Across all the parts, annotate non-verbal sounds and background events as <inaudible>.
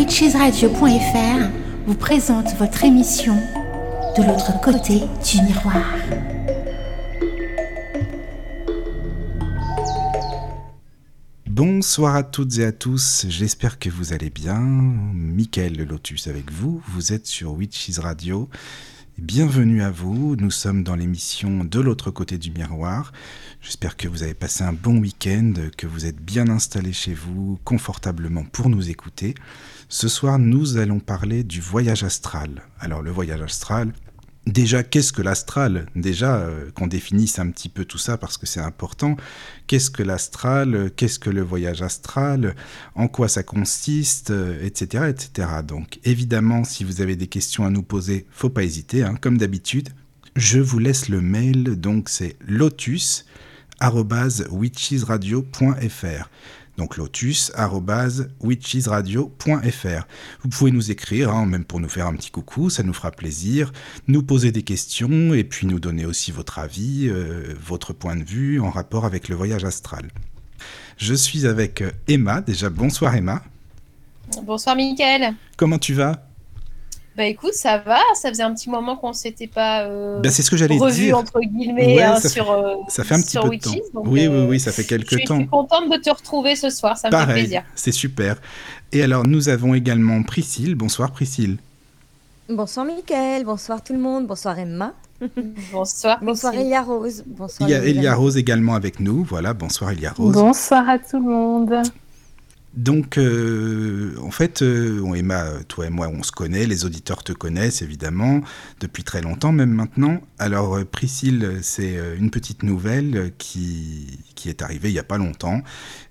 witchesradio.fr vous présente votre émission De l'autre côté du miroir. Bonsoir à toutes et à tous, j'espère que vous allez bien. Michael Lotus avec vous, vous êtes sur Witches Radio. Bienvenue à vous, nous sommes dans l'émission De l'autre côté du miroir. J'espère que vous avez passé un bon week-end, que vous êtes bien installés chez vous, confortablement pour nous écouter. Ce soir, nous allons parler du voyage astral. Alors le voyage astral, Déjà, qu'est-ce que l'astral? Déjà, euh, qu'on définisse un petit peu tout ça parce que c'est important. Qu'est-ce que l'astral? Qu'est-ce que le voyage astral? En quoi ça consiste? Etc. etc. Donc, évidemment, si vous avez des questions à nous poser, faut pas hésiter, hein, comme d'habitude. Je vous laisse le mail, donc c'est lotus.witchesradio.fr donc lotus.witchesradio.fr. Vous pouvez nous écrire, hein, même pour nous faire un petit coucou, ça nous fera plaisir, nous poser des questions et puis nous donner aussi votre avis, euh, votre point de vue en rapport avec le voyage astral. Je suis avec euh, Emma, déjà bonsoir Emma. Bonsoir Mickaël. Comment tu vas? Bah écoute, ça va, ça faisait un petit moment qu'on s'était pas euh, bah, c'est ce que j'allais revu entre guillemets hein, sur euh, ça fait un petit peu de temps. oui, oui, oui, ça fait quelques temps. Je suis contente de te retrouver ce soir, ça me fait plaisir. C'est super. Et alors nous avons également Priscille. Bonsoir Priscille. Bonsoir Mickaël, bonsoir tout le monde, bonsoir Emma. <laughs> bonsoir. Bonsoir Elia Rose. Bonsoir Il y a Elia Rose également avec nous. Voilà, bonsoir Elia Rose. Bonsoir à tout le monde. Donc, euh, en fait, euh, Emma, toi et moi, on se connaît, les auditeurs te connaissent évidemment, depuis très longtemps, même maintenant. Alors, euh, Priscille, c'est une petite nouvelle qui, qui est arrivée il n'y a pas longtemps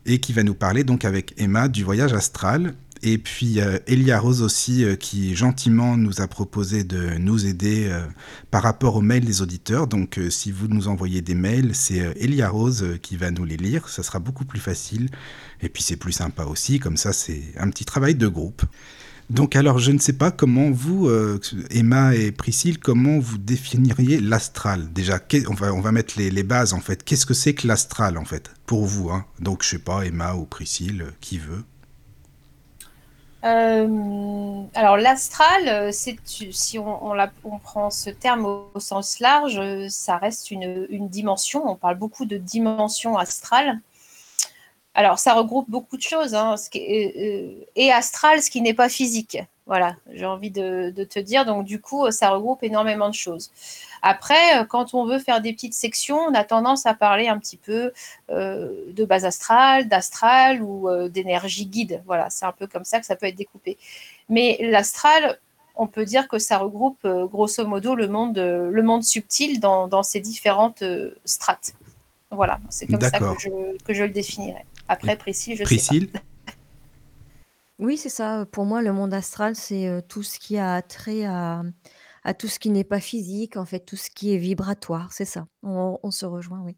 et qui va nous parler donc avec Emma du voyage astral. Et puis Elia Rose aussi, qui gentiment nous a proposé de nous aider par rapport aux mails des auditeurs. Donc si vous nous envoyez des mails, c'est Elia Rose qui va nous les lire. Ça sera beaucoup plus facile et puis c'est plus sympa aussi, comme ça c'est un petit travail de groupe. Donc alors je ne sais pas comment vous, euh, Emma et Priscille, comment vous définiriez l'astral Déjà, on va, on va mettre les, bases en fait. Qu'est-ce que c'est que l'astral en fait? Pour vous hein Donc je sais pas, Emma ou Priscille, euh, qui veut euh, alors l'astral, c'est si on, prend ce terme au, sens large, ça reste une, dimension. On parle beaucoup de dimension astrale. Alors, ça regroupe beaucoup de choses, hein, euh, et astral, ce qui n'est pas physique. Voilà, j'ai envie de, te dire. Donc, du coup, ça regroupe énormément de choses. Après, euh, quand on veut faire des petites sections, on a tendance à parler un petit peu euh, de base astrale, d'astral ou d'énergie guide. Voilà, c'est un peu comme ça que ça peut être découpé. Mais l'astral, on peut dire que ça regroupe grosso modo le monde, le monde subtil dans, dans ses différentes strates. Voilà, c'est comme ça que je, que je, le définirais. Après, Priscille, je Priscille sais pas. <laughs> Oui, c'est ça. Pour moi, le monde astral, c'est euh, tout ce qui a trait à, à tout ce qui n'est pas physique, en fait, tout ce qui est vibratoire, c'est ça. On, se rejoint, oui.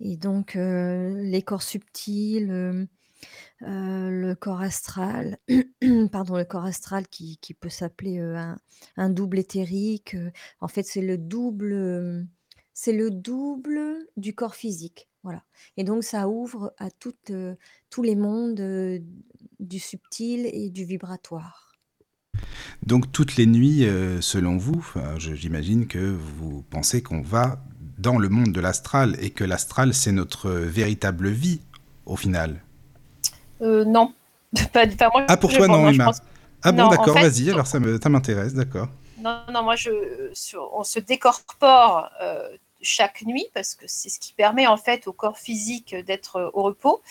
Et donc, euh, les corps subtils, euh, le corps astral, <clears throat> pardon, le corps astral qui, peut s'appeler un, un double éthérique. en fait, c'est le double c'est le double du corps physique, voilà et donc ça ouvre à tous les mondes, du subtil et du vibratoire. Donc toutes les nuits, selon vous, j'imagine que vous pensez qu'on va dans le monde de l'astral et que l'astral, c'est notre véritable vie, au final? Euh, non. <laughs> Pas moi Ah pour toi non, Emma? Ah bon d'accord, vas-y, alors ça m'intéresse, d'accord. Non, non, moi je on se décorpore, chaque nuit parce que c'est ce qui permet en fait au corps physique d'être au repos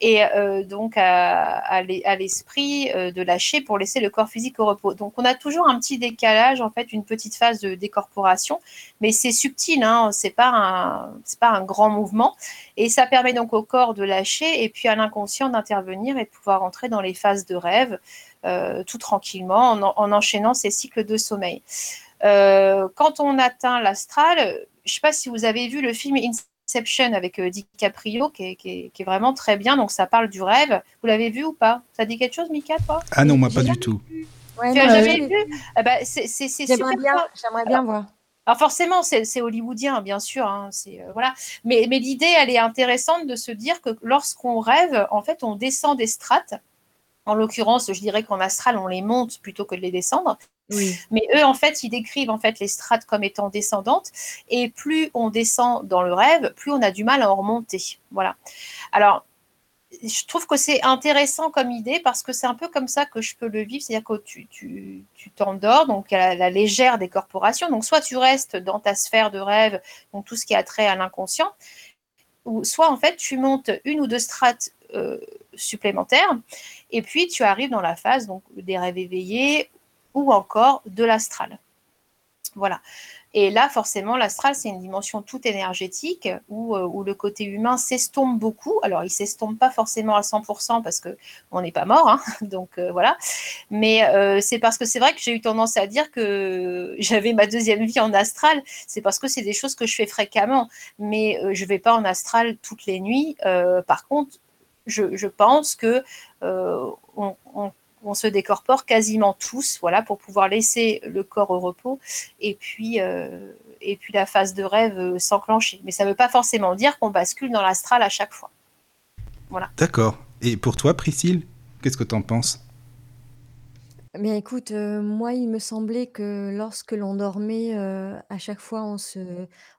et euh, donc à, l'esprit euh, de lâcher pour laisser le corps physique au repos. Donc on a toujours un petit décalage en fait, une petite phase de décorporation, mais c'est subtil, hein, c'est pas un c'est pas un grand mouvement et ça permet donc au corps de lâcher et puis à l'inconscient d'intervenir et de pouvoir entrer dans les phases de rêve euh, tout tranquillement en, en, enchaînant ces cycles de sommeil. Quand on atteint l'astral, je ne sais pas si vous avez vu le film Inception avec euh, DiCaprio, qui est, qui, est, vraiment très bien. Donc, ça parle du rêve. Vous l'avez vu ou pas? Ça dit quelque chose, Mika, toi? Ah non, moi, pas du tout. Ouais, tu n'as jamais vu? Ah bah, J'aimerais bien, bien voir. Alors forcément, c'est hollywoodien, bien sûr. Hein, euh, voilà. Mais, mais l'idée, elle est intéressante de se dire que lorsqu'on rêve, en fait, on descend des strates En l'occurrence, je dirais qu'en astral, on les monte plutôt que de les descendre. Mais eux, en fait, ils décrivent en fait les strates comme étant descendantes. Et plus on descend dans le rêve, plus on a du mal à en remonter. Voilà. Alors, je trouve que c'est intéressant comme idée parce que c'est un peu comme ça que je peux le vivre. C'est-à-dire que tu, t'endors, donc a la, légère décorporation. Donc, soit tu restes dans ta sphère de rêve, donc tout ce qui a trait à l'inconscient, ou soit en fait tu montes une ou deux strates euh, supplémentaires et puis tu arrives dans la phase donc, des rêves éveillés ou encore de l'astral. Voilà. Et là, forcément, l'astral, c'est une dimension toute énergétique où, euh, où le côté humain s'estompe beaucoup. Alors, il s'estompe pas forcément à 100% parce qu'on n'est pas mort, hein. <laughs> donc euh, voilà. Mais euh, c'est parce que c'est vrai que j'ai eu tendance à dire que j'avais ma deuxième vie en astral. C'est parce que c'est des choses que je fais fréquemment, mais je vais pas en astral toutes les nuits. par contre, je, pense que on, on on se décorpore quasiment tous, voilà, pour pouvoir laisser le corps au repos et puis, euh, et puis la phase de rêve euh, s'enclencher. Mais ça ne veut pas forcément dire qu'on bascule dans l'astral à chaque fois. Voilà. D'accord. Et pour toi, Priscille, qu'est-ce que tu en penses? Bien écoute, euh, moi il me semblait que lorsque l'on dormait, à chaque fois on se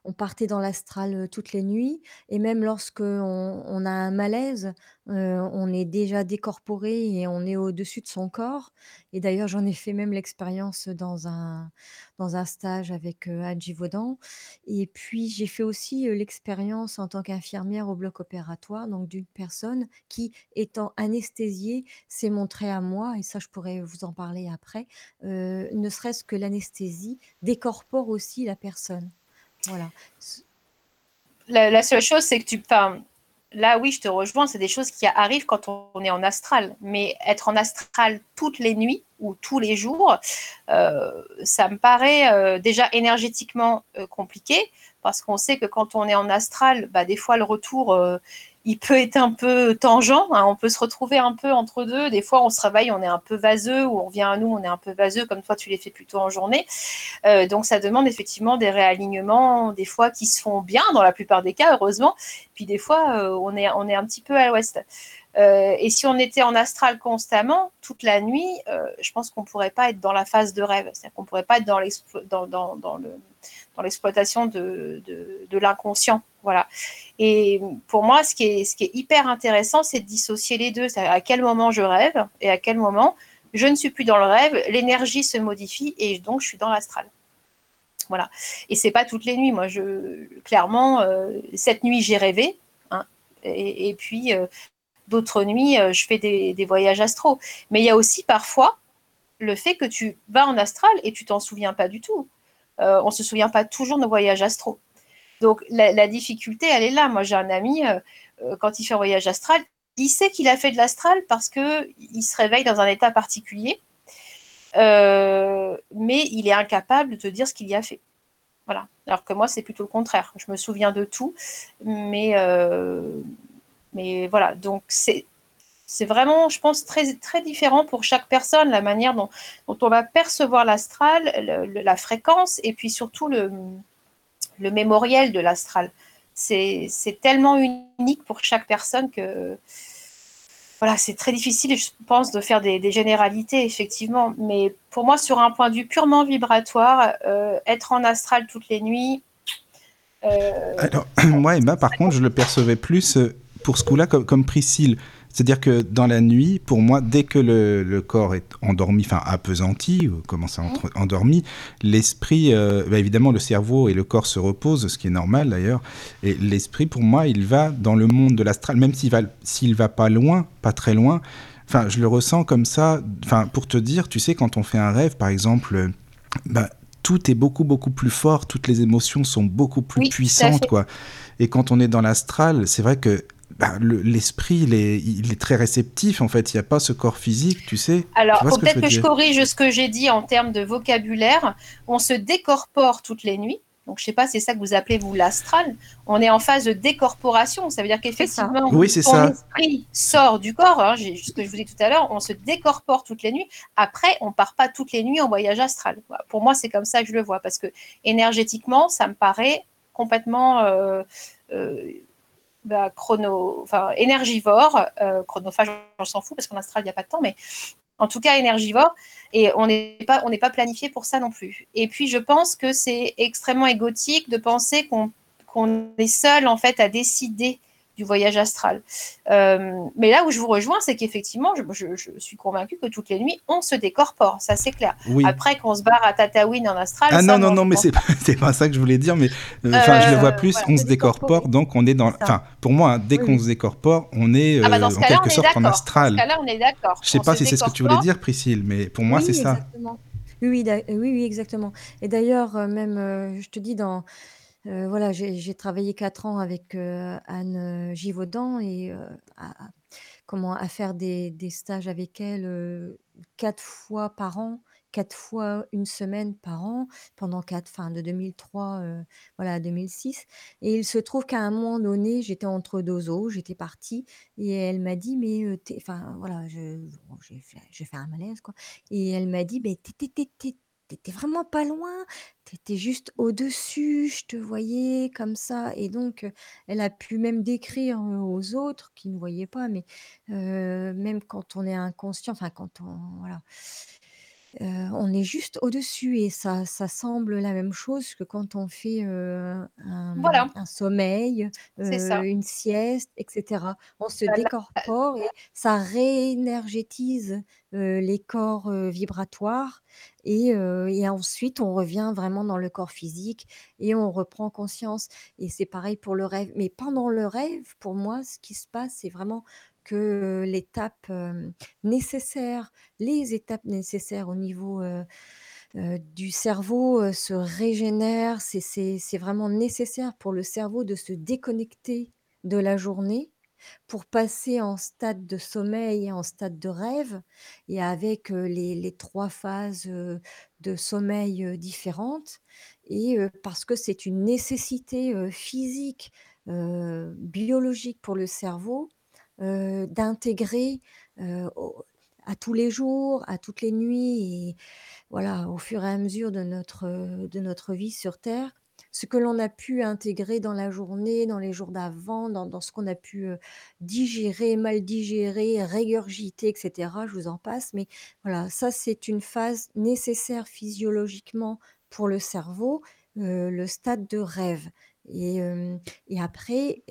on partait dans l'astral, toutes les nuits et même lorsque on a un malaise, on est déjà décorporé et on est au-dessus de son corps et d'ailleurs j'en ai fait même l'expérience dans un dans un stage avec, heu, Hadji Vaudan et puis j'ai fait aussi, l'expérience en tant qu'infirmière au bloc opératoire, donc d'une personne qui, étant anesthésiée, s'est montrée à moi et ça je pourrais vous en parler après, ne serait-ce que l'anesthésie décorpore aussi la personne. Voilà. La seule chose, c'est que tu là, oui, je te rejoins, c'est des choses qui arrivent quand on est en astral. Mais être en astral toutes les nuits ou tous les jours, euh, ça me paraît euh, déjà énergétiquement euh, compliqué parce qu'on sait que quand on est en astral, bah, des fois le retour il peut être un peu tangent. Hein. on peut se retrouver un peu entre deux. Des fois, on se réveille, on est un peu vaseux, ou on vient à nous, on est un peu vaseux, comme toi, tu les fais plutôt en journée. Euh, donc, ça demande effectivement des réalignements, des fois qui se font bien, dans la plupart des cas, heureusement. Puis des fois, euh, on, est, un petit peu à l'ouest. Euh, et si on était en astral constamment, toute la nuit, je pense qu'on ne pourrait pas être dans la phase de rêve. C'est-à-dire qu'on ne pourrait pas être dans, dans, le, dans l'exploitation de, l'inconscient. Voilà. Et pour moi, ce qui est, ce qui est hyper intéressant, c'est de dissocier les deux. À quel moment je rêve et à quel moment je ne suis plus dans le rêve, l'énergie se modifie et donc je suis dans l'astral. Voilà. Et c'est pas toutes les nuits. Moi, je clairement, euh, cette nuit, j'ai rêvé. Hein, et, puis, euh, d'autres nuits, euh, je fais des, des, voyages astraux. Mais il y a aussi parfois le fait que tu vas en astral et tu t'en souviens pas du tout. Euh, on ne se souvient pas toujours de nos voyages astro. Donc la, difficulté, elle est là. Moi, j'ai un ami, euh, euh, quand il fait un voyage astral, il sait qu'il a fait de l'astral parce qu'il se réveille dans un état particulier, mais il est incapable de te dire ce qu'il y a fait. Voilà. Alors que moi, c'est plutôt le contraire. Je me souviens de tout, mais, mais voilà. Donc, c'est c'est vraiment, je pense, très, très différent pour chaque personne, la manière dont, on va percevoir l'astral, la fréquence et puis surtout le, le mémoriel de l'astral. C'est tellement unique pour chaque personne que voilà, c'est très difficile, je pense, de faire des, généralités, effectivement. Mais pour moi, sur un point de vue purement vibratoire, euh, être en astral toutes les nuits. Euh, Alors, <clears throat> moi, Emma, par contre, je le percevais plus euh, pour ce coup-là comme, comme Priscille. C'est-à-dire que dans la nuit, pour moi, dès que le, corps est endormi, enfin apesanti, ou commence à être endormi, l'esprit, euh, bah, évidemment, le cerveau et le corps se reposent, ce qui est normal d'ailleurs. Et l'esprit, pour moi, il va dans le monde de l'astral, même s'il va, s'il va pas loin, pas très loin. Enfin, je le ressens comme ça. Enfin, pour te dire, tu sais, quand on fait un rêve, par exemple, bah, tout est beaucoup beaucoup plus fort, toutes les émotions sont beaucoup plus puissantes, quoi. Et quand on est dans l'astral, c'est vrai que bah, l'esprit, il, est, il est très réceptif, en fait. Il n'y a pas ce corps physique, tu sais. Alors, peut-être que, je, corrige ce que j'ai dit en termes de vocabulaire. On se décorpore toutes les nuits. Donc, je ne sais pas, c'est ça que vous appelez, vous, l'astral. On est en phase de décorporation. Ça veut dire qu'effectivement, oui, ton esprit sort du corps. Hein, ce que je vous dis tout à l'heure, on se décorpore toutes les nuits. Après, on ne part pas toutes les nuits en voyage astral. Pour moi, c'est comme ça que je le vois. Parce que énergétiquement, ça me paraît complètement... Euh, euh, bah, chrono, enfin, énergivore, chronophage, on s'en fout parce qu'en astral, il n'y a pas de temps, mais en tout cas énergivore, et on n'est pas, on pas planifié pour ça non plus. Et puis je pense que c'est extrêmement égotique de penser qu'on qu'on est seul en fait à décider du voyage astral. Euh, mais là où je vous rejoins, c'est qu'effectivement, je, suis convaincue que toutes les nuits, on se décorpore, ça c'est clair. Après qu'on se barre à Tatooine en astral. Ah non, non, non, mais c'est pas, <laughs> pas ça que je voulais dire, mais euh, enfin, je le vois plus, on se décorpore, donc on est dans. Enfin, pour moi, hein, dès qu'on se décorpore, on est ah bah, euh, en quelque sorte en astral. Dans ce cas-là, on est d'accord. Je sais pas si c'est ce que tu voulais dire, Priscille, mais pour moi, c'est ça. Oui, oui, oui, exactement. Et d'ailleurs, même, je te dis, dans, euh, voilà, j'ai travaillé quatre ans avec, euh, Anne, Givaudan et à comment à faire des des stages avec elle, quatre fois par an, quatre fois une semaine par an pendant quatre enfin de 2003, voilà à 2006 et il se trouve qu'à un moment donné, j'étais entre deux eaux, j'étais partie et elle m'a dit: «Mais, voilà, je j'ai fait un malaise quoi. Et elle m'a dit: «Beh, tu étais t'étais vraiment pas loin, t'étais juste au-dessus, je te voyais comme ça et donc elle a pu même décrire, aux autres qui ne voyaient pas, mais même quand on est inconscient, enfin quand on voilà, on est juste au-dessus et ça ça semble la même chose que quand on fait, un un sommeil, une sieste etc. On se décorpore et ça réénergétise, les corps, vibratoires et et ensuite on revient vraiment dans le corps physique et on reprend conscience et c'est pareil pour le rêve. Mais pendant le rêve, pour moi, ce qui se passe, c'est vraiment que l'étape nécessaire, les étapes nécessaires au niveau du cerveau se régénèrent. C'est vraiment nécessaire pour le cerveau de se déconnecter de la journée pour passer en stade de sommeil et en stade de rêve et avec les, les trois phases de sommeil différentes et parce que c'est une nécessité physique, biologique pour le cerveau d'intégrer, à tous les jours, à toutes les nuits voilà, au fur et à mesure de notre, de notre vie sur terre, ce que l'on a pu intégrer dans la journée, dans les jours d'avant, dans ce qu'on a pu, digérer, mal digérer, régurgiter etc. je vous en passe. Mais voilà, ça c'est une phase nécessaire physiologiquement pour le cerveau, le stade de rêve. Et, et après,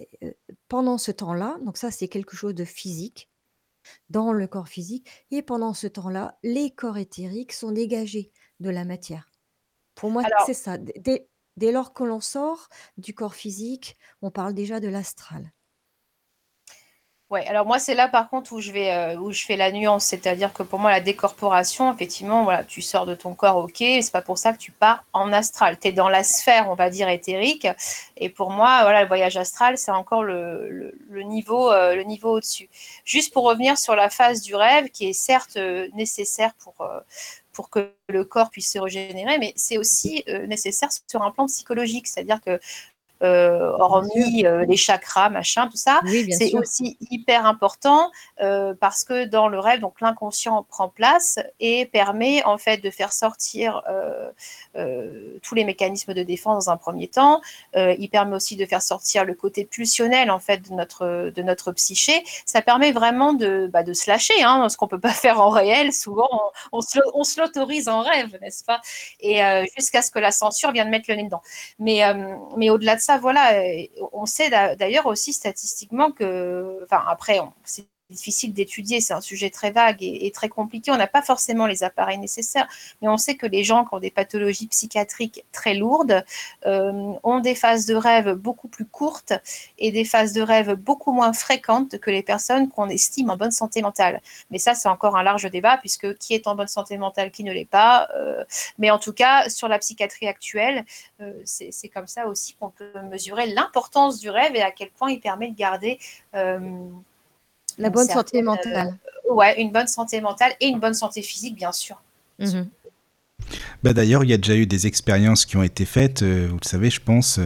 pendant ce temps-là, donc ça c'est quelque chose de physique, dans le corps physique, et pendant ce temps-là, les corps éthériques sont dégagés de la matière. Pour moi, c'est ça. Dès, dès lors que l'on sort du corps physique, on parle déjà de l'astral. Ouais, alors moi c'est là par contre où je vais euh, où je fais la nuance, c'est-à-dire que pour moi la décorporation, effectivement, voilà, tu sors de ton corps, ok, c'est pas pour ça que tu pars en astral. Tu es dans la sphère, on va dire, éthérique. Et pour moi, voilà, le voyage astral, c'est encore le, niveau, euh, niveau au-dessus. Juste pour revenir sur la phase du rêve, qui est certes euh, nécessaire pour, pour que le corps puisse se régénérer, mais c'est aussi nécessaire sur un plan psychologique, c'est-à-dire que euh, hormis euh, les chakras, machin, tout ça. c'est aussi hyper important euh, parce que dans le rêve, donc l'inconscient prend place et permet en fait de faire sortir tous les mécanismes de défense dans un premier temps. il permet aussi de faire sortir le côté pulsionnel en fait de notre de notre psyché. Ça permet vraiment de, bah, de se lâcher, hein, ce qu'on peut pas <laughs> faire en réel. Souvent, on, on se, l'autorise en rêve, n'est-ce pas? Et jusqu'à ce que la censure vienne mettre le nez dedans. Mais mais au-delà de ça, voilà, on sait d'ailleurs aussi statistiquement que, enfin après, c'est difficile d'étudier, c'est un sujet très vague et, très compliqué. On n'a pas forcément les appareils nécessaires, mais on sait que les gens qui ont des pathologies psychiatriques très lourdes euh, ont des phases de rêve beaucoup plus courtes et des phases de rêve beaucoup moins fréquentes que les personnes qu'on estime en bonne santé mentale. Mais ça, c'est encore un large débat, puisque qui est en bonne santé mentale, qui ne l'est pas. Euh, mais en tout cas, sur la psychiatrie actuelle, euh, c'est comme ça aussi qu'on peut mesurer l'importance du rêve et à quel point il permet de garder la bonne santé mentale. Euh, ouais, une bonne santé mentale et une bonne santé physique, bien sûr. Mhm. Bah D'ailleurs, il y a déjà eu des expériences qui ont été faites, euh, vous le savez, je pense,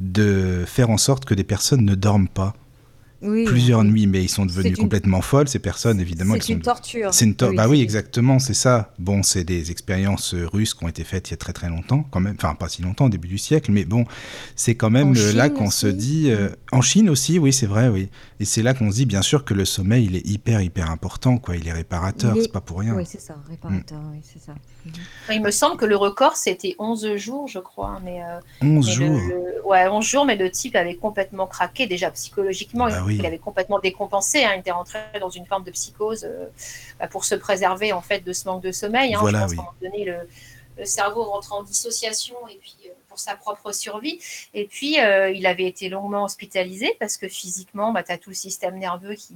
de faire en sorte que des personnes ne dorment pas. plusieurs nuits, mais ils sont devenus complètement folles, ces personnes, évidemment. C'est une torture. C'est une Bah oui, exactement, c'est ça. Bon, c'est des expériences euh, russes qui ont été faites il y a très très longtemps, quand même. Enfin, pas si longtemps, au début du siècle, mais bon, c'est quand même là qu'on se dit, En Chine aussi, oui, c'est vrai, oui. Et c'est là qu'on se dit, bien sûr, que le sommeil, il est hyper, hyper important, quoi. Il est réparateur, c'est pas pour rien. Oui, c'est ça, réparateur, oui, c'est ça. Il me semble que le record, c'était 11 jours, je crois. Hein, mais, 11 euh, jours Ouais, 11 jours, mais le type avait complètement craqué, déjà psychologiquement, bah il, avait complètement décompensé. Hein, il était rentré dans une forme de psychose euh, bah, pour se préserver, en fait, de ce manque de sommeil. Hein. Voilà, je pense qu'à un moment donné, le, le cerveau rentre en dissociation et puis sa propre survie. Et puis, euh, il avait été longuement hospitalisé parce que physiquement, bah, tu as tout le système nerveux qui,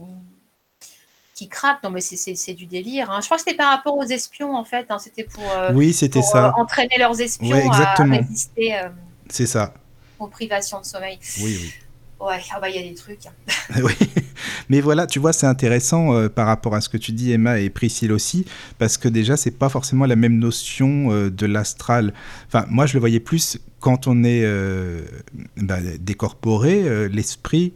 qui craque. Non, mais c'est du délire. Hein. Je crois que c'était par rapport aux espions, en fait. Hein. C'était pour, euh, oui, c'était ça. Euh, entraîner leurs espions à, résister c'est ça. aux privations de sommeil. Oui, oui. Ouais, ah bah il y a des trucs. Hein. <laughs> <laughs> oui, mais voilà, tu vois, c'est intéressant euh, par rapport à ce que tu dis, Emma et Priscille aussi, parce que déjà, c'est pas forcément la même notion euh, de l'astral. Enfin, moi, je le voyais plus quand on est euh, bah, décorporé, l'esprit,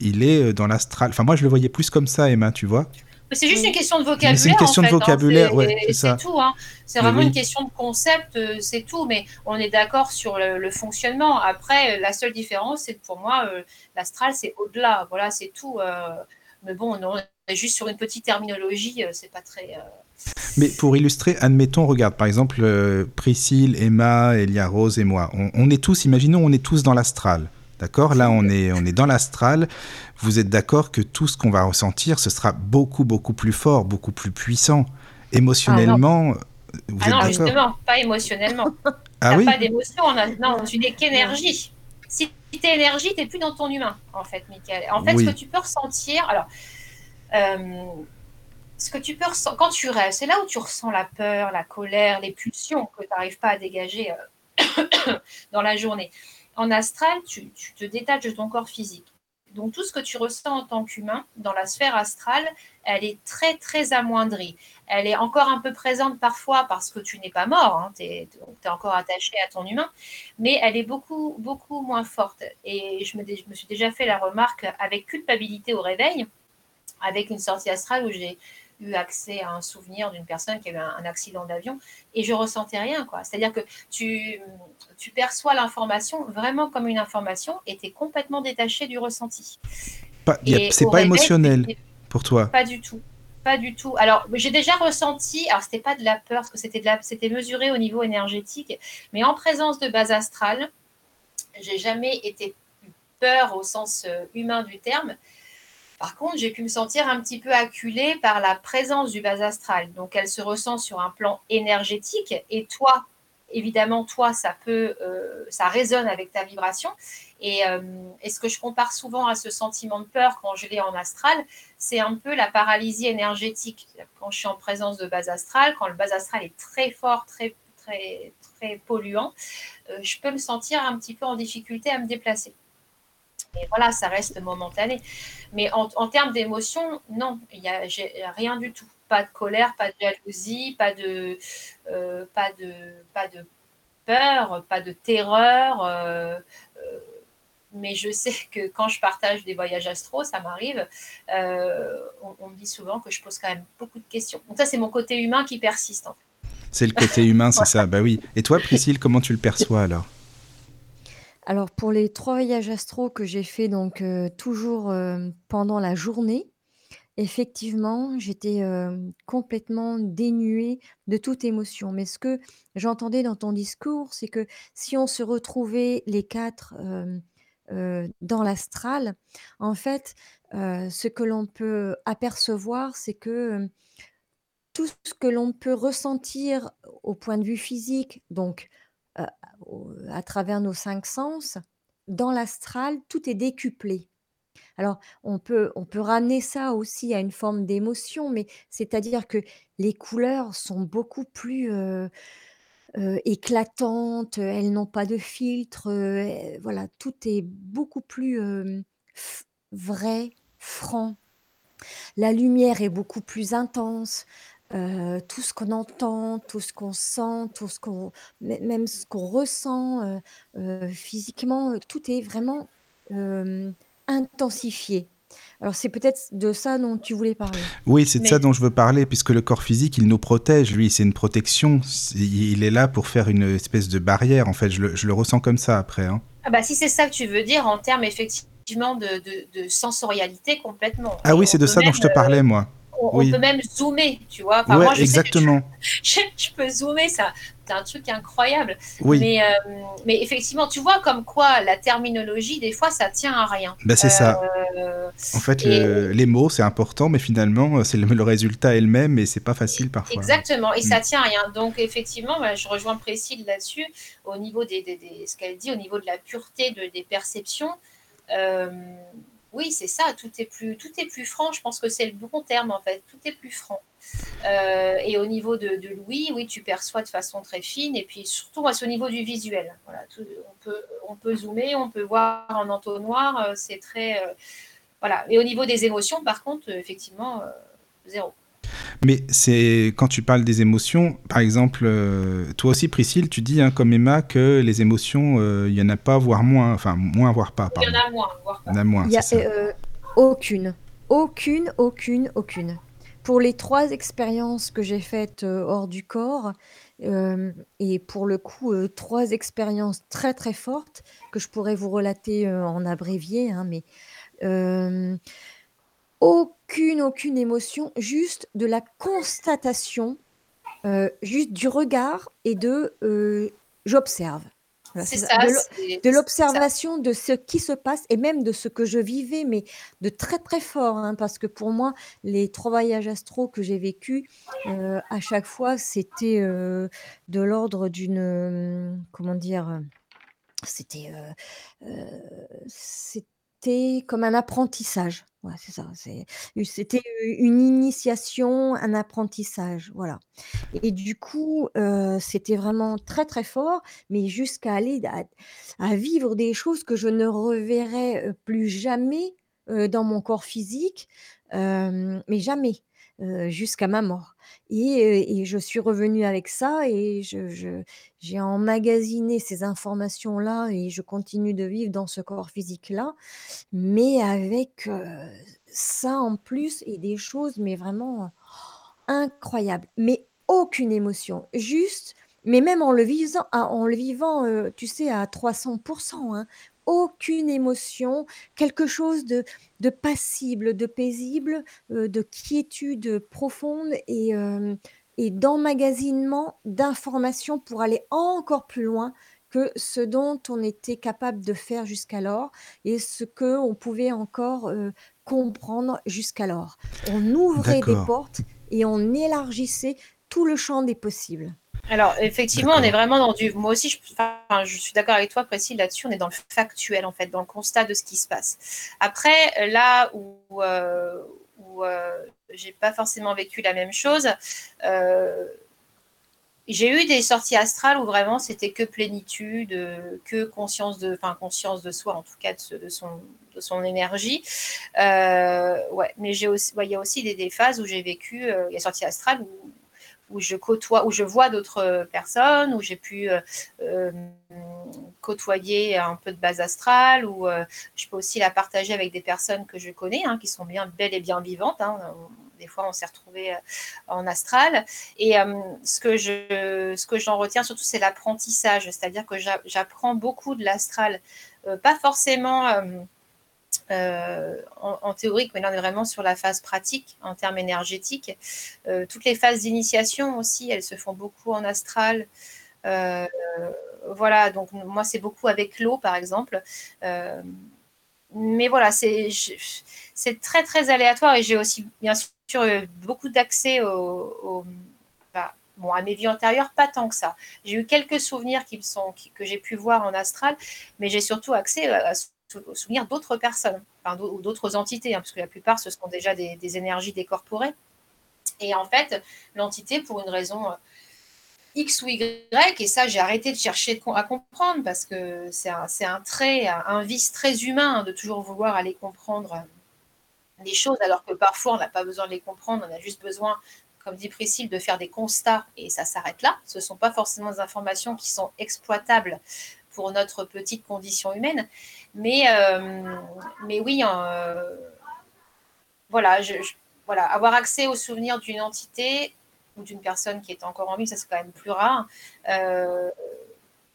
il est dans l'astral. Enfin, moi, je le voyais plus comme ça, Emma, tu vois. C'est juste une question de vocabulaire. C'est une question de hein. vocabulaire, c'est tout. Hein. C'est vraiment une question de concept, euh, c'est tout. Mais on est d'accord sur le, fonctionnement. Après, la seule différence, c'est que pour moi, euh, l'astral, c'est au-delà. Voilà, c'est tout. Euh. mais bon, on est juste sur une petite terminologie, c'est pas très. Mais pour illustrer, admettons, regarde, par exemple, Priscille, Emma, Elia Rose et moi, on est tous, imaginons, on est tous dans l'astral. D'accord? Là, on est, on est dans l'astral. Vous êtes d'accord que tout ce qu'on va ressentir, ce sera beaucoup, beaucoup plus fort, beaucoup plus puissant. Émotionnellement, ah vous ah non, justement, pas émotionnellement. <laughs> ah oui? pas d'émotion. Non, tu n'es qu'énergie. Si tu es énergie, tu n'es plus dans ton humain, en fait, Michael. En fait, ce que tu peux ressentir... Alors, euh, ce que tu peux ressentir... Quand tu rêves, c'est là où tu ressens la peur, la colère, les pulsions que tu n'arrives pas à dégager euh, <coughs> dans la journée. En astral, tu, te détaches de ton corps physique. Donc tout ce que tu ressens en tant qu'humain dans la sphère astrale, elle est très très amoindrie. Elle est encore un peu présente parfois parce que tu n'es pas mort, hein, tu es, encore attaché à ton humain, mais elle est beaucoup beaucoup moins forte. Et je me, je me suis déjà fait la remarque avec culpabilité au réveil, avec une sortie astrale où j'ai eu accès à un souvenir d'une personne qui a eu un, accident d'avion et je ressentais rien. quoi. C'est-à-dire que tu, tu perçois l'information vraiment comme une information et tu es complètement détaché du ressenti. C'est pas émotionnel pour toi? Pas du tout. Pas du tout. Alors, j'ai déjà ressenti, alors c'était pas de la peur, parce que c'était, de la, c'était mesuré au niveau énergétique, mais en présence de base astrale, j'ai jamais été peur au sens euh, humain du terme, par contre, j'ai pu me sentir un petit peu acculée par la présence du bas astral. Donc, elle se ressent sur un plan énergétique. Et toi, évidemment, toi, ça peut, euh, ça résonne avec ta vibration. Euh, et, ce que je compare souvent à ce sentiment de peur quand je l'ai en astral, c'est un peu la paralysie énergétique. Quand je suis en présence de bas astral, quand le bas astral est très fort, très, très, très polluant, euh, je peux me sentir un petit peu en difficulté à me déplacer. Et voilà, ça reste momentané. Mais en, termes d'émotion, non, il n'y a, rien du tout. Pas de colère, pas de jalousie, pas de, euh, pas de, pas de peur, pas de terreur. Euh, euh, mais je sais que quand je partage des voyages astro, ça m'arrive, on, me dit souvent que je pose quand même beaucoup de questions. Donc ça, c'est mon côté humain qui persiste. C'est le côté humain, c'est <laughs> ça. Bah oui. Et toi, Priscille, comment tu le perçois alors? Alors pour les trois voyages astro que j'ai fait donc, euh, toujours, euh, pendant la journée, effectivement, j'étais, euh, complètement dénuée de toute émotion. Mais ce que j'entendais dans ton discours, c'est que si on se retrouvait les quatre dans l'astral, en fait, ce que l'on peut apercevoir, c'est que, tout ce que l'on peut ressentir au point de vue physique, donc à travers nos cinq sens, dans l'astral, tout est décuplé. Alors, on peut, on peut ramener ça aussi à une forme d'émotion, mais c'est-à-dire que les couleurs sont beaucoup plus éclatantes, elles n'ont pas de filtre, voilà, tout est beaucoup plus vrai, franc. La lumière est beaucoup plus intense. Euh, tout ce qu'on entend, tout ce qu'on sent, tout ce qu'on même ce qu'on ressent, euh, euh, physiquement, tout est vraiment, intensifié. Alors c'est peut-être de ça dont tu voulais parler? Oui, c'est de ça dont je veux parler puisque le corps physique, il nous protège, lui, c'est une protection. il est là pour faire une espèce de barrière, en fait, je le je le ressens comme ça après, hein. Ah bah, si c'est ça que tu veux dire en termes effectivement de, sensorialité complètement. Ah oui, c'est de ça dont je te parlais, moi on, peut même zoomer, tu vois. moi, exactement. <laughs> je, peux zoomer, ça, c'est un truc incroyable. Mais, euh, mais effectivement, tu vois comme quoi la terminologie, des fois, ça tient à rien. Ben, c'est ça. Euh, en fait, les mots, c'est important, mais finalement, c'est le, résultat est le même et c'est pas facile parfois. Exactement, et ça mm. tient à rien. Donc, effectivement, je rejoins Précile là-dessus, au niveau des, des, ce qu'elle dit, au niveau de la pureté de, des perceptions. Euh, oui, c'est ça, tout est, plus, tout est plus franc, je pense que c'est le bon terme en fait, tout est plus franc. Euh, et au niveau de, l'ouïe, oui, tu perçois de façon très fine, et puis surtout, c'est au niveau du visuel. Voilà, on, peut, on peut zoomer, on peut voir en entonnoir, euh, c'est très... Euh, voilà, et au niveau des émotions, par contre, effectivement, zéro. Mais c'est quand tu parles des émotions, par exemple, euh, toi aussi, Priscille, tu dis, hein, comme Emma, que les émotions, euh, il y n'y en a pas, voire moins, enfin, moins, voire pas. Il y en a moins, voire pas. Il y en a moins. Il y a euh, aucune, aucune, aucune, aucune. Pour les trois expériences que j'ai faites hors du corps, et pour le coup, trois expériences très très fortes que je pourrais vous relater en abrévié, hein, mais aucune, aucune émotion, juste de la constatation, euh, juste du regard et de euh, j'observe. de l'observation de ce qui se passe et même de ce que je vivais, mais de très très fort, hein, parce que pour moi, les trois voyages astro que j'ai vécu, euh, à chaque fois, c'était de l'ordre d'une, comment dire, c'était, c'était comme un apprentissage. Ouais, c'est ça, c'était une initiation, un apprentissage, voilà et du coup, c'était vraiment très, très fort, mais jusqu'à aller à vivre des choses que je ne reverrai, plus jamais, dans mon corps physique, mais jamais, jusqu'à ma mort et je suis revenue avec ça et je j'ai emmagasiné ces informations-là et je continue de vivre dans ce corps physique-là, mais avec, ça en plus et des choses, mais vraiment, incroyables. Mais aucune émotion, juste mais même en le vivant en le vivant, tu sais, à 300 hein, aucune émotion, quelque chose de de passible, de paisible, de quiétude profonde et et d'emmagasinement d'informations pour aller encore plus loin que ce dont on était capable de faire jusqu'alors et ce qu'on pouvait encore, comprendre jusqu'alors. On ouvrait des portes et on élargissait tout le champ des possibles. Alors, effectivement, on est vraiment dans du. Moi aussi, je, je suis d'accord avec toi, Précis, là-dessus. On est dans le factuel, en fait, dans le constat de ce qui se passe. Après, là où, euh, où euh, j'ai pas forcément vécu la même chose, euh, j'ai eu des sorties astrales où vraiment c'était que plénitude, que conscience de, enfin conscience de soi en tout cas de, son, de son énergie. ouais, mais j'ai aussi, il y a aussi des, des phases où j'ai vécu, il y a sorties astrales où où je côtoie, où je vois d'autres personnes, où j'ai pu euh, euh, côtoyer un peu de base astrale, où euh, je peux aussi la partager avec des personnes que je connais, hein, qui sont bien belles et bien vivantes. Hein. Des fois, on s'est retrouvé en astral. Et ce que je, ce que j'en retiens surtout, c'est l'apprentissage, c'est-à-dire que j'apprends beaucoup de l'astral, pas forcément euh, en, théorique, mais là on est vraiment sur la phase pratique en termes énergétiques. Euh, toutes les phases d'initiation aussi, elles se font beaucoup en astral. Euh, voilà, donc moi c'est beaucoup avec l'eau par exemple. mais voilà, c'est très très aléatoire et j'ai aussi bien sûr beaucoup d'accès bah, à mes vies antérieures, pas tant que ça. J'ai eu quelques souvenirs qui sont, que j'ai pu voir en astral, mais j'ai surtout accès à, souvenir d'autres personnes ou d'autres entités, hein, parce que la plupart, ce sont déjà des, énergies décorporées. Et en fait, l'entité, pour une raison euh, X ou Y, et ça, j'ai arrêté de chercher à comprendre, parce que c'est un, un, trait, un, vice très humain de toujours vouloir aller comprendre les choses, alors que parfois, on n'a pas besoin de les comprendre, on a juste besoin comme dit Priscille, de faire des constats et ça s'arrête là. Ce ne sont pas forcément des informations qui sont exploitables pour notre petite condition humaine. Mais, euh, mais oui, euh, voilà, voilà, avoir accès aux souvenirs d'une entité ou d'une personne qui est encore en vie, ça c'est quand même plus rare. Euh,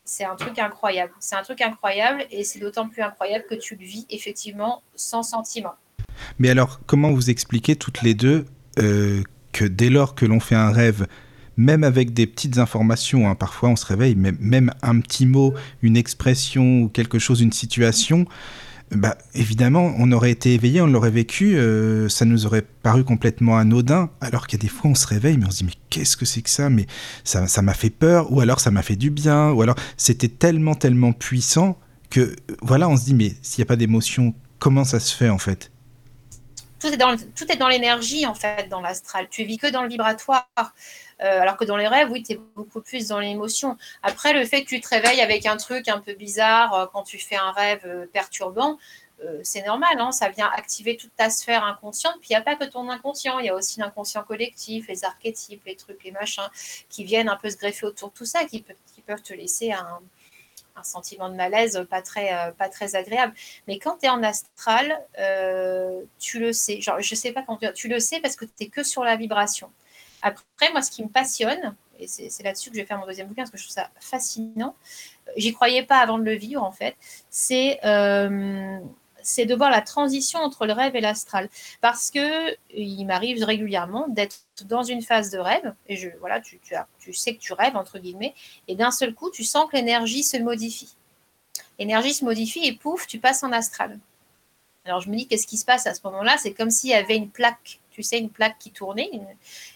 c'est un truc incroyable. C'est un truc incroyable et c'est d'autant plus incroyable que tu le vis effectivement sans sentiment. Mais alors, comment vous expliquez toutes les deux que dès lors que l'on fait un rêve, même avec des petites informations, hein, parfois on se réveille, même, même un petit mot, une expression ou quelque chose, une situation, bah, évidemment, on aurait été éveillé, on l'aurait vécu, euh, ça nous aurait paru complètement anodin, alors qu'il y a des fois on se réveille, mais on se dit mais qu'est-ce que c'est que ça? Mais ça m'a fait peur, ou alors ça m'a fait du bien, ou alors c'était tellement, tellement puissant que voilà, on se dit mais s'il n'y a pas d'émotion, comment ça se fait en fait? Tout est dans l'énergie en fait, dans l'astral. Tu vis que dans le vibratoire. Euh, alors que dans les rêves, oui, tu es beaucoup plus dans l'émotion. Après, le fait que tu te réveilles avec un truc un peu bizarre euh, quand tu fais un rêve euh, perturbant, c'est normal, hein, ça vient activer toute ta sphère inconsciente. Puis il n'y a pas que ton inconscient, il y a aussi l'inconscient collectif, les archétypes, les trucs, les machins, qui viennent un peu se greffer autour de tout ça, qui, peuvent te laisser un, sentiment de malaise pas très, agréable. Mais quand tu es en astral, tu le sais. Genre, je sais pas quand tu, tu le sais parce que tu n'es que sur la vibration. Après, moi, ce qui me passionne, et c'est là-dessus que je vais faire mon deuxième bouquin, parce que je trouve ça fascinant, j'y croyais pas avant de le vivre, en fait, c'est euh, de voir la transition entre le rêve et l'astral. Parce que il m'arrive régulièrement d'être dans une phase de rêve, et je, voilà, tu, tu, as, tu sais que tu rêves, entre guillemets, et d'un seul coup, tu sens que l'énergie se modifie. L'énergie se modifie et pouf, tu passes en astral. Alors je me dis, qu'est-ce qui se passe à ce moment-là? C'est comme s'il y avait une plaque tu sais, une plaque qui tournait,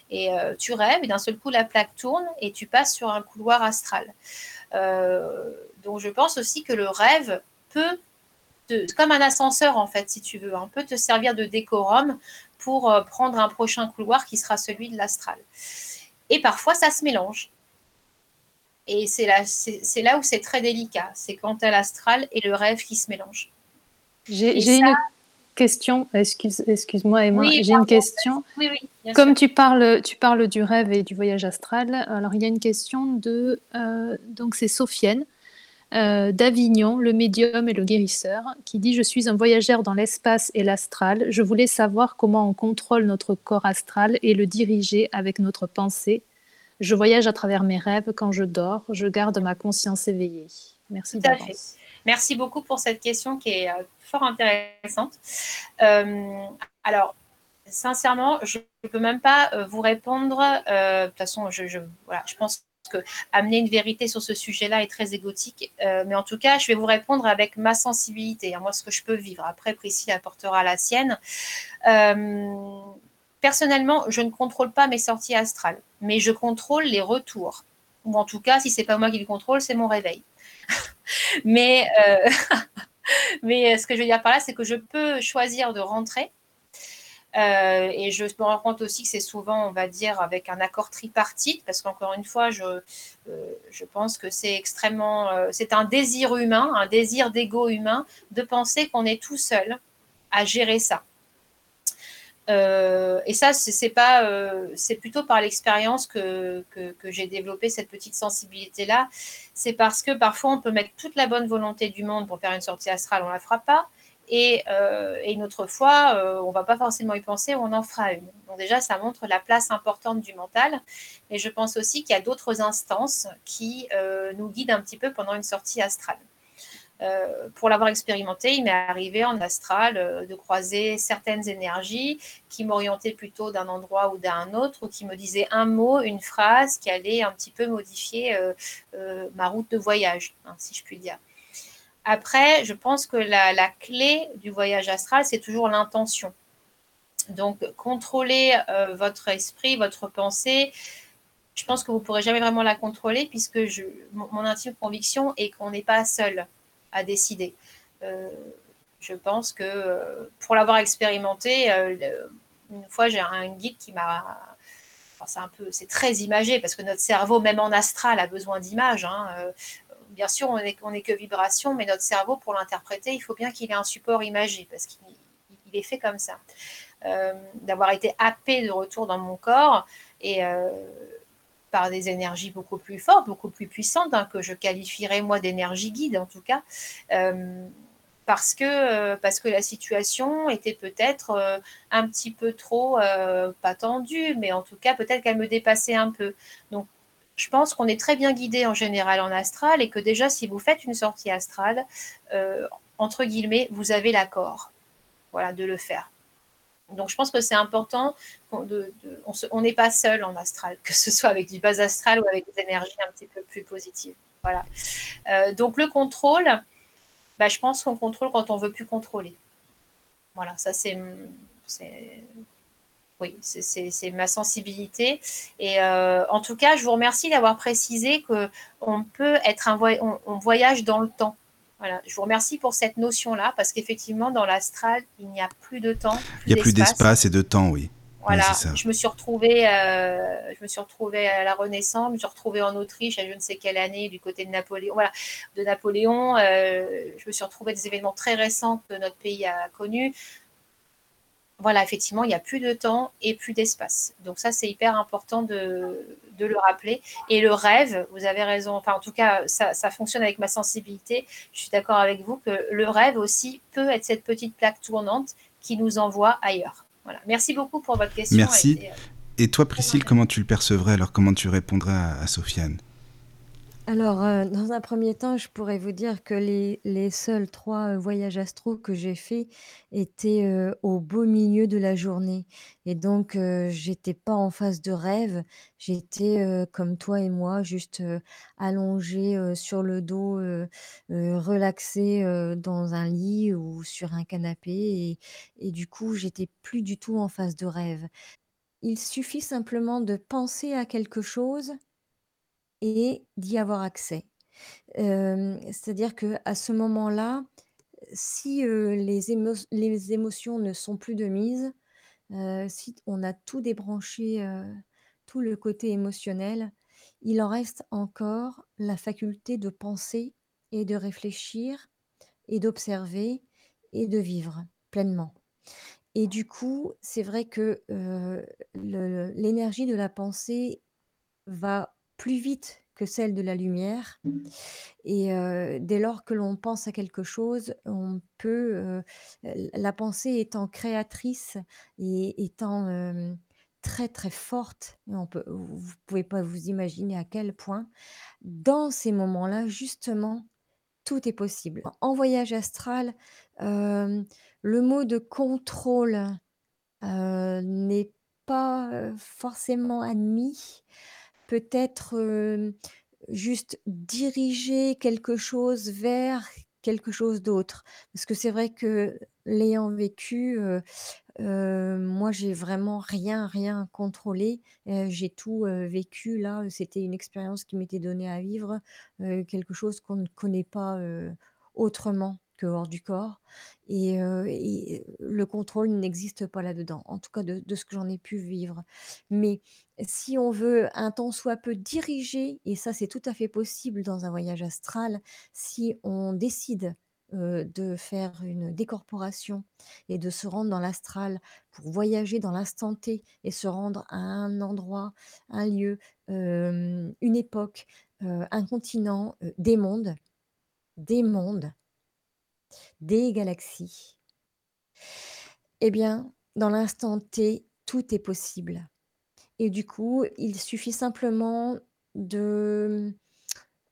et euh, tu rêves, et d'un seul coup, la plaque tourne, et tu passes sur un couloir astral. Euh, donc, je pense aussi que le rêve peut, comme un ascenseur, en fait, si tu veux, un hein, peut te servir de décorum pour euh, prendre un prochain couloir qui sera celui de l'astral. Et parfois, ça se mélange. Et c'est là, c'est là où c'est très délicat. C'est quand tu as l'astral et le rêve qui se mélangent. J'ai une question, excuse, moi Emma, j'ai une question. Comme tu parles, tu parles du rêve et du voyage astral, alors il y a une question de, euh, donc c'est Sophienne euh, d'Avignon, le médium et le guérisseur, qui dit Je suis un voyageur dans l'espace et l'astral. Je voulais savoir comment on contrôle notre corps astral et le diriger avec notre pensée. Je voyage à travers mes rêves quand je dors. Je garde ma conscience éveillée. Merci d'avance. Merci beaucoup pour cette question qui est euh, fort intéressante. Euh, alors, sincèrement, je ne peux même pas euh, vous répondre. de toute façon, je, voilà, je pense que amener une vérité sur ce sujet-là est très égotique. mais en tout cas, je vais vous répondre avec ma sensibilité, hein, moi, ce que je peux vivre. Après, Priscille apportera la sienne. personnellement, je ne contrôle pas mes sorties astrales, mais je contrôle les retours. Ou en tout cas, si c'est pas moi qui le contrôle, c'est mon réveil. <laughs> mais, euh, <laughs> mais ce que je veux dire par là, c'est que je peux choisir de rentrer. Euh, et je me rends compte aussi que c'est souvent, on va dire, avec un accord tripartite, parce qu'encore une fois, je, euh, je pense que c'est extrêmement, c'est un désir humain, un désir d'ego humain, de penser qu'on est tout seul à gérer ça. Euh, et ça, c'est pas, euh, c'est plutôt par l'expérience que, que, j'ai développé cette petite sensibilité-là. C'est parce que parfois, on peut mettre toute la bonne volonté du monde pour faire une sortie astrale, on la fera pas. Et, euh, et une autre fois, on va pas forcément y penser, on en fera une. Donc déjà, ça montre la place importante du mental. Mais je pense aussi qu'il y a d'autres instances qui nous guident un petit peu pendant une sortie astrale. Euh, pour l'avoir expérimenté, il m'est arrivé en astral euh, de croiser certaines énergies qui m'orientaient plutôt d'un endroit ou d'un autre, ou qui me disaient un mot, une phrase qui allait un petit peu modifier euh, ma route de voyage, hein, si je puis dire. Après, je pense que la, clé du voyage astral, c'est toujours l'intention. Donc, contrôler votre esprit, votre pensée, je pense que vous ne pourrez jamais vraiment la contrôler puisque mon intime conviction est qu'on n'est pas seul à décider. Euh, je pense que euh, pour l'avoir expérimenté, euh, une fois j'ai un guide qui m'a c'est un peu, c'est très imagé parce que notre cerveau, même en astral, a besoin d'images. Hein. bien sûr, on n'est on est que vibration, mais notre cerveau, pour l'interpréter, il faut bien qu'il ait un support imagé parce qu'il est fait comme ça. D'avoir été happé de retour dans mon corps et par des énergies beaucoup plus fortes, beaucoup plus puissantes, hein, que je qualifierais moi d'énergie guide en tout cas, euh, parce, que, euh, parce que la situation était peut-être euh, un petit peu trop, pas tendue, mais en tout cas peut-être qu'elle me dépassait un peu. Donc je pense qu'on est très bien guidé en général en astral et que déjà, si vous faites une sortie astrale, entre guillemets, vous avez l'accord voilà, de le faire. Donc, je pense que c'est important. on n'est pas seul en astral, que ce soit avec du bas astral ou avec des énergies un petit peu plus positives. Voilà. Euh, donc, le contrôle, bah, je pense qu'on contrôle quand on veut plus contrôler. Voilà, ça c'est oui, c'est ma sensibilité. Et euh, en tout cas, je vous remercie d'avoir précisé qu'on peut être un on, voyage dans le temps. Voilà, je vous remercie pour cette notion-là, parce qu'effectivement, dans l'astral, il n'y a plus de temps. il n'y a plus d'espace et de temps, oui. Voilà, je me suis retrouvée, euh, je me suis retrouvée à la Renaissance, je me suis retrouvée en Autriche à je ne sais quelle année du côté de Napoléon. Voilà, de Napoléon, euh, je me suis retrouvée des événements très récents que notre pays a connus voilà, effectivement, il n'y a plus de temps et plus d'espace. Donc ça, c'est hyper important de, le rappeler. Et le rêve, vous avez raison, enfin en tout cas, ça, fonctionne avec ma sensibilité. Je suis d'accord avec vous que le rêve aussi peut être cette petite plaque tournante qui nous envoie ailleurs. Voilà. Merci beaucoup pour votre question. Merci. Et, toi, Priscille, comment tu le percevrais? Alors, comment tu répondrais à Sofiane? Alors, euh, dans un premier temps, je pourrais vous dire que les les seuls 3, voyages astro que j'ai faits étaient, euh, au beau milieu de la journée et donc euh, j'étais pas en phase de rêve. J'étais, comme toi et moi, juste, allongée, sur le dos, relaxée, dans un lit ou sur un canapé et et du coup, j'étais plus du tout en phase de rêve. Il suffit simplement de penser à quelque chose et d'y avoir accès. c'est-à-dire qu'à ce moment-là, si, les les émotions ne sont plus de mise, si on a tout débranché, tout le côté émotionnel, il en reste encore la faculté de penser et de réfléchir et d'observer et de vivre pleinement. Et du coup, c'est vrai que, l'énergie de la pensée va plus vite que celle de la lumière et dès lors que l'on pense à quelque chose, on peut, la pensée étant créatrice et étant, très, très forte on peut vous pouvez pas vous imaginer à quel point, dans ces moments-là, justement, tout est possible. En voyage astral, le mot de contrôle, n'est pas, forcément admis peut-être, juste diriger quelque chose vers quelque chose d'autre. Parce que c'est vrai que l'ayant vécu, moi j'ai vraiment rien, rien contrôlé. j'ai tout, vécu là, c'était une expérience qui m'était donnée à vivre, quelque chose qu'on ne connaît pas, autrement hors du corps et, le contrôle n'existe pas là-dedans, en tout cas de, ce que j'en ai pu vivre. Mais si on veut un temps soit peu diriger, et ça c'est tout à fait possible dans un voyage astral, si on décide de faire une décorporation et de se rendre dans l'astral pour voyager dans l'instant T et se rendre à un endroit, un lieu, une époque, un continent, des mondes, des mondes, des galaxies. Eh bien, dans l'instant T, tout est possible. Et du coup, il suffit simplement de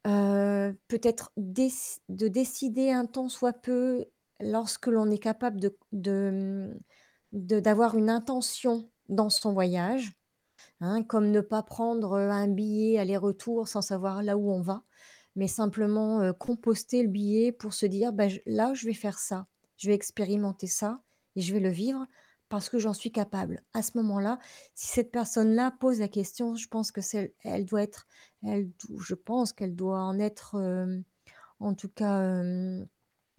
euh, peut-être de décider un temps soit peu lorsque l'on est capable de, d'avoir une intention dans son voyage, hein, comme ne pas prendre un billet aller-retour sans savoir là où on va mais simplement, composter le billet pour se dire: «Bah, là, je vais faire ça, je vais expérimenter ça et je vais le vivre parce que j'en suis capable». À ce moment-là, si cette personne-là pose la question, je pense que elle doit être je pense qu'elle doit en être, en tout cas,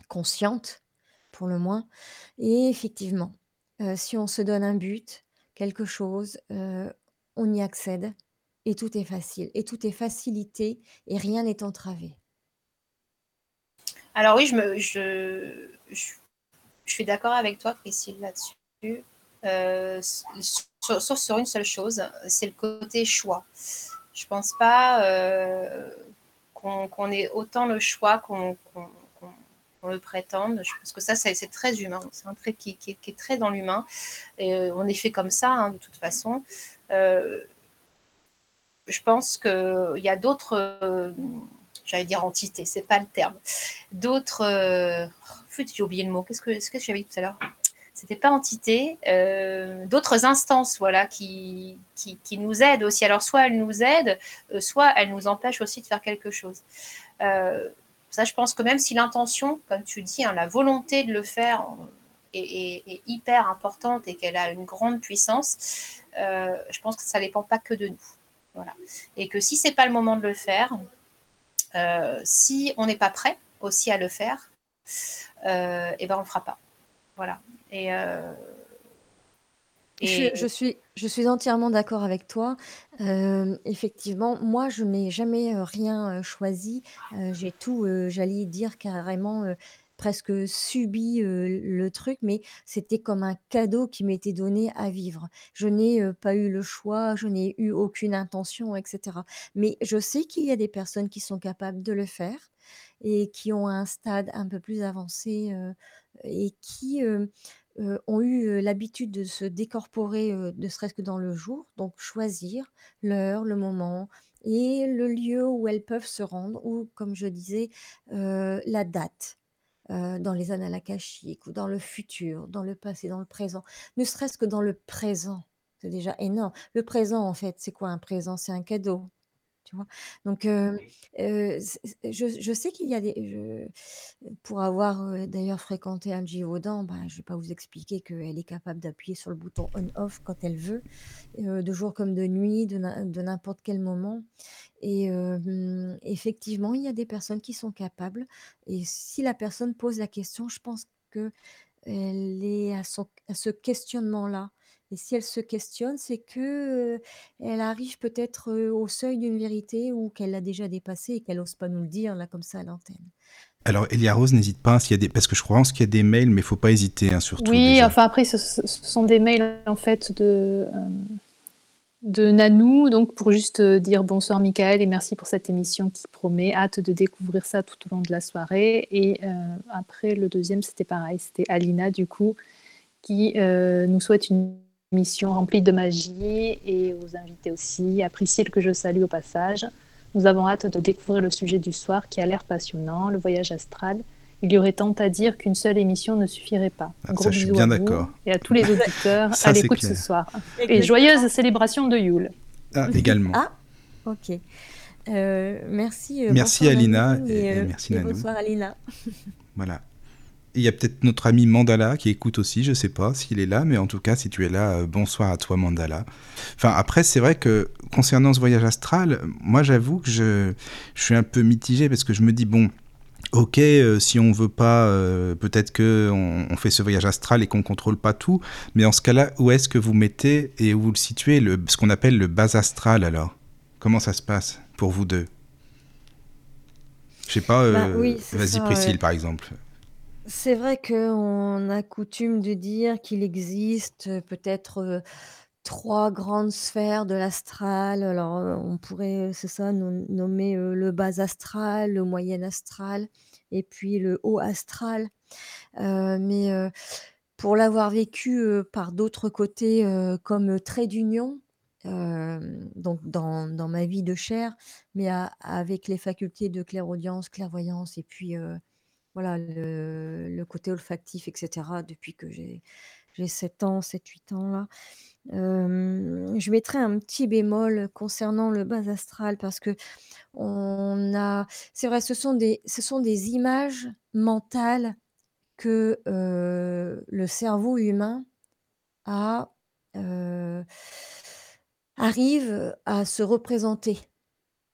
consciente, pour le moins et effectivement, si on se donne un but, quelque chose, on y accède et tout est facile, et tout est facilité, et rien n'est entravé. Alors oui, je, suis d'accord avec toi, Priscille, là-dessus. Euh, sauf sur une seule chose, c'est le côté choix. Je pense pas euh, qu'on ait autant le choix qu'on le prétende. Je pense que ça, c'est très humain. C'est un trait qui, qui, est très dans l'humain. Et euh, on est fait comme ça, hein, de toute façon je pense qu'il y a d'autres, j'allais dire entités, c'est pas le terme, d'autres, j'ai oublié le mot, qu'est-ce que, j'avais dit tout à l'heure? C'était pas entité, d'autres instances voilà, qui, qui, nous aident aussi. Alors, soit elles nous aident, soit elles nous empêchent aussi de faire quelque chose. ça, je pense que même si l'intention, comme tu dis, hein, la volonté de le faire est, hyper importante et qu'elle a une grande puissance, je pense que ça ne dépend pas que de nous. Voilà. Et que si c'est pas le moment de le faire, si on n'est pas prêt aussi à le faire, et eh ben on le fera pas. Voilà. Et, euh, Je, suis, je suis entièrement d'accord avec toi. Euh, effectivement, moi, je n'ai jamais euh, rien choisi. j'ai tout, j'allais dire carrément, presque subi le truc, mais c'était comme un cadeau qui m'était donné à vivre. Je n'ai pas eu le choix, je n'ai eu aucune intention, etc. Mais je sais qu'il y a des personnes qui sont capables de le faire et qui ont un stade un peu plus avancé et qui ont eu l'habitude de se décorporer, ne serait-ce que dans le jour, donc choisir l'heure, le moment et le lieu où elles peuvent se rendre, ou comme je disais, la date. Dans les annales akashiques ou dans le futur, dans le passé, dans le présent, ne serait-ce que dans le présent, c'est déjà énorme. Le présent, en fait, c'est quoi un présent? C'est un cadeau. Donc, je sais qu'il y a des pour avoir, d'ailleurs fréquenté Angie Audan, ben, je ne vais pas vous expliquer qu'elle est capable d'appuyer sur le bouton on off quand elle veut, de jour comme de nuit, de n'importe quel moment et effectivement, il y a des personnes qui sont capables et si la personne pose la question, je pense qu'elle est à à ce questionnement-là. Et si elle se questionne, c'est que elle arrive peut-être au seuil d'une vérité ou qu'elle l'a déjà dépassée et qu'elle n'ose pas nous le dire là comme ça à l'antenne. Alors Elia Rose, n'hésite pas s'il y a des parce que je pense qu'il y a des mails, mais il faut pas hésiter hein, surtout. Oui, enfin après ce, sont des mails en fait de de Nanou, donc pour juste dire bonsoir Michael et merci pour cette émission qui promet, hâte de découvrir ça tout au long de la soirée. Et après le deuxième c'était pareil, c'était Alina du coup qui nous souhaite une mission remplie de magie et aux invités aussi, à Priscille que je salue au passage. Nous avons hâte de découvrir le sujet du soir qui a l'air passionnant, le voyage astral. Il y aurait tant à dire qu'une seule émission ne suffirait pas. Ah, ça, je suis bien d'accord. Et à tous les auditeurs à l'écoute ce soir. Et joyeuse célébration de Yule. Ah, également. Ah, ok. Euh, merci. Euh, merci Alina et, euh, merci Nanou. Bonsoir Alina. Voilà. Il y a peut-être notre ami Mandala qui écoute aussi, je sais pas s'il est là, mais en tout cas, si tu es là, euh, bonsoir à toi Mandala. Enfin, après, c'est vrai que concernant ce voyage astral, moi j'avoue que je, je, suis un peu mitigé parce que je me dis, bon, ok, euh, si on veut pas, euh, peut-être que on, fait ce voyage astral et qu'on contrôle pas tout, mais en ce cas-là, où est-ce que vous mettez et où vous le situez, le, ce qu'on appelle le bas astral alors? Comment ça se passe pour vous deux? Je sais pas, bah vas-y Priscille par exemple. C'est vrai qu'on a coutume de dire qu'il existe, peut-être, trois grandes sphères de l'astral. Alors, on pourrait, c'est ça, nommer, le bas astral, le moyen astral et puis le haut astral. mais, pour l'avoir vécu, par d'autres côtés, comme trait d'union, donc dans dans ma vie de chair, mais avec les facultés de clairaudience, clairvoyance et puis, voilà, le, côté olfactif, etc., depuis que j'ai, j'ai 7 ans, 7-8 ans là. je mettrai un petit bémol concernant le bas astral parce que on a, c'est vrai, ce sont des, ce sont des images mentales que le cerveau humain arrive à se représenter.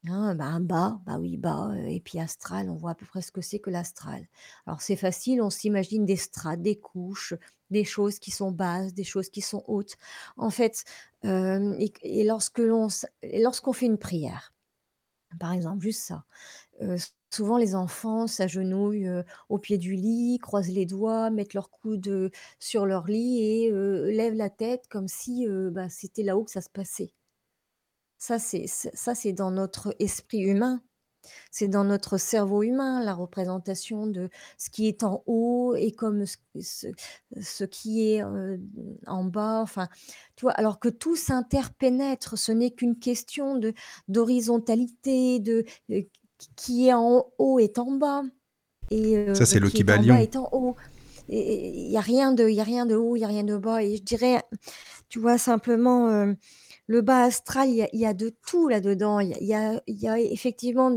Hein, bah, bas, bah oui, bas, et puis astral, on voit à peu près ce que c'est que l'astral. Alors c'est facile, on s'imagine des strates, des couches, des choses qui sont basses, des choses qui sont hautes. En fait, et, lorsque l'on, lorsqu'on fait une prière, par exemple, juste ça, souvent les enfants s'agenouillent au pied du lit, croisent les doigts, mettent leurs coudes sur leur lit et lèvent la tête comme si bah, c'était là-haut que ça se passait. Ça, c'est ça, c'est dans notre esprit humain. c'est dans notre cerveau humain, la représentation de ce qui est en haut et comme ce, ce, qui est en bas. Enfin, tu vois, alors que tout s'interpénètre, ce n'est qu'une question de d'horizontalité, de qui est en haut est en bas. Et, Ça, c'est le Kibalion. Est en haut. Il n'y a, rien de, y a rien de haut, il n'y a rien de bas. Et je dirais, tu vois, simplement, le bas astral, il y a, de tout là-dedans. Il y a, effectivement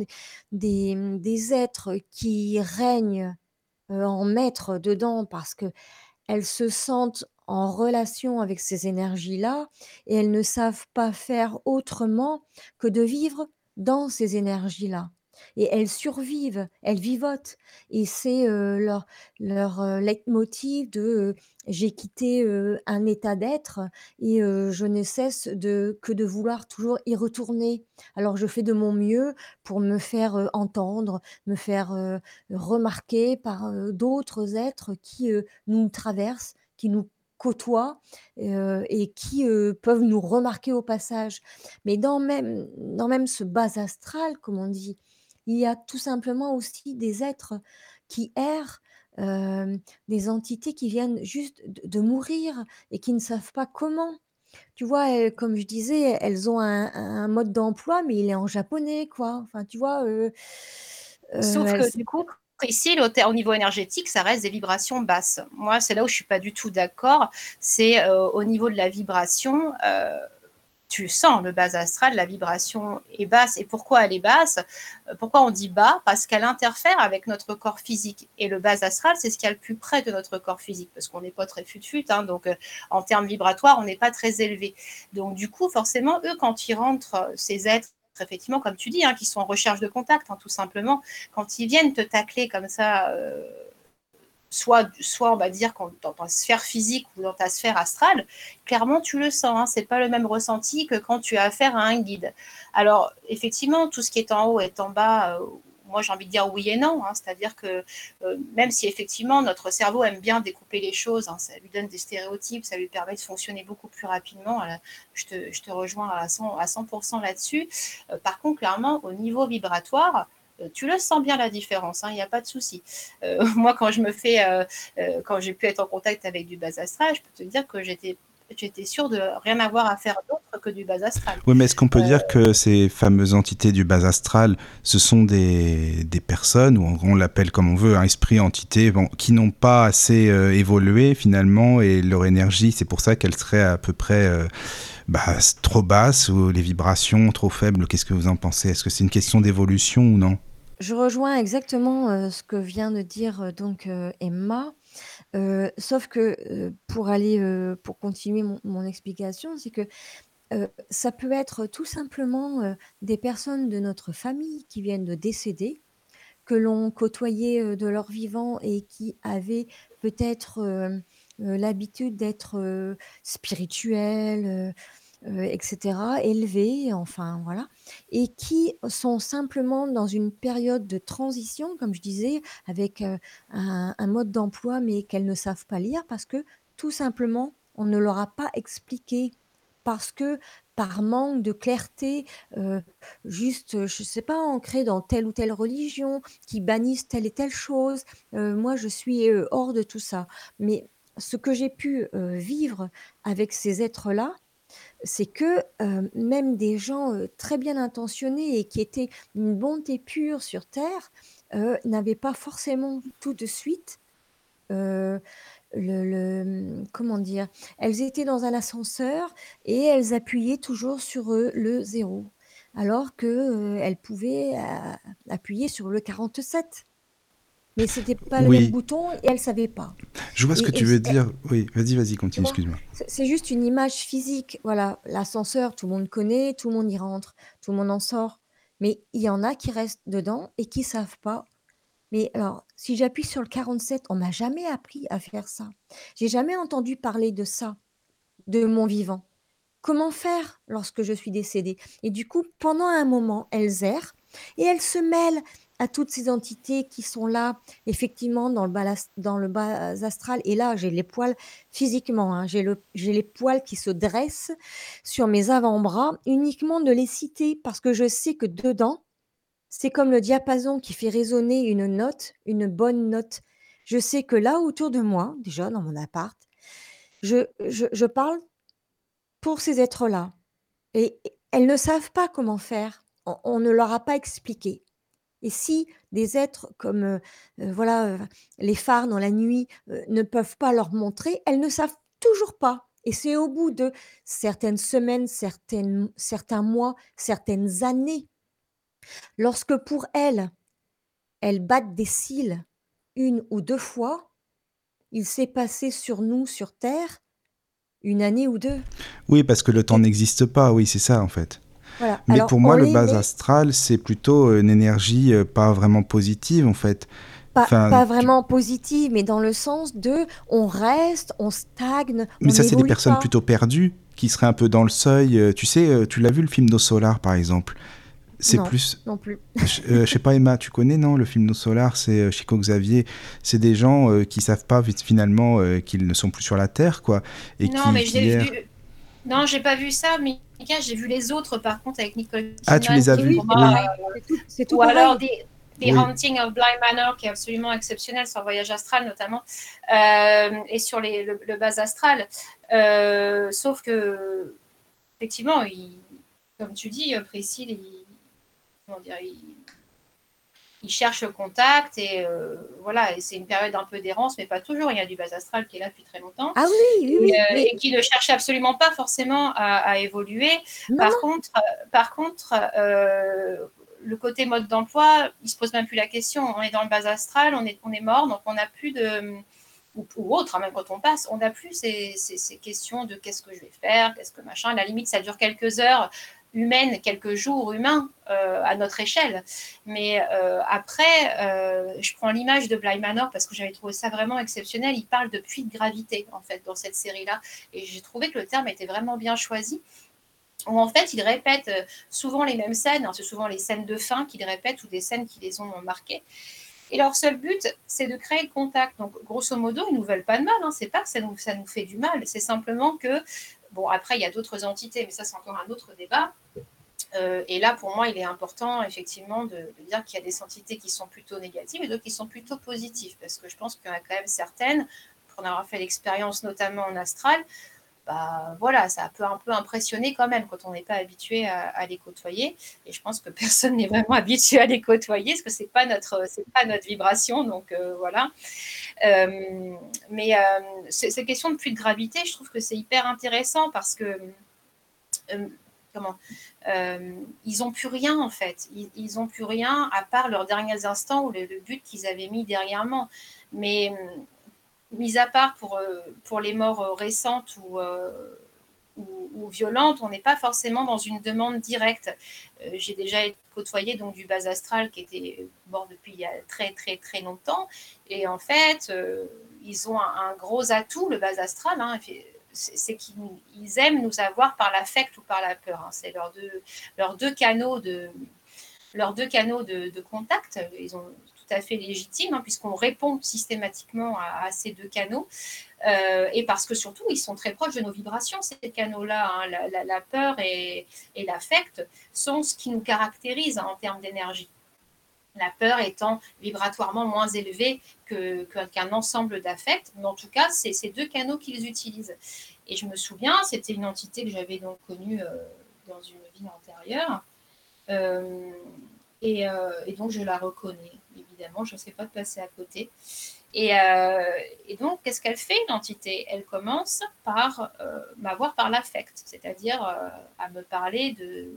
des, êtres qui règnent en maître dedans parce que elles se sentent en relation avec ces énergies-là et elles ne savent pas faire autrement que de vivre dans ces énergies-là et elles survivent, elles vivotent. Et c'est leur, leur leitmotiv de j'ai quitté un état d'être et je ne cesse de, que de vouloir toujours y retourner. Alors je fais de mon mieux pour me faire entendre, me faire remarquer par d'autres êtres qui nous traversent, qui nous côtoient et qui peuvent nous remarquer au passage. Mais dans même, dans même ce bas astral, comme on dit, il y a tout simplement aussi des êtres qui errent, des entités qui viennent juste de, mourir et qui ne savent pas comment. Tu vois, comme je disais, elles ont un, mode d'emploi, mais il est en japonais, quoi. Enfin, tu vois. Sauf que du coup, ici, au, niveau énergétique, ça reste des vibrations basses. Moi, c'est là où je suis pas du tout d'accord. C'est au niveau de la vibration tu sens le bas astral, la vibration est basse. Et pourquoi elle est basse? Euh, Pourquoi on dit bas? Parce qu'elle interfère avec notre corps physique. Et le bas astral, c'est ce qui est le plus près de notre corps physique, parce qu'on n'est pas très fut-fut. Hein, donc, euh, en termes vibratoires, on n'est pas très élevé. Donc, du coup, forcément, eux, quand ils rentrent, euh, ces êtres, effectivement, comme tu dis, hein, qui sont en recherche de contact, hein, tout simplement, quand ils viennent te tacler comme ça soit, on va dire dans ta sphère physique ou dans ta sphère astrale, clairement tu le sens. Hein, c'est pas le même ressenti que quand tu as affaire à un guide. Alors effectivement, tout ce qui est en haut est en bas. Euh, moi, j'ai envie de dire oui et non. Hein, c'est-à-dire que euh, même si effectivement notre cerveau aime bien découper les choses, hein, ça lui donne des stéréotypes, ça lui permet de fonctionner beaucoup plus rapidement. je, te, je, te, rejoins à 100%, à 100 là-dessus. Euh, par contre, clairement, au niveau vibratoire, tu le sens bien la différence, il hein, n'y a pas de souci. Euh, <laughs> moi, quand je me fais, euh, quand j'ai pu être en contact avec du bas astral, je peux te dire que j'étais j'étais sûre de rien avoir à faire d'autre que du bas astral. Oui, mais est-ce qu'on peut dire que ces fameuses entités du bas astral, ce sont des, des personnes, ou on l'appelle comme on veut, un esprit, entité, bon, qui n'ont pas assez évolué finalement, et leur énergie, c'est pour ça qu'elle serait à peu près bah, trop basse, ou les vibrations trop faibles Qu'est-ce que vous en pensez? Est-ce que c'est une question d'évolution ou non? Je rejoins exactement, ce que vient de dire, donc, Emma. sauf que, pour aller, pour continuer mon explication, c'est que, ça peut être tout simplement, des personnes de notre famille qui viennent de décéder, que l'on côtoyait, de leur vivant et qui avaient peut-être, l'habitude d'être, spirituelles, euh, etc., élevés, enfin voilà, et qui sont simplement dans une période de transition, comme je disais, avec euh, un, mode d'emploi, mais qu'elles ne savent pas lire parce que tout simplement, on ne leur a pas expliqué parce que par manque de clarté, euh, juste, je ne sais pas, ancré dans telle ou telle religion, qui bannissent telle et telle chose. moi, je suis hors de tout ça. Mais ce que j'ai pu vivre avec ces êtres-là, c'est que même des gens très bien intentionnés et qui étaient une bonté pure sur Terre n'avaient pas forcément tout de suite le, mmh, comment dire Elles étaient dans un ascenseur et elles appuyaient toujours sur le zéro, alors qu'elles pouvaient appuyer sur le 47 mais c'était pas le même bouton et elle savait pas. Je vois ce que tu veux dire. Oui, vas-y, vas-y, continue, excuse-moi. C'est juste une image physique. Voilà, l'ascenseur, tout le monde connaît, tout le monde y rentre, tout le monde en sort. Mais il y en a qui restent dedans et qui savent pas. Mais alors, si j'appuie sur le 47, on m'a jamais appris à faire ça. J'ai jamais entendu parler de ça, de mon vivant. Comment faire lorsque je suis décédée? Et du coup, pendant un moment, elles errent et elles se mêlent à toutes ces entités qui sont là, effectivement, dans le bas, dans le bas astral. Et là, j'ai les poils physiquement, hein, j'ai les poils qui se dressent sur mes avant-bras, uniquement de les citer, parce que je sais que dedans, c'est comme le diapason qui fait résonner une note, une bonne note. Je sais que là, autour de moi, déjà dans mon appart, je, je, parle pour ces êtres-là. Et elles ne savent pas comment faire. On, ne leur a pas expliqué. Et si des êtres comme euh, euh, voilà euh, les phares dans la nuit ne peuvent pas leur montrer, elles ne savent toujours pas. Et c'est au bout de certaines semaines, certaines, certains mois, certaines années Lorsque pour elles, elles battent des cils une ou deux fois, il s'est passé sur nous, sur Terre, une année ou deux. Oui, parce que le temps n'existe pas, oui, c'est ça en fait. Mais pour moi, le bas astral, c'est plutôt une énergie euh, pas vraiment positive en fait. Pas, vraiment positive, mais dans le sens de on reste, on stagne. Mais ça, c'est des personnes plutôt perdues qui seraient un peu dans le seuil. Euh, tu sais, euh, tu l'as vu le film No Solar par exemple c'est plus. Non plus. <laughs> je, ne euh, sais pas, Emma, tu connais, non Le film No Solar, c'est Chico Xavier. C'est des gens qui euh, qui savent pas finalement qu'ils ne sont plus sur la Terre, quoi. Et non, mais j'ai vu. Non, j'ai pas vu ça, mais j'ai vu les autres, par contre, avec Nicole. Ah, tu les as vus C'est tout, Ou alors des, des Haunting of Blind Manor, qui est absolument exceptionnel sur le voyage astral notamment, et sur les, le, bas astral. sauf que, effectivement, comme tu dis, Priscille, il, il, cherche le contact et euh, voilà, et c'est une période un peu d'errance, mais pas toujours. Il y a du bas astral qui est là depuis très longtemps. Ah oui, oui, euh, et, qui ne cherche absolument pas forcément à, évoluer. Par contre, euh, par contre le côté mode d'emploi, il se pose même plus la question. On est dans le bas astral, on est, on est mort, donc on n'a plus de ou, autre, hein, même quand on passe, on n'a plus ces, ces, ces, questions de qu'est-ce que je vais faire, qu'est-ce que machin. À la limite, ça dure quelques heures humaine, quelques jours humains euh, à notre échelle. Mais euh, après, euh, je prends l'image de Bly Manor parce que j'avais trouvé ça vraiment exceptionnel. Il parle de puits de gravité, en fait, dans cette série-là. Et j'ai trouvé que le terme était vraiment bien choisi. Où en fait, il répète souvent les mêmes scènes. Hein, c'est souvent les scènes de fin qu'il répète ou des scènes qui les ont marquées. Et leur seul but, c'est de créer le contact. Donc, grosso modo, ils ne nous veulent pas de mal. Hein. C'est pas que ça nous, ça nous fait du mal. C'est simplement que Bon, après, il y a d'autres entités, mais ça, c'est encore un autre débat. Euh, et là, pour moi, il est important, effectivement, de, dire qu'il y a des entités qui sont plutôt négatives et d'autres qui sont plutôt positives. Parce que je pense qu'il y en a quand même certaines, pour en avoir fait l'expérience notamment en astral, bah, voilà, ça peut un peu impressionner quand même quand on n'est pas habitué à, les côtoyer. Et je pense que <laughs> personne n'est vraiment habitué à les côtoyer parce que c'est pas notre, pas notre vibration. Donc euh, voilà. Euh, mais euh, ces questions de puits de gravité, je trouve que c'est hyper intéressant parce que comment ils n'ont plus rien en fait. Ils n'ont plus rien à part leurs derniers instants ou le, le but qu'ils avaient mis derrière Mais mis à part pour, euh, pour les morts euh, récentes euh, ou, ou, violentes, on n'est pas forcément dans une demande directe. J'ai déjà côtoyé donc du bas astral qui était mort depuis il y a très très très longtemps. Et en fait, ils ont un, gros atout, le bas astral. Hein, c'est qu'ils aiment nous avoir par l'affect ou par la peur. Hein. C'est leurs deux, leurs deux canaux de leurs deux canaux de, contact. Ils ont à fait légitime, hein, puisqu'on répond systématiquement à, ces deux canaux. Euh, et parce que surtout, ils sont très proches de nos vibrations, ces canaux-là. Hein. la, peur et, l'affect sont ce qui nous caractérise hein, en termes d'énergie. La peur étant vibratoirement moins élevée qu'un ensemble d'affects, mais en tout cas, c'est ces deux canaux qu'ils utilisent. Et je me souviens, c'était une entité que j'avais donc connue euh, dans une vie antérieure. Euh, et, donc, je la reconnais évidemment, je ne sais pas de passer à côté. Euh, et, donc, qu'est-ce qu'elle fait, l'entité? Elle commence par euh, m'avoir par l'affect, c'est-à-dire euh, à me parler de,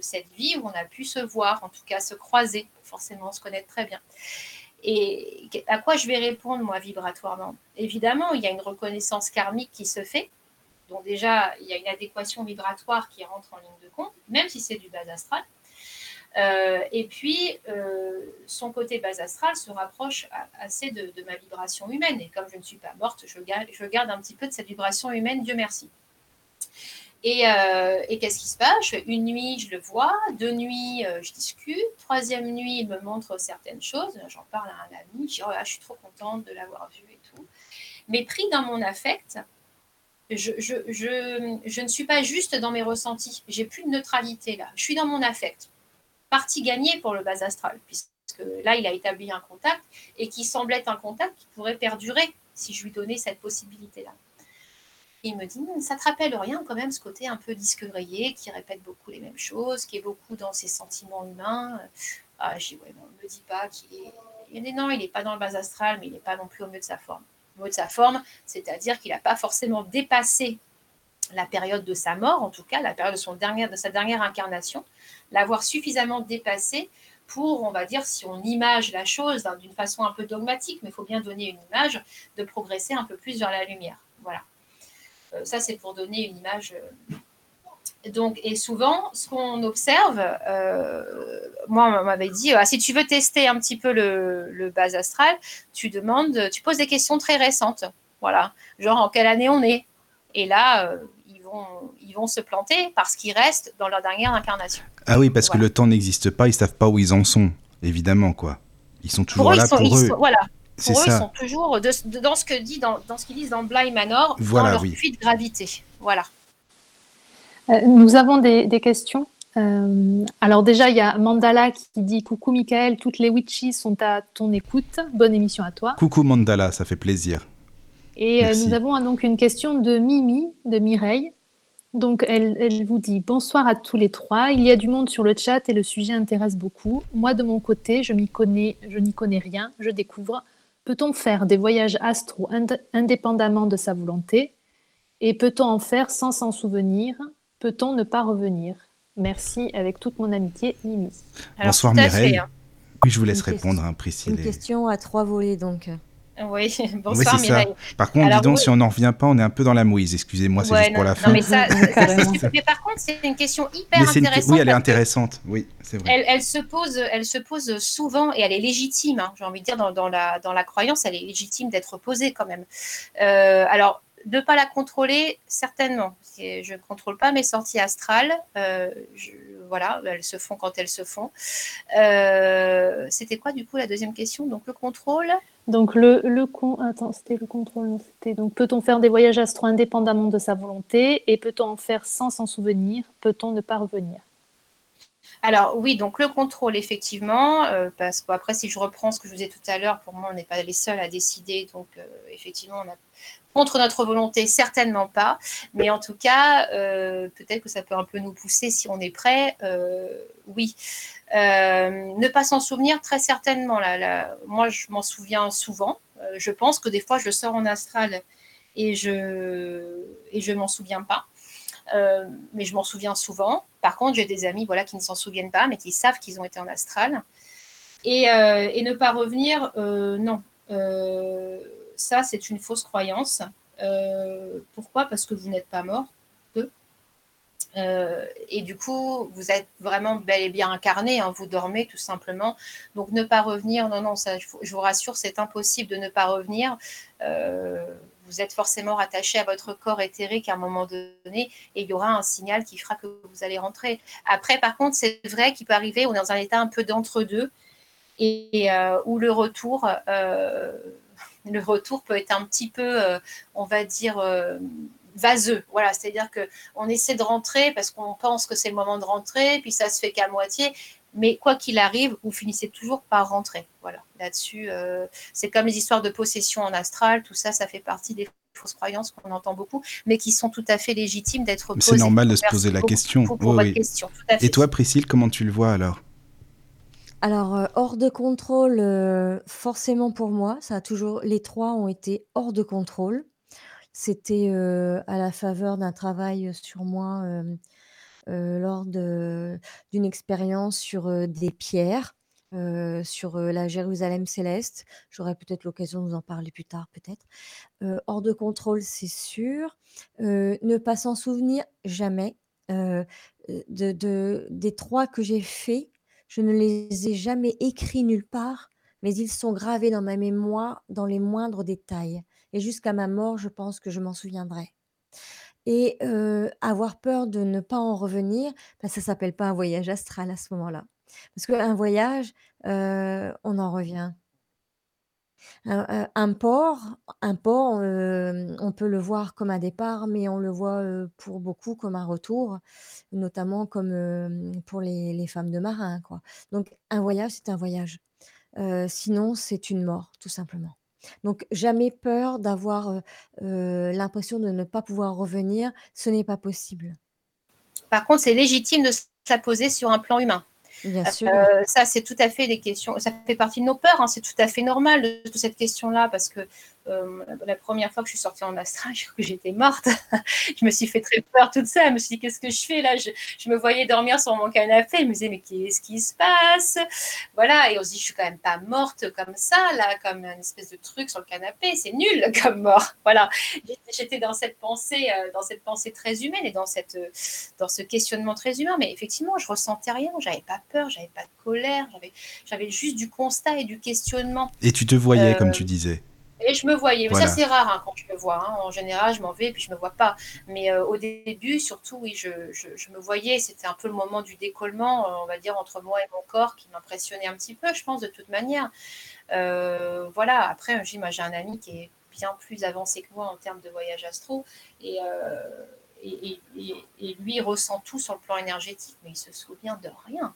cette vie où on a pu se voir, en tout cas se croiser, forcément se connaître très bien. Et à quoi je vais répondre, moi, vibratoirement? Évidemment, il y a une reconnaissance karmique qui se fait. Donc déjà, il y a une adéquation vibratoire qui rentre en ligne de compte, même si c'est du bas astral. Euh, et puis, euh, son côté bas astral se rapproche assez de, ma vibration humaine. Et comme je ne suis pas morte, je garde, un petit peu de cette vibration humaine, Dieu merci. Et, euh, qu'est-ce qui se passe? Une nuit, je le vois. Deux nuits, je discute. Troisième nuit, il me montre certaines choses. J'en parle à un ami. Je dis, oh je suis trop contente de l'avoir vu et tout. Mais pris dans mon affect, je, je ne suis pas juste dans mes ressentis. J'ai plus de neutralité là. Je suis dans mon affect partie gagnée pour le bas astral, puisque là, il a établi un contact et qui semble être un contact qui pourrait perdurer si je lui donnais cette possibilité-là. Il me dit, ça te rappelle rien quand même, ce côté un peu disque rayé, qui répète beaucoup les mêmes choses, qui est beaucoup dans ses sentiments humains. Ah, dis, ouais, ne me dis pas qu'il est... Dit, non, il n'est pas dans le bas astral, mais il n'est pas non plus au mieux de sa forme. Au mieux de sa forme, c'est-à-dire qu'il n'a pas forcément dépassé la période de sa mort, en tout cas, la période de, sa dernière incarnation, l'avoir suffisamment dépassé pour, on va dire, si on image la chose d'une façon un peu dogmatique, mais il faut bien donner une image, de progresser un peu plus vers la lumière. Voilà. Euh, ça, c'est pour donner une image. Euh. Donc, et souvent, ce qu'on observe, euh, moi, on m'avait dit, ah, si tu veux tester un petit peu le, le bas astral, tu demandes, tu poses des questions très récentes. Voilà. Genre, en quelle année on est? Et là, vont, ils vont se planter parce qu'ils restent dans leur dernière incarnation. Ah oui, parce que le temps n'existe pas, ils savent pas où ils en sont, évidemment, quoi. Ils sont toujours là pour eux. voilà. Pour eux, ils sont toujours dans ce que dit dans, ce qu'ils disent dans Bly Manor, dans leur puits de gravité. Voilà. Euh, nous avons des, questions. Euh, alors déjà, il y a Mandala qui dit Coucou Michael, toutes les witches sont à ton écoute. Bonne émission à toi. Coucou Mandala, ça fait plaisir. Et euh, nous avons donc une question de Mimi, de Mireille. Donc, elle, vous dit bonsoir à tous les trois. Il y a du monde sur le chat et le sujet intéresse beaucoup. Moi, de mon côté, je m'y connais, je n'y connais rien, je découvre. Peut-on faire des voyages astro indépendamment de sa volonté? Et peut-on en faire sans s'en souvenir? Peut-on ne pas revenir? Merci avec toute mon amitié, Mimi. Bonsoir Mireille. Hein. Oui, je vous laisse répondre, hein, Priscille. Une question à trois volets, donc. Oui, <laughs> bonsoir Mireille. Par contre, dis donc, si on n'en revient pas, on est un peu dans la mouise. Excusez-moi, c'est juste pour la fin. mais, ça, <laughs> mais, par contre, c'est une question hyper intéressante. Oui, elle est intéressante. Oui, c'est vrai. Elle, se pose, elle se pose souvent et elle est légitime. Hein, J'ai envie de dire, dans, dans, la, dans la croyance, elle est légitime d'être posée quand même. Euh, alors, de ne pas la contrôler, certainement. Je ne contrôle pas mes sorties astrales. Euh, voilà, elles se font quand elles se font. Euh, c'était quoi, du coup, la deuxième question? Donc, le contrôle? Donc le, le attends, c'était le contrôle, donc peut-on faire des voyages astro indépendamment de sa volonté et peut-on en faire sans s'en souvenir? Peut-on ne pas revenir? Alors oui, donc le contrôle, effectivement, euh, parce qu'après, si je reprends ce que je vous disais tout à l'heure, pour moi, on n'est pas les seuls à décider, donc euh, effectivement, on a contre notre volonté, certainement pas, mais en tout cas, euh, peut-être que ça peut un peu nous pousser si on est prêt, oui. ne pas s'en souvenir, très certainement. Là, moi, je m'en souviens souvent. je pense que des fois, je sors en astral et je et je m'en souviens pas. Euh, mais je m'en souviens souvent. Par contre, j'ai des amis voilà, qui ne s'en souviennent pas, mais qui savent qu'ils ont été en astral. Et, euh, et ne pas revenir, euh, non. Ça, c'est une fausse croyance. pourquoi? Parce que vous n'êtes pas mort. et du coup, vous êtes vraiment bel et bien incarné, hein, vous dormez tout simplement. Donc ne pas revenir, non, non, je vous rassure, c'est impossible de ne pas revenir vous êtes forcément rattaché à votre corps éthérique à un moment donné et il y aura un signal qui fera que vous allez rentrer. Après, par contre, c'est vrai qu'il peut arriver, on est dans un état un peu d'entre-deux et, euh, où le retour, euh, le retour peut être un petit peu, euh, on va dire, vaseux. Voilà, c'est-à-dire qu'on essaie de rentrer parce qu'on pense que c'est le moment de rentrer, puis ça se fait qu'à moitié. Mais quoi qu'il arrive, vous finissez toujours par rentrer. Voilà, là-dessus, euh, c'est comme les histoires de possession en astral, tout ça, ça fait partie des fausses croyances qu'on entend beaucoup, mais qui sont tout à fait légitimes d'être posées. C'est normal de se poser la question. Et toi, Priscille, comment tu le vois alors? Alors, euh, hors de contrôle, euh, forcément pour moi, ça a toujours, les trois ont été hors de contrôle. C'était à la faveur d'un travail sur moi lors d'une expérience sur des pierres, sur la Jérusalem céleste. J'aurai peut-être l'occasion de vous en parler plus tard, peut-être. hors de contrôle, c'est sûr. ne pas s'en souvenir, jamais. de, des trois que j'ai faits, je ne les ai jamais écrits nulle part, mais ils sont gravés dans ma mémoire dans les moindres détails. Et jusqu'à ma mort, je pense que je m'en souviendrai. Et avoir peur de ne pas en revenir, bah, ça s'appelle pas un voyage astral à ce moment-là. Parce qu'un voyage, on en revient. Un, port, un port on peut le voir comme un départ, mais on le voit pour beaucoup comme un retour, notamment comme pour les, femmes de marins. Donc un voyage, c'est un voyage. sinon, c'est une mort, tout simplement. Donc jamais peur d'avoir l'impression de ne pas pouvoir revenir, ce n'est pas possible. Par contre, c'est légitime de se sur un plan humain. Bien euh, sûr. ça, c'est tout à fait des questions. Ça fait partie de nos peurs. Hein, c'est tout à fait normal de, de cette question-là parce que euh, la première fois que je suis sortie en astral, <laughs> je que j'étais morte. <laughs> je me suis fait très peur toute seule. Je me suis dit, qu'est-ce que je fais là? Je, me voyais dormir sur mon canapé. Je me disais, mais qu'est-ce qui se passe? Voilà. Et on se dit, je suis quand même pas morte comme ça, là, comme une espèce de truc sur le canapé. C'est nul <laughs> comme mort. Voilà. J'étais dans cette pensée, euh, dans cette pensée très humaine et dans, cette, dans ce questionnement très humain. Mais effectivement, je ressentais rien. J'avais pas peur, j'avais pas de colère. J'avais juste du constat et du questionnement. Et tu te voyais, comme euh, tu disais? Et je me voyais. Ça, c'est rare hein, quand je me vois. Hein. En général, je m'en vais et puis je ne me vois pas. Mais euh, au début, surtout, oui, je, je, me voyais. C'était un peu le moment du décollement, euh, on va dire, entre moi et mon corps qui m'impressionnait un petit peu, je pense, de toute manière. Euh, voilà. Après, j'ai un ami qui est bien plus avancé que moi en termes de voyage astro. Et, et, et, lui, il ressent tout sur le plan énergétique, mais il se souvient de rien.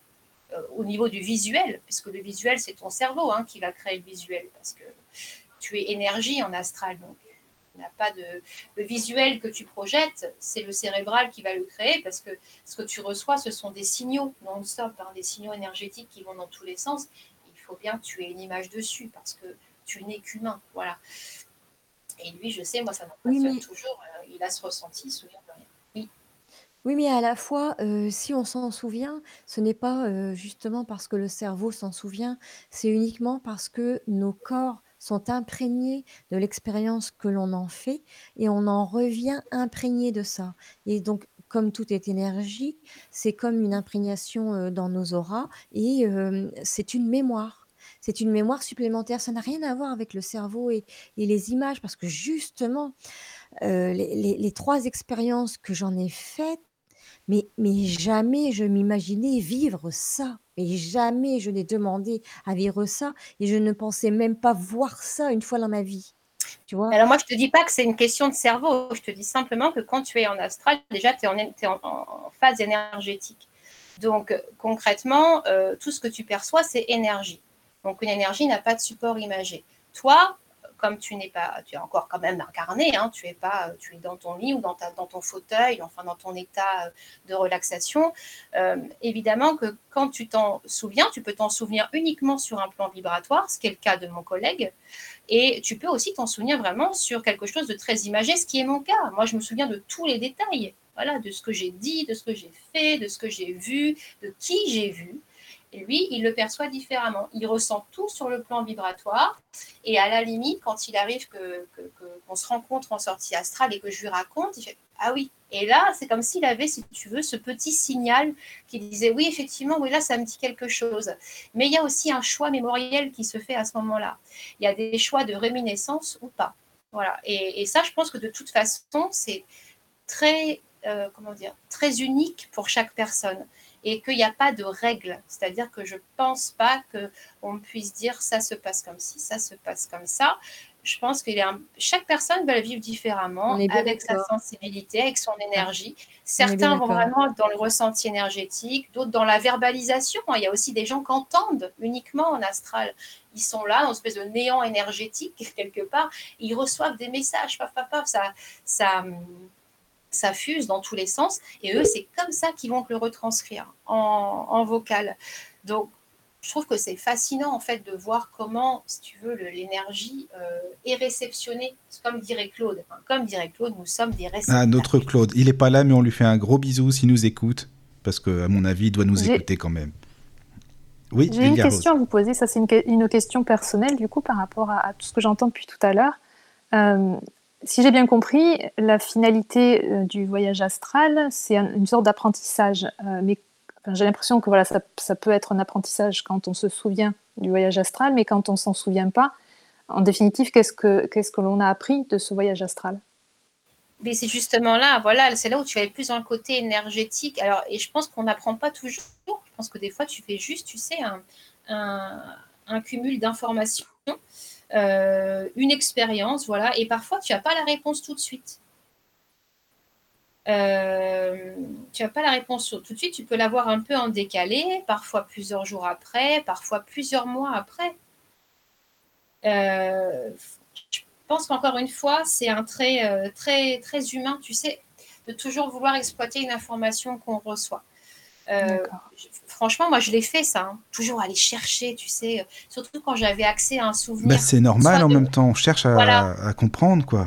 au niveau du visuel, puisque le visuel, c'est ton cerveau hein, qui va créer le visuel. Parce que tu es énergie en astral. Donc, il n'y a pas de. Le visuel que tu projettes, c'est le cérébral qui va le créer parce que ce que tu reçois, ce sont des signaux non-stop, hein, des signaux énergétiques qui vont dans tous les sens. Il faut bien que tu aies une image dessus parce que tu n'es qu'humain. Voilà. Et lui, je sais, moi, ça m'impressionne toujours. Euh, il a ce ressenti, il se souvient de rien. Oui. Oui, mais à la fois, euh, si on s'en souvient, ce n'est pas euh, justement parce que le cerveau s'en souvient, c'est uniquement parce que nos corps sont imprégnés de l'expérience que l'on en fait et on en revient imprégné de ça. Et donc, comme tout est énergie, c'est comme une imprégnation dans nos auras et c'est une mémoire. C'est une mémoire supplémentaire. Ça n'a rien à voir avec le cerveau et, les images parce que justement, les, trois expériences que j'en ai faites, mais, mais jamais je m'imaginais vivre ça. Et jamais je n'ai demandé à vivre ça et je ne pensais même pas voir ça une fois dans ma vie. Tu vois? Alors moi, je ne te dis pas que c'est une question de cerveau. Je te dis simplement que quand tu es en astral, déjà, tu es, en, phase énergétique. Donc concrètement, euh, tout ce que tu perçois, c'est énergie. Donc une énergie n'a pas de support imagé. Toi, comme tu n'es pas, es encore quand même incarné, hein, tu es pas, tu es dans ton lit ou dans, ta, ton fauteuil, enfin dans ton état euh, de relaxation. Euh, évidemment que quand tu t'en souviens, tu peux t'en souvenir uniquement sur un plan vibratoire, ce qui est le cas de mon collègue, et tu peux aussi t'en souvenir vraiment sur quelque chose de très imagé, ce qui est mon cas. Moi, je me souviens de tous les détails, voilà, de ce que j'ai dit, de ce que j'ai fait, de ce que j'ai vu, de qui j'ai vu. Lui, il le perçoit différemment. Il ressent tout sur le plan vibratoire. Et à la limite, quand il arrive qu'on se rencontre en sortie astrale et que je lui raconte, il fait Ah oui. Et là, c'est comme s'il avait, si tu veux, ce petit signal qui disait Oui, effectivement, oui, là, ça me dit quelque chose. Mais il y a aussi un choix mémoriel qui se fait à ce moment-là. Il y a des choix de réminiscence ou pas. Voilà. Et, ça, je pense que de toute façon, c'est très, euh, comment dire, très unique pour chaque personne et qu'il n'y a pas de règle. C'est-à-dire que je ne pense pas qu'on puisse dire ça se passe comme ci, ça se passe comme ça. Je pense que chaque personne va le vivre différemment, avec sa sensibilité, avec son énergie. Certains vont vraiment dans le ressenti énergétique, d'autres dans la verbalisation. Il y a aussi des gens qui entendent uniquement en astral. Ils sont là, dans une espèce de néant énergétique, <laughs> quelque part. Ils reçoivent des messages, paf, paf, paf. Ça, ça, ça fuse dans tous les sens. Et eux, c'est comme ça qu'ils vont le retranscrire en, vocal. Donc, je trouve que c'est fascinant en fait de voir comment, si tu veux, l'énergie euh, est réceptionnée, comme dirait Claude. comme dirait Claude, nous sommes des récepteurs. Ah, notre Claude, il n'est pas là, mais on lui fait un gros bisou s'il nous écoute, parce qu'à mon avis, il doit nous écouter quand même. Oui, j'ai une question à vous poser. Ça, c'est une, question personnelle, du coup, par rapport à, tout ce que j'entends depuis tout à l'heure. Euh, si j'ai bien compris, la finalité euh, du voyage astral, c'est une sorte d'apprentissage. Euh, mais j'ai l'impression que voilà, ça, peut être un apprentissage quand on se souvient du voyage astral, mais quand on s'en souvient pas, en définitive, qu'est-ce que, qu'est-ce que l'on a appris de ce voyage astral? Mais c'est justement là, voilà, c'est là où tu vas plus dans le côté énergétique. Alors, et je pense qu'on n'apprend pas toujours. Je pense que des fois, tu fais juste, tu sais, un, cumul d'informations une expérience, voilà, et parfois tu n'as pas la réponse tout de suite. Euh, tu n'as pas la réponse tout de suite, tu peux l'avoir un peu en décalé, parfois plusieurs jours après, parfois plusieurs mois après. Euh, je pense qu'encore une fois, c'est un trait euh, très, très humain, tu sais, de toujours vouloir exploiter une information qu'on reçoit. Franchement, moi, je l'ai fait ça. Hein. Toujours aller chercher, tu sais, surtout quand j'avais accès à un souvenir. Bah, c'est normal en même temps. On cherche à, à comprendre, quoi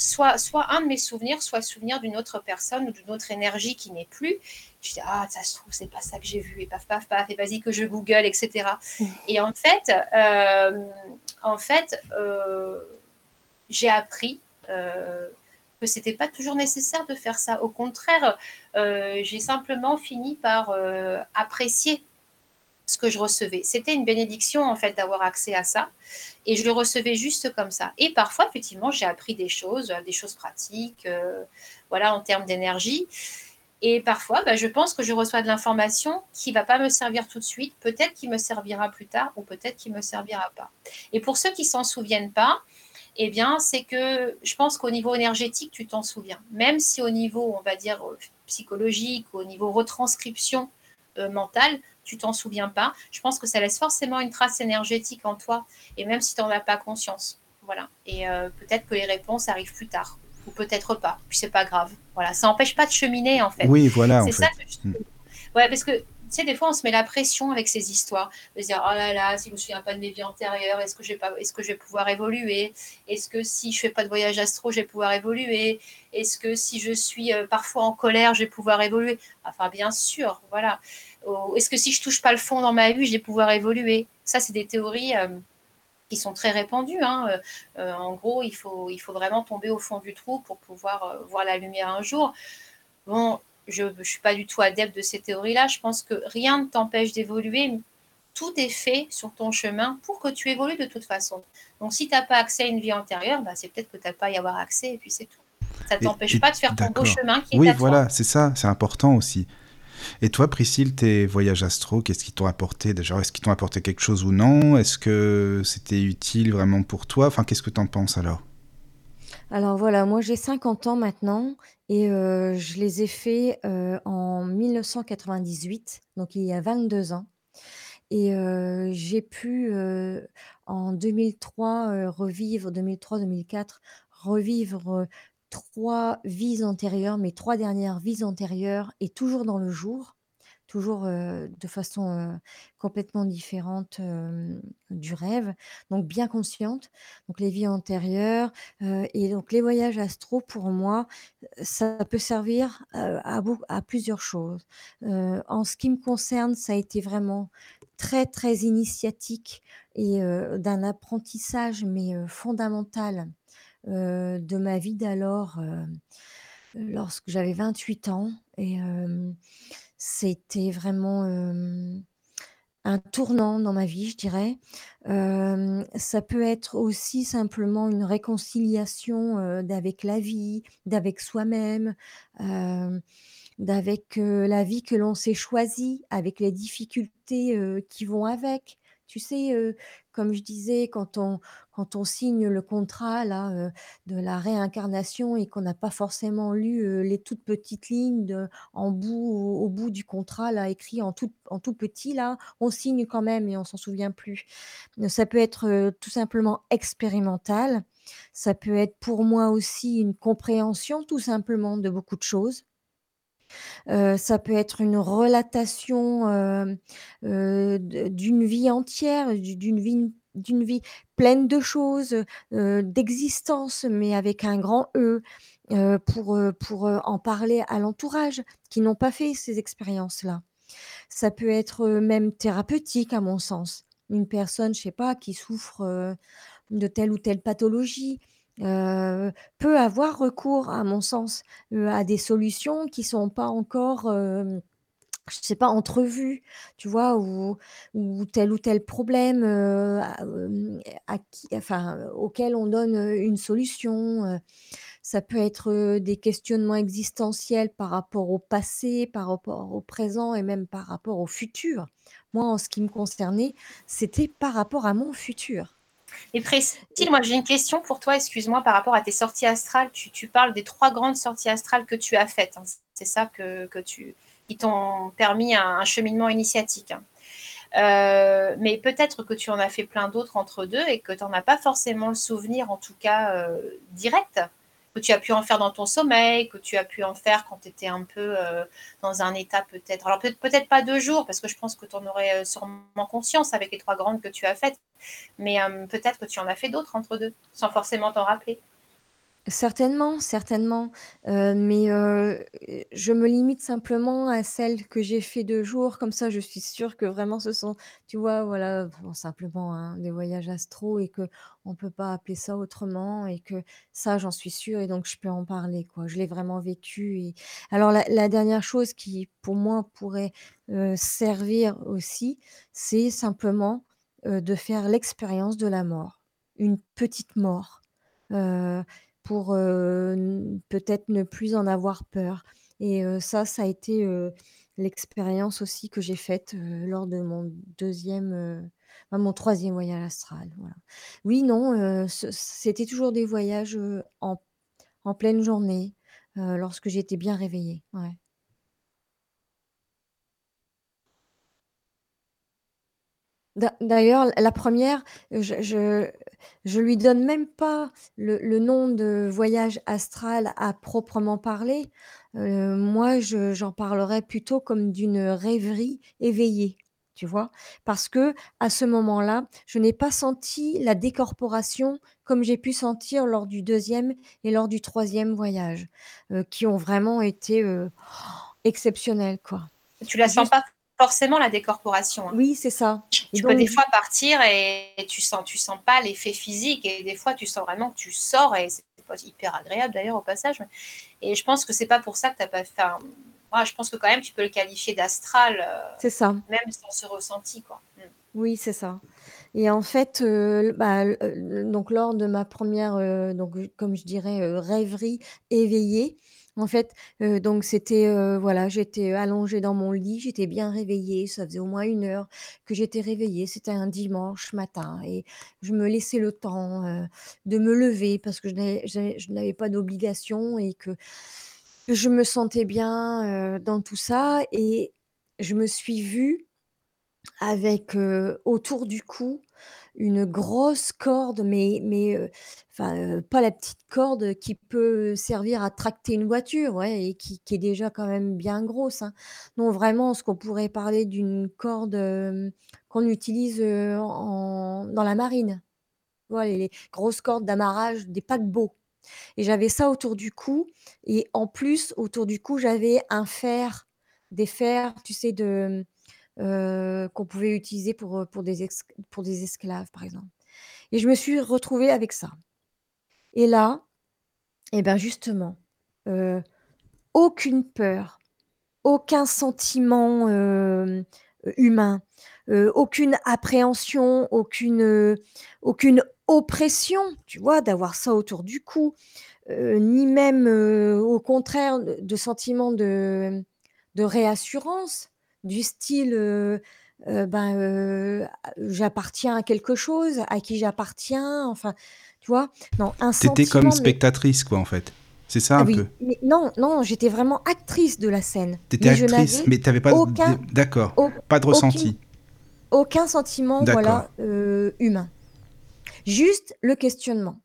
soit, soit un de mes souvenirs, soit le souvenir d'une autre personne ou d'une autre énergie qui n'est plus. Je dis, ah, ça se trouve, c'est pas ça que j'ai vu, et paf, paf, paf, et vas-y que je Google, etc. Mm. Et en fait, euh, en fait euh, j'ai appris euh, que c'était pas toujours nécessaire de faire ça. Au contraire, j'ai simplement fini par apprécier ce que je recevais. C'était une bénédiction en fait d'avoir accès à ça et je le recevais juste comme ça. Et parfois effectivement j'ai appris des choses, des choses pratiques, euh, voilà en termes d'énergie. Et parfois, bah, je pense que je reçois de l'information qui va pas me servir tout de suite, peut-être qui me servira plus tard ou peut-être qui me servira pas. Et pour ceux qui s'en souviennent pas, eh bien, c'est que je pense qu'au niveau énergétique, tu t'en souviens. Même si au niveau, on va dire, psychologique, au niveau retranscription euh, mentale, tu t'en souviens pas, je pense que ça laisse forcément une trace énergétique en toi, et même si tu n'en as pas conscience. Voilà. Et euh, peut-être que les réponses arrivent plus tard, ou peut-être pas, puis c'est pas grave. Voilà, ça n'empêche pas de cheminer en fait. Oui, voilà. C'est ça mm. Ouais, parce que tu sais, des fois, on se met la pression avec ces histoires, de se dire, oh là là, si je me souviens pas de mes vies antérieures, est-ce que, pas, est-ce que je vais pouvoir évoluer? Est-ce que si je fais pas de voyage astro, je vais pouvoir évoluer? Est-ce que si je suis euh, parfois en colère, je vais pouvoir évoluer? Enfin, bien sûr, voilà. Est-ce que si je touche pas le fond dans ma vie, je vais pouvoir évoluer? Ça, c'est des théories euh, qui sont très répandues. Hein. Euh, en gros, il faut, il faut vraiment tomber au fond du trou pour pouvoir voir la lumière un jour. Bon, je ne suis pas du tout adepte de ces théories-là. Je pense que rien ne t'empêche d'évoluer. Tout est fait sur ton chemin pour que tu évolues de toute façon. Donc, si tu n'as pas accès à une vie antérieure, bah, c'est peut-être que tu n'as pas à y avoir accès et puis c'est tout. Ça ne t'empêche pas de faire ton beau chemin qui est Oui, voilà, c'est ça, c'est important aussi. Et toi, Priscille, tes voyages astro, qu'est-ce qu'ils t'ont apporté déjà? Est-ce qu'ils t'ont apporté quelque chose ou non? Est-ce que c'était utile vraiment pour toi? Enfin, qu'est-ce que tu en penses alors? Alors voilà, moi j'ai 50 ans maintenant et euh, je les ai faits euh, en 1998, donc il y a 22 ans. Et euh, j'ai pu en 2003 revivre, 2003-2004, revivre trois vies antérieures, mes trois dernières vies antérieures, et toujours dans le jour, toujours de façon complètement différente du rêve, donc bien consciente. Donc les vies antérieures et donc les voyages astro pour moi, ça peut servir à, plusieurs choses. en ce qui me concerne, ça a été vraiment très très initiatique et d'un apprentissage mais fondamental de ma vie d'alors, lorsque j'avais 28 ans et c'était vraiment, un tournant dans ma vie, je dirais. ça peut être aussi simplement une réconciliation, d'avec la vie, d'avec soi-même, d'avec, la vie que l'on s'est choisie, avec les difficultés, qui vont avec. Tu sais, comme je disais, quand on, signe le contrat là, de la réincarnation et qu'on n'a pas forcément lu les toutes petites lignes en bout, au, bout du contrat, là, écrit en tout, en tout petit, là, on signe quand même et on s'en souvient plus. Ça peut être tout simplement expérimental. Ça peut être pour moi aussi une compréhension tout simplement de beaucoup de choses ça peut être une relatation, d'une vie entière, d'une vie d'une vie pleine de choses, d'existence, mais avec un grand E, pour, pour, en parler à l'entourage qui n'ont pas fait ces expériences-là. Ça peut être, même thérapeutique à mon sens. Une personne, je sais pas, qui souffre, de telle ou telle pathologie, peut avoir recours, à mon sens, à des solutions qui sont pas encore, je sais pas, entrevues, tu vois? Ou tel ou tel problème, auquel on donne, une solution, ça peut être, des questionnements existentiels par rapport au passé, par rapport au présent et même par rapport au futur. Moi, en ce qui me concernait, c'était par rapport à mon futur. Et Priscille, moi j'ai une question pour toi, excuse-moi, par rapport à tes sorties astrales. Tu, parles des trois grandes sorties astrales que tu as faites. Hein. C'est ça que, tu, qui t'ont permis un, cheminement initiatique. Hein. Euh, mais peut-être que tu en as fait plein d'autres entre deux et que tu n'en as pas forcément le souvenir, en tout cas euh, direct que tu as pu en faire dans ton sommeil, que tu as pu en faire quand tu étais un peu euh, dans un état peut-être. Alors peut-être pas deux jours, parce que je pense que tu en aurais euh, sûrement conscience avec les trois grandes que tu as faites, mais euh, peut-être que tu en as fait d'autres entre deux, sans forcément t'en rappeler. Certainement, certainement, mais je me limite simplement à celles que j'ai fait deux jours, comme ça je suis sûre que vraiment ce sont, tu vois, voilà, simplement, hein, des voyages astro et qu'on peut pas appeler ça autrement et que ça j'en suis sûre et donc je peux en parler, quoi. Je l'ai vraiment vécu et alors la dernière chose qui pour moi pourrait, servir aussi, c'est simplement, de faire l'expérience de la mort. Une petite mort, pour peut-être ne plus en avoir peur. Et ça, ça a été l'expérience aussi que j'ai faite lors de mon deuxième, mon troisième voyage astral. Oui, non, c'était toujours des voyages en, en pleine journée, lorsque j'étais bien réveillée. D'ailleurs, la première, je je je lui donne même pas le nom de voyage astral à proprement parler. moi, j'en parlerais plutôt comme d'une rêverie éveillée, tu vois? Parce que à ce moment-là, je n'ai pas senti la décorporation comme j'ai pu sentir lors du deuxième et lors du troisième voyage, qui ont vraiment été, exceptionnels, quoi. Tu la sens pas forcément la décorporation. Hein. Oui, c'est ça. Tu peux des fois partir et tu sens, tu sens pas l'effet physique et des fois tu sens vraiment que tu sors et c'est pas hyper agréable d'ailleurs au passage. Et je pense que c'est pas pour ça que tu n'as pas fait. Moi, je pense que quand même tu peux le qualifier d'astral. Euh, c'est ça. Même sans ce ressenti, quoi. Mm. Oui, c'est ça. Et en fait, euh, bah, euh, donc lors de ma première, donc comme je dirais, rêverie éveillée, en fait, donc c'était, voilà, j'étais allongée dans mon lit, j'étais bien réveillée, ça faisait au moins une heure que j'étais réveillée, c'était un dimanche matin et je me laissais le temps, de me lever parce que je n'avais pas d'obligation et que je me sentais bien, dans tout ça et je me suis vue avec, autour du cou une grosse corde, mais mais, pas la petite corde qui peut servir à tracter une voiture, ouais et qui est déjà quand même bien grosse, hein. Non, vraiment ce qu'on pourrait parler d'une corde, qu'on utilise, en dans la marine. Voilà, les grosses cordes d'amarrage des paquebots et j'avais ça autour du cou et en plus, autour du cou, j'avais un fer, des fers, tu sais, de euh, qu'on pouvait utiliser pour, euh, pour, des pour des esclaves, par exemple. Et je me suis retrouvée avec ça. Et là, eh ben justement, euh, aucune peur, aucun sentiment humain, aucune appréhension, aucune, aucune oppression, tu vois, d'avoir ça autour du cou, ni même au contraire de, sentiment de, de réassurance du style, ben, j'appartiens à quelque chose, à qui j'appartiens, enfin, tu vois? Non, un T'étais comme spectatrice, quoi, en fait. C'est ça, ah un peu? non, non, j'étais vraiment actrice de la scène. T'étais actrice, mais t'avais pas aucun d'accord, pas de ressenti? aucun sentiment, voilà, humain. Juste le questionnement.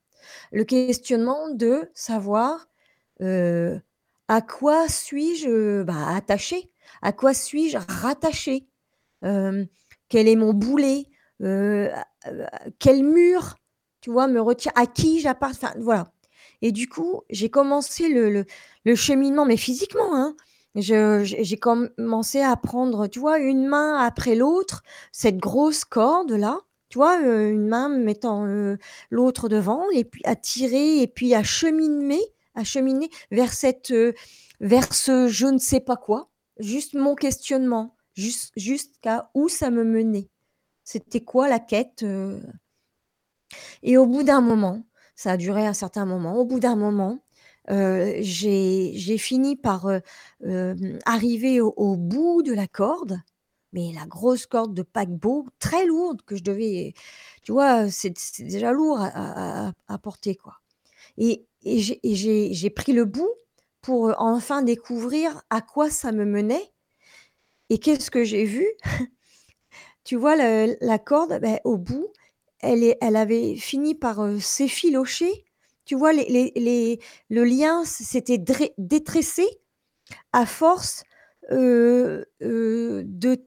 Le questionnement de savoir, à quoi suis-je, bah, attachée? À quoi suis-je rattaché Quel est mon boulet? Quel mur, tu vois, me retient À qui j'appartiens? Voilà. Et du coup, j'ai commencé le, cheminement, mais physiquement, hein. j'ai commencé à prendre, tu vois, une main après l'autre, cette grosse corde-là, tu vois, une main mettant l'autre devant, et puis à tirer, et puis à cheminer, à cheminer vers ce je ne sais pas quoi, Juste mon questionnement, jusqu'à où ça me menait. C'était quoi la quête, euh? Et au bout d'un moment, ça a duré un certain moment, au bout d'un moment, euh, j'ai fini par, euh, arriver au bout de la corde, mais la grosse corde de paquebot, très lourde, que je devais, tu vois, c'est déjà lourd à, porter, quoi. Et, et j'ai pris le bout pour enfin découvrir à quoi ça me menait. Et qu'est-ce que j'ai vu <laughs> Tu vois, la corde, ben, au bout, elle, elle avait fini par s'effilocher. Tu vois, les, les, le lien s'était détressé à force de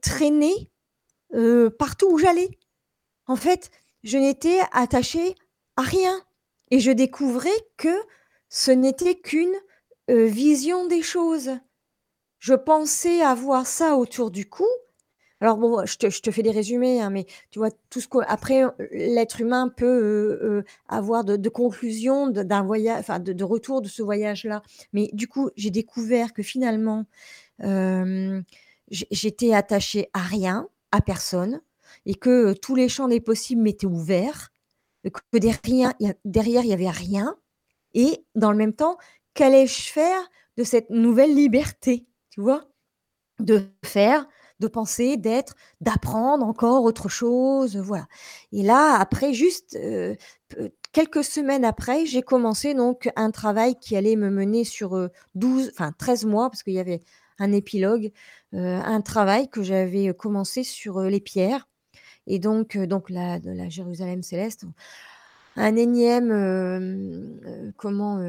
traîner partout où j'allais. En fait, je n'étais attachée à rien. Et je découvrais que ce n'était qu'une vision des choses. Je pensais avoir ça autour du cou. Alors bon, je te, fais des résumés, hein, mais tu vois, tout ce après l'être humain peut avoir de, conclusions d'un voyage, enfin de, retour de ce voyage-là. Mais du coup, j'ai découvert que finalement, j'étais attachée à rien, à personne, et que tous les champs des possibles m'étaient ouverts, que derrière, derrière, il n'y avait rien. Et dans le même temps, qu'allais-je faire de cette nouvelle liberté, tu vois? De faire, de penser, d'être, d'apprendre encore autre chose, voilà. Et là, après, juste quelques semaines après, j'ai commencé donc un travail qui allait me mener sur 12, enfin 13 mois, parce qu'il y avait un épilogue, un travail que j'avais commencé sur les pierres. Et donc, donc la, de la Jérusalem céleste, un énième comment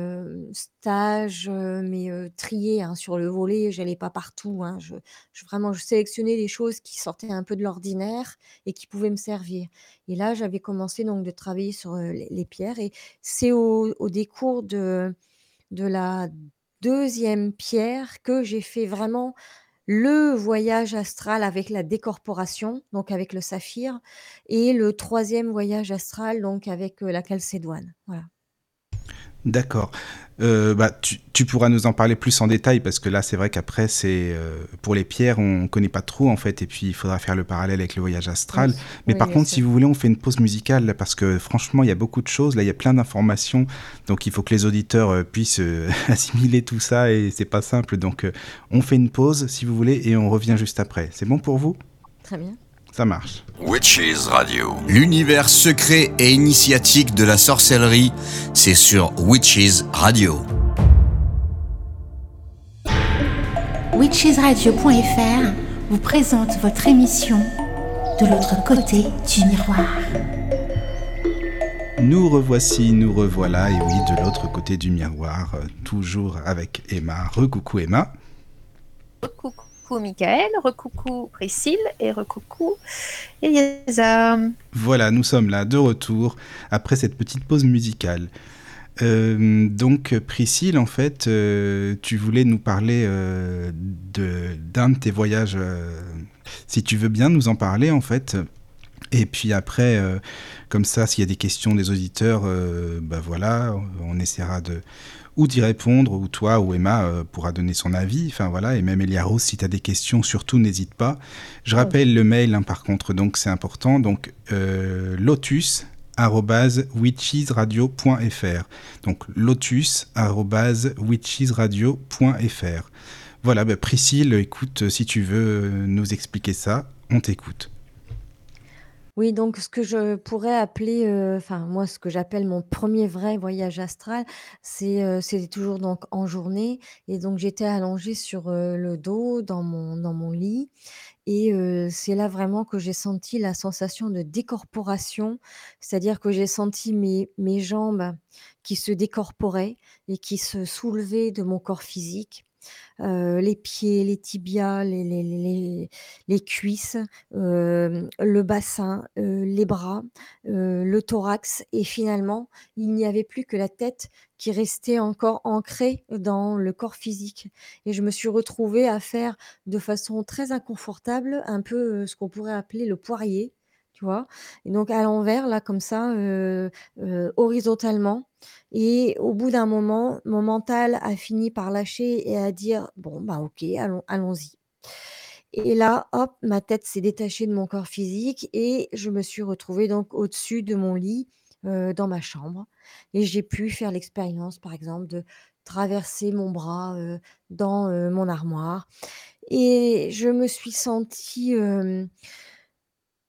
stage, mais trié hein, sur le volet. J'allais pas partout. Hein. Je, vraiment, je sélectionnais les choses qui sortaient un peu de l'ordinaire et qui pouvaient me servir. Et là, j'avais commencé donc de travailler sur les, pierres. Et c'est au, au, décours de, de la deuxième pierre que j'ai fait vraiment le voyage astral avec la décorporation, donc avec le saphir, et le troisième voyage astral, donc avec la calcédoine. Voilà. D'accord. Euh, bah, tu, pourras nous en parler plus en détail parce que là, c'est vrai qu'après, c'est euh, pour les pierres, on connaît pas trop en fait, et puis il faudra faire le parallèle avec le voyage astral. Mais par contre, si vous voulez, on fait une pause musicale parce que franchement, il y a beaucoup de choses. Là, il y a plein d'informations, donc il faut que les auditeurs euh, puissent <laughs> assimiler tout ça et c'est pas simple. Donc, on fait une pause si vous voulez et on revient juste après. C'est bon pour vous? Très bien. Ça marche. Witches Radio. L'univers secret et initiatique de la sorcellerie, c'est sur Witches Radio. Witchesradio.fr vous présente votre émission De l'autre côté du miroir. Nous revoici, nous revoilà, et oui, de l'autre côté du miroir, euh, toujours avec Emma. Recoucou Emma. Recoucou recoucou Michael, recoucou Priscille et recoucou Elisa. Voilà, nous sommes là de retour après cette petite pause musicale. Euh, donc Priscille, en fait, euh, tu voulais nous parler euh, d'un de, tes voyages. si tu veux bien nous en parler, en fait. Et puis après, comme ça, s'il y a des questions des auditeurs, ben voilà, on essaiera de ou d'y répondre, ou toi ou Emma euh, pourra donner son avis. Enfin voilà, et même Elia Rose, si tu as des questions, surtout n'hésite pas. Je rappelle le mail hein, par contre, donc c'est important. Donc euh, lotus witchesradio.fr donc lotus witchesradio.fr voilà. Bah, Priscille écoute si tu veux nous expliquer ça on t'écoute oui, donc ce que je pourrais appeler, enfin moi ce que j'appelle mon premier vrai voyage astral, c'est, c'était toujours donc en journée. Et donc j'étais allongée sur, le dos dans mon dans mon lit. Et c'est là vraiment que j'ai senti la sensation de décorporation. C'est-à-dire que j'ai senti mes mes jambes qui se décorporaient et qui se soulevaient de mon corps physique les pieds, les tibias, les, les, cuisses, le bassin, les bras, le thorax. Et finalement, il n'y avait plus que la tête qui restait encore ancrée dans le corps physique. Et je me suis retrouvée à faire de façon très inconfortable un peu ce qu'on pourrait appeler le poirier Et donc à l'envers, là, comme ça, horizontalement. Et au bout d'un moment, mon mental a fini par lâcher et à dire: «Bon, bah, OK, allons allons-y». Et là, hop, ma tête s'est détachée de mon corps physique et je me suis retrouvée donc au-dessus de mon lit, dans ma chambre et j'ai pu faire l'expérience, par exemple, de traversé mon bras dans mon armoire. Et je me suis sentie,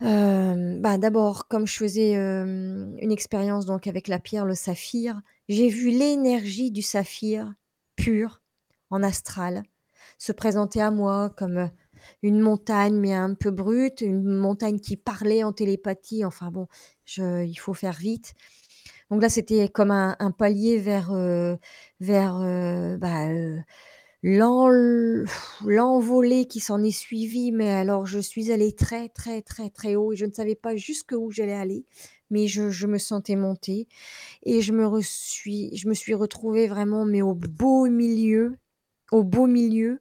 bah, d'abord, comme je faisais une expérience donc avec la pierre, le saphir, j'ai vu l'énergie du saphir pur en astral se présenter à moi comme une montagne, mais un peu brute, une montagne qui parlait en télépathie. Enfin bon, je, il faut faire vite. Donc là, c'était comme un, palier vers, vers bah, l'envolée qui s'en est suivi. Mais alors, je suis allée très, très, très, très haut et je ne savais pas jusqu'où j'allais aller. Mais je, me sentais monter et je me, suis, je me suis retrouvée vraiment, mais au beau milieu, au beau milieu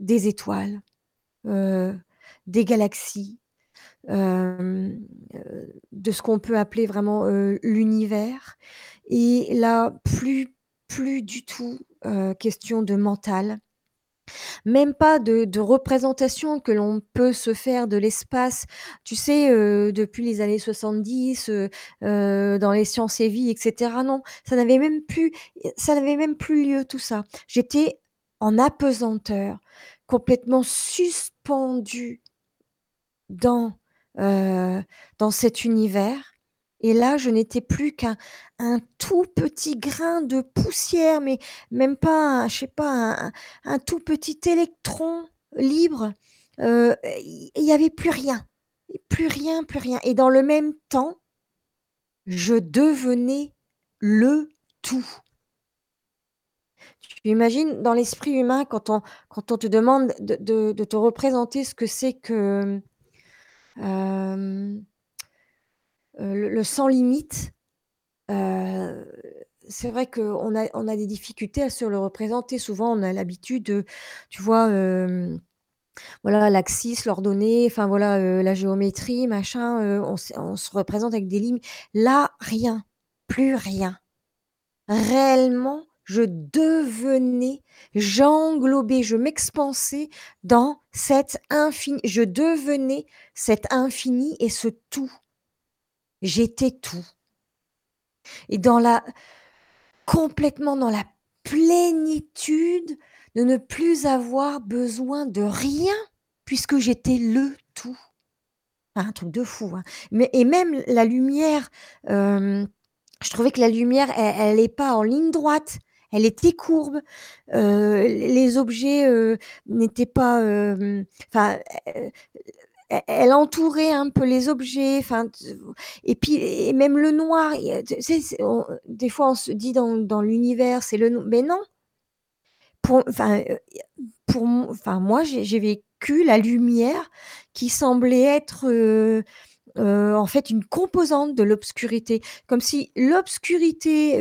des étoiles, des galaxies, de ce qu'on peut appeler vraiment l'univers. Et là, plus, plus du tout question de mental, même pas de, représentation que l'on peut se faire de l'espace. Tu sais, depuis les années 70, dans les sciences et vie, etc. Non, ça n'avait même plus, ça n'avait même plus lieu tout ça. J'étais en apesanteur, complètement suspendu dans, dans cet univers. Et là, je n'étais plus qu'un un tout petit grain de poussière, mais même pas, je sais pas, un, tout petit électron libre. Il n'y avait plus rien, plus rien, plus rien. Et dans le même temps, je devenais le tout. Tu imagines dans l'esprit humain quand on, quand on te demande de, te représenter ce que c'est que euh, le, sans limite, euh, c'est vrai qu'on a, on a des difficultés à se le représenter. Souvent, on a l'habitude tu vois, euh, voilà, l'axis, l'ordonnée, enfin voilà, la géométrie, machin, on, se représente avec des lignes. Là, rien, plus rien. Réellement, je devenais, j'englobais, je m'expansais dans cet infini. Je devenais cet infini et ce tout. J'étais tout. Et dans la complètement dans la plénitude de ne plus avoir besoin de rien puisque j'étais le tout. Un truc de fou. Hein. Mais, et même la lumière, euh, je trouvais que la lumière, elle n'est pas en ligne droite elle était courbe, les objets n'étaient pas, enfin, elle entourait un peu les objets, enfin, et puis et même le noir. des fois on se dit dans, l'univers, c'est le, mais non. Pour, enfin, pour, enfin, moi j'ai vécu la lumière qui semblait être en fait une composante de l'obscurité, comme si l'obscurité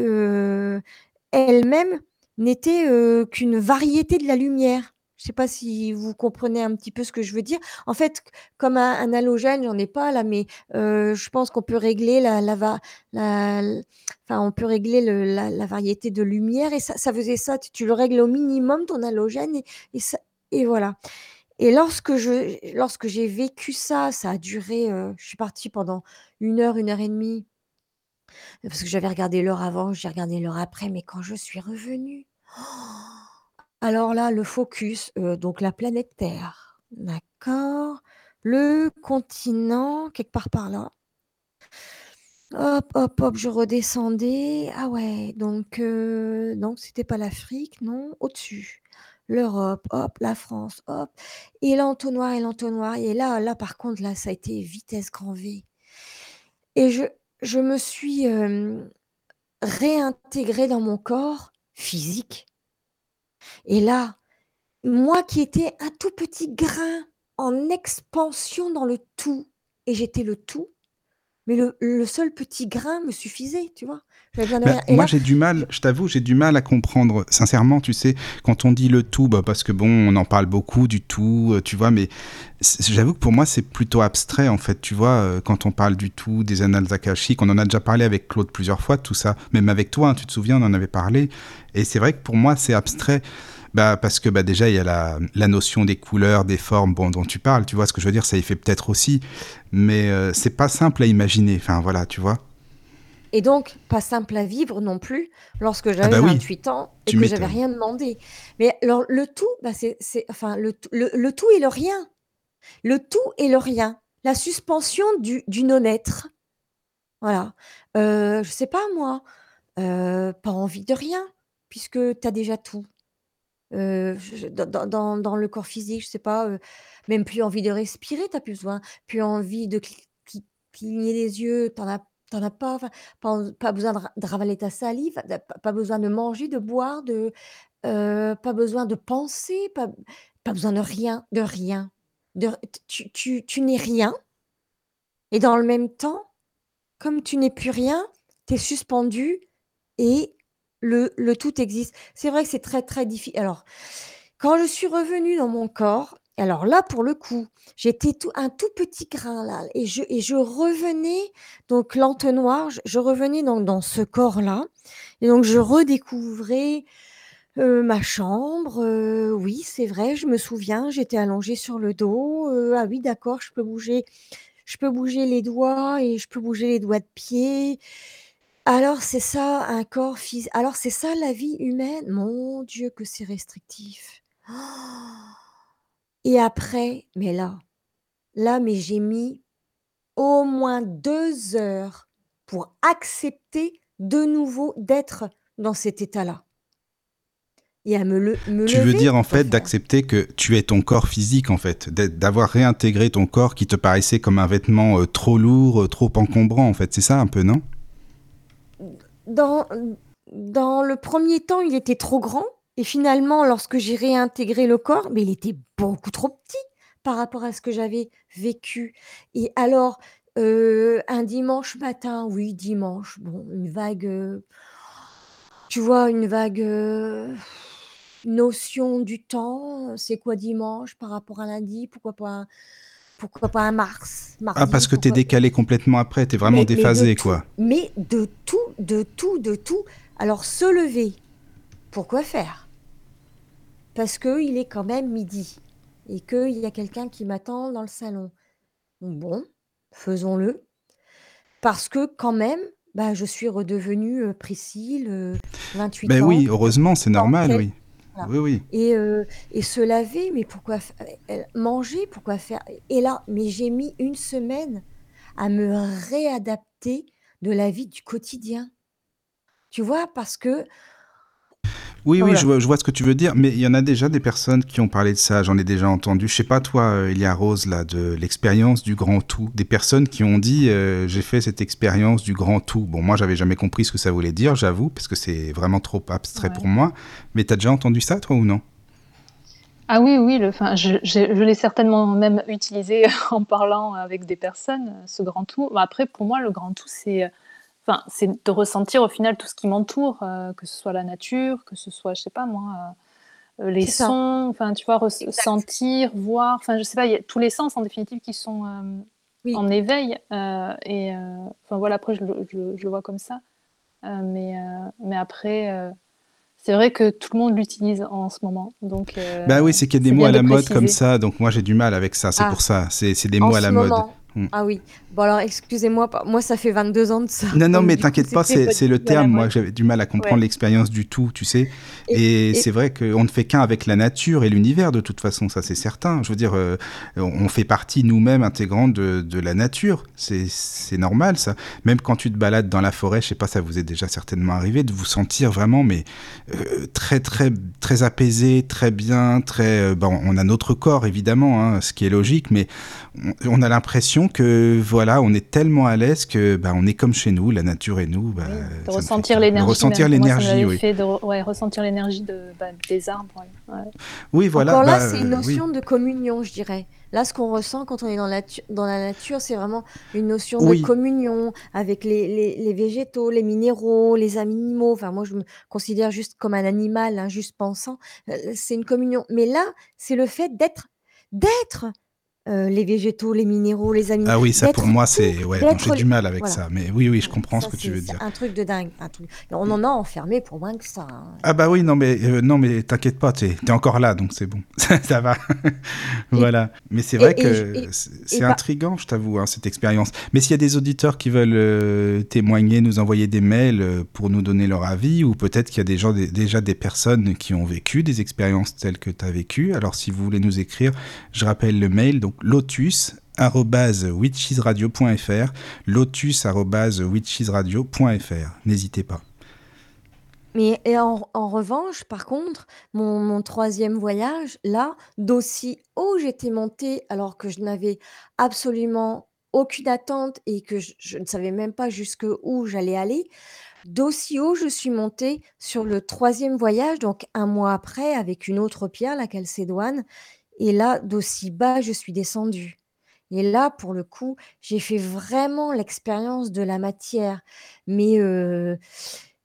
elle-même n'était qu'une variété de la lumière. Je ne sais pas si vous comprenez un petit peu ce que je veux dire. En fait, comme un, halogène, j'en ai pas là, mais je pense qu'on peut régler la, la, enfin, on peut régler la, variété de lumière et ça, faisait ça. Tu, le règles au minimum ton halogène et, et, voilà. Et lorsque je, lorsque j'ai vécu ça, ça a duré. je suis partie pendant une heure, une heure et demie parce que j'avais regardé l'heure avant, j'ai regardé l'heure après, mais quand je suis revenue, alors là, le focus, donc la planète Terre, d'accord, le continent, quelque part par là. Hop, hop, hop, je redescendais. Ah ouais, donc donc c'était pas l'Afrique, non, au-dessus. L'Europe, hop, la France, hop, et l'entonnoir et l'entonnoir. Et là, là, par contre, là, ça a été vitesse grand V. Et je, je me suis réintégrée dans mon corps physique. Et là, moi qui étais un tout petit grain en expansion dans le tout, et j'étais le tout, mais le, seul petit grain me suffisait, tu vois. Bah, moi, j'ai du mal, je t'avoue, j'ai du mal à comprendre. Sincèrement, tu sais, quand on dit le tout, bah, parce que bon, on en parle beaucoup du tout, euh, tu vois, mais j'avoue que pour moi, c'est plutôt abstrait, en fait, tu vois, euh, quand on parle du tout, des annales akashiques, on en a déjà parlé avec Claude plusieurs fois, tout ça, même avec toi, hein, tu te souviens, on en avait parlé. Et c'est vrai que pour moi, c'est abstrait. Bah, parce que bah, déjà, il y a la, la, notion des couleurs, des formes bon, dont tu parles, tu vois ce que je veux dire, ça y fait peut-être aussi, mais euh, c'est pas simple à imaginer, enfin voilà, tu vois. Et donc, pas simple à vivre non plus lorsque ah j'avais 28 bah ans et que j'avais rien demandé. Mais alors, le tout, bah, c'est, enfin, le, le, tout et le rien. Le tout et le rien. La suspension du, du non-être. Voilà. Euh, je sais pas, moi, euh, pas envie de rien, puisque tu as déjà tout. Euh, dans, dans, le corps physique, je sais pas, même plus envie de respirer, tu plus besoin, plus envie de cligner les yeux, tu as T'en as pas, pas, besoin de, ravaler ta salive, pas, besoin de manger, de boire, de, pas besoin de penser, pas, pas besoin de rien, de rien. De, tu, tu, n'es rien. Et dans le même temps, comme tu n'es plus rien, tu es suspendu et le, le tout existe. C'est vrai que c'est très, très difficile. Alors, quand je suis revenue dans mon corps, alors là, pour le coup, j'étais tout un tout petit grain là et je revenais donc l'entonnoir, je revenais donc dans ce corps-là et donc je redécouvrais, ma chambre, oui, c'est vrai, je me souviens, j'étais allongée sur le dos, ah oui, d'accord, je peux bouger je peux bouger les doigts et je peux bouger les doigts de pied. Alors c'est ça un corps physique. alors c'est ça la vie humaine? Mon Dieu que c'est restrictif. Et après, mais là, là, mais j'ai mis au moins deux heures pour accepter de nouveau d'être dans cet état-là. Et à me, le, tu veux dire en fait d'accepter que tu es ton corps physique en fait, d'avoir réintégré ton corps qui te paraissait comme un vêtement euh, trop lourd, euh, trop encombrant en fait, c'est ça un peu non? Dans, dans le premier temps, il était trop grand et finalement, lorsque j'ai réintégré le corps, mais il était beaucoup trop petit par rapport à ce que j'avais vécu. Et alors, euh, un dimanche matin, oui, dimanche, bon, une vague, euh, tu vois, une vague euh, notion du temps. C'est quoi dimanche par rapport à lundi Pourquoi pas un, pourquoi pas un mars Ah, parce que tu es décalé complètement après, tu es vraiment déphasé, quoi. Mais de tout, de tout, de tout. Alors, se lever, pourquoi faire? Parce qu'il est quand même midi et qu'il y a quelqu'un qui m'attend dans le salon. Bon, faisons-le. Parce que quand même, bah, je suis redevenue euh, Priscille, 28 ben ans. oui, heureusement, c'est normal, oui. Oui, oui. Et, euh, et se laver, mais pourquoi euh, manger, pourquoi faire? Et là, mais j'ai mis une semaine à me réadapter de la vie du quotidien. Tu vois, parce que oui, oui, je vois, ce que tu veux dire, mais il y en a déjà des personnes qui ont parlé de ça, j'en ai déjà entendu. Je sais pas, toi, euh, Elia Rose, là, de l'expérience du grand tout. Des personnes qui ont dit, euh, j'ai fait cette expérience du grand tout. Bon, moi, j'avais jamais compris ce que ça voulait dire, j'avoue, parce que c'est vraiment trop abstrait pour moi. Mais tu as déjà entendu ça, toi, ou non? Ah oui, oui, le, je, je l'ai certainement même utilisé <laughs> en parlant avec des personnes, ce grand tout. Après, pour moi, le grand tout, c'est Enfin, c'est de ressentir au final tout ce qui m'entoure, euh, que ce soit la nature, que ce soit, je sais pas moi, euh, les sons, enfin, tu vois, ressentir, voir, enfin, je sais pas, il y a tous les sens en définitive qui sont euh, en éveil. et enfin, voilà, après, je, le vois comme ça. mais, mais après, c'est vrai que tout le monde l'utilise en ce moment. Donc, bah oui, c'est qu'il y a des mots à la mode comme ça, donc moi j'ai du mal avec ça, c'est ah. pour ça, c'est des mots à la mode. Mm. Ah oui. Bon alors excusez-moi, moi ça fait 22 ans de ça. Non, non, mais <laughs> t'inquiète pas, c'est le terme. Moi j'avais du mal à comprendre l'expérience du tout, tu sais. Et, c'est vrai qu'on ne fait qu'un avec la nature et l'univers de toute façon, ça c'est certain. Je veux dire, euh, on fait partie nous-mêmes intégrante de, de, la nature. C'est normal ça. Même quand tu te balades dans la forêt, je sais pas, ça vous est déjà certainement arrivé de vous sentir vraiment, mais euh, très, très, très apaisé, très bien, très. Euh, bon, on a notre corps évidemment, hein, ce qui est logique, mais on a l'impression que voilà, on est tellement à l'aise que bah, on est comme chez nous, la nature et nous. Bah, de ressentir l'énergie. Ressentir l'énergie, oui. Fait de, ouais, ressentir l'énergie de, bah, des arbres. Oui, voilà. Encore là, bah, c'est une notion de communion, je dirais. Là, ce qu'on ressent quand on est dans la, dans la nature, c'est vraiment une notion de communion avec les, les, les, végétaux, les minéraux, les animaux. Enfin, moi, je me considère juste comme un animal, hein, juste pensant. Euh, c'est une communion. Mais là, c'est le fait d'être, d'être euh, les végétaux, les minéraux, les animaux. Ah oui, ça pour moi, c'est. Ouais, j'ai du mal avec ça. Mais oui, oui, je comprends ce que tu veux dire. un truc de dingue. On en a enfermé pour moins que ça. Hein. Ah bah oui, non, mais euh, non, mais t'inquiète pas, t'es es encore là, donc c'est bon. <laughs> ça va. voilà. Mais c'est vrai que c'est intriguant, je t'avoue, hein, cette expérience. Mais s'il y a des auditeurs qui veulent euh, témoigner, nous envoyer des mails pour nous donner leur avis, ou peut-être qu'il y a des gens, déjà des personnes qui ont vécu des expériences telles que tu as vécues. Alors si vous voulez nous écrire, je rappelle le mail, donc lotus.witchesradio.fr lotus.witchesradio.fr N'hésitez pas. Mais en, revanche, par contre, mon, troisième voyage, là, d'aussi haut j'étais montée alors que je n'avais absolument aucune attente et que je, ne savais même pas jusqu'où j'allais aller. D'aussi haut, je suis montée sur le troisième voyage, donc un mois après, avec une autre pierre, la Calcédoine. Et là, d'aussi bas, je suis descendue. Et là, pour le coup, j'ai fait vraiment l'expérience de la matière, mais,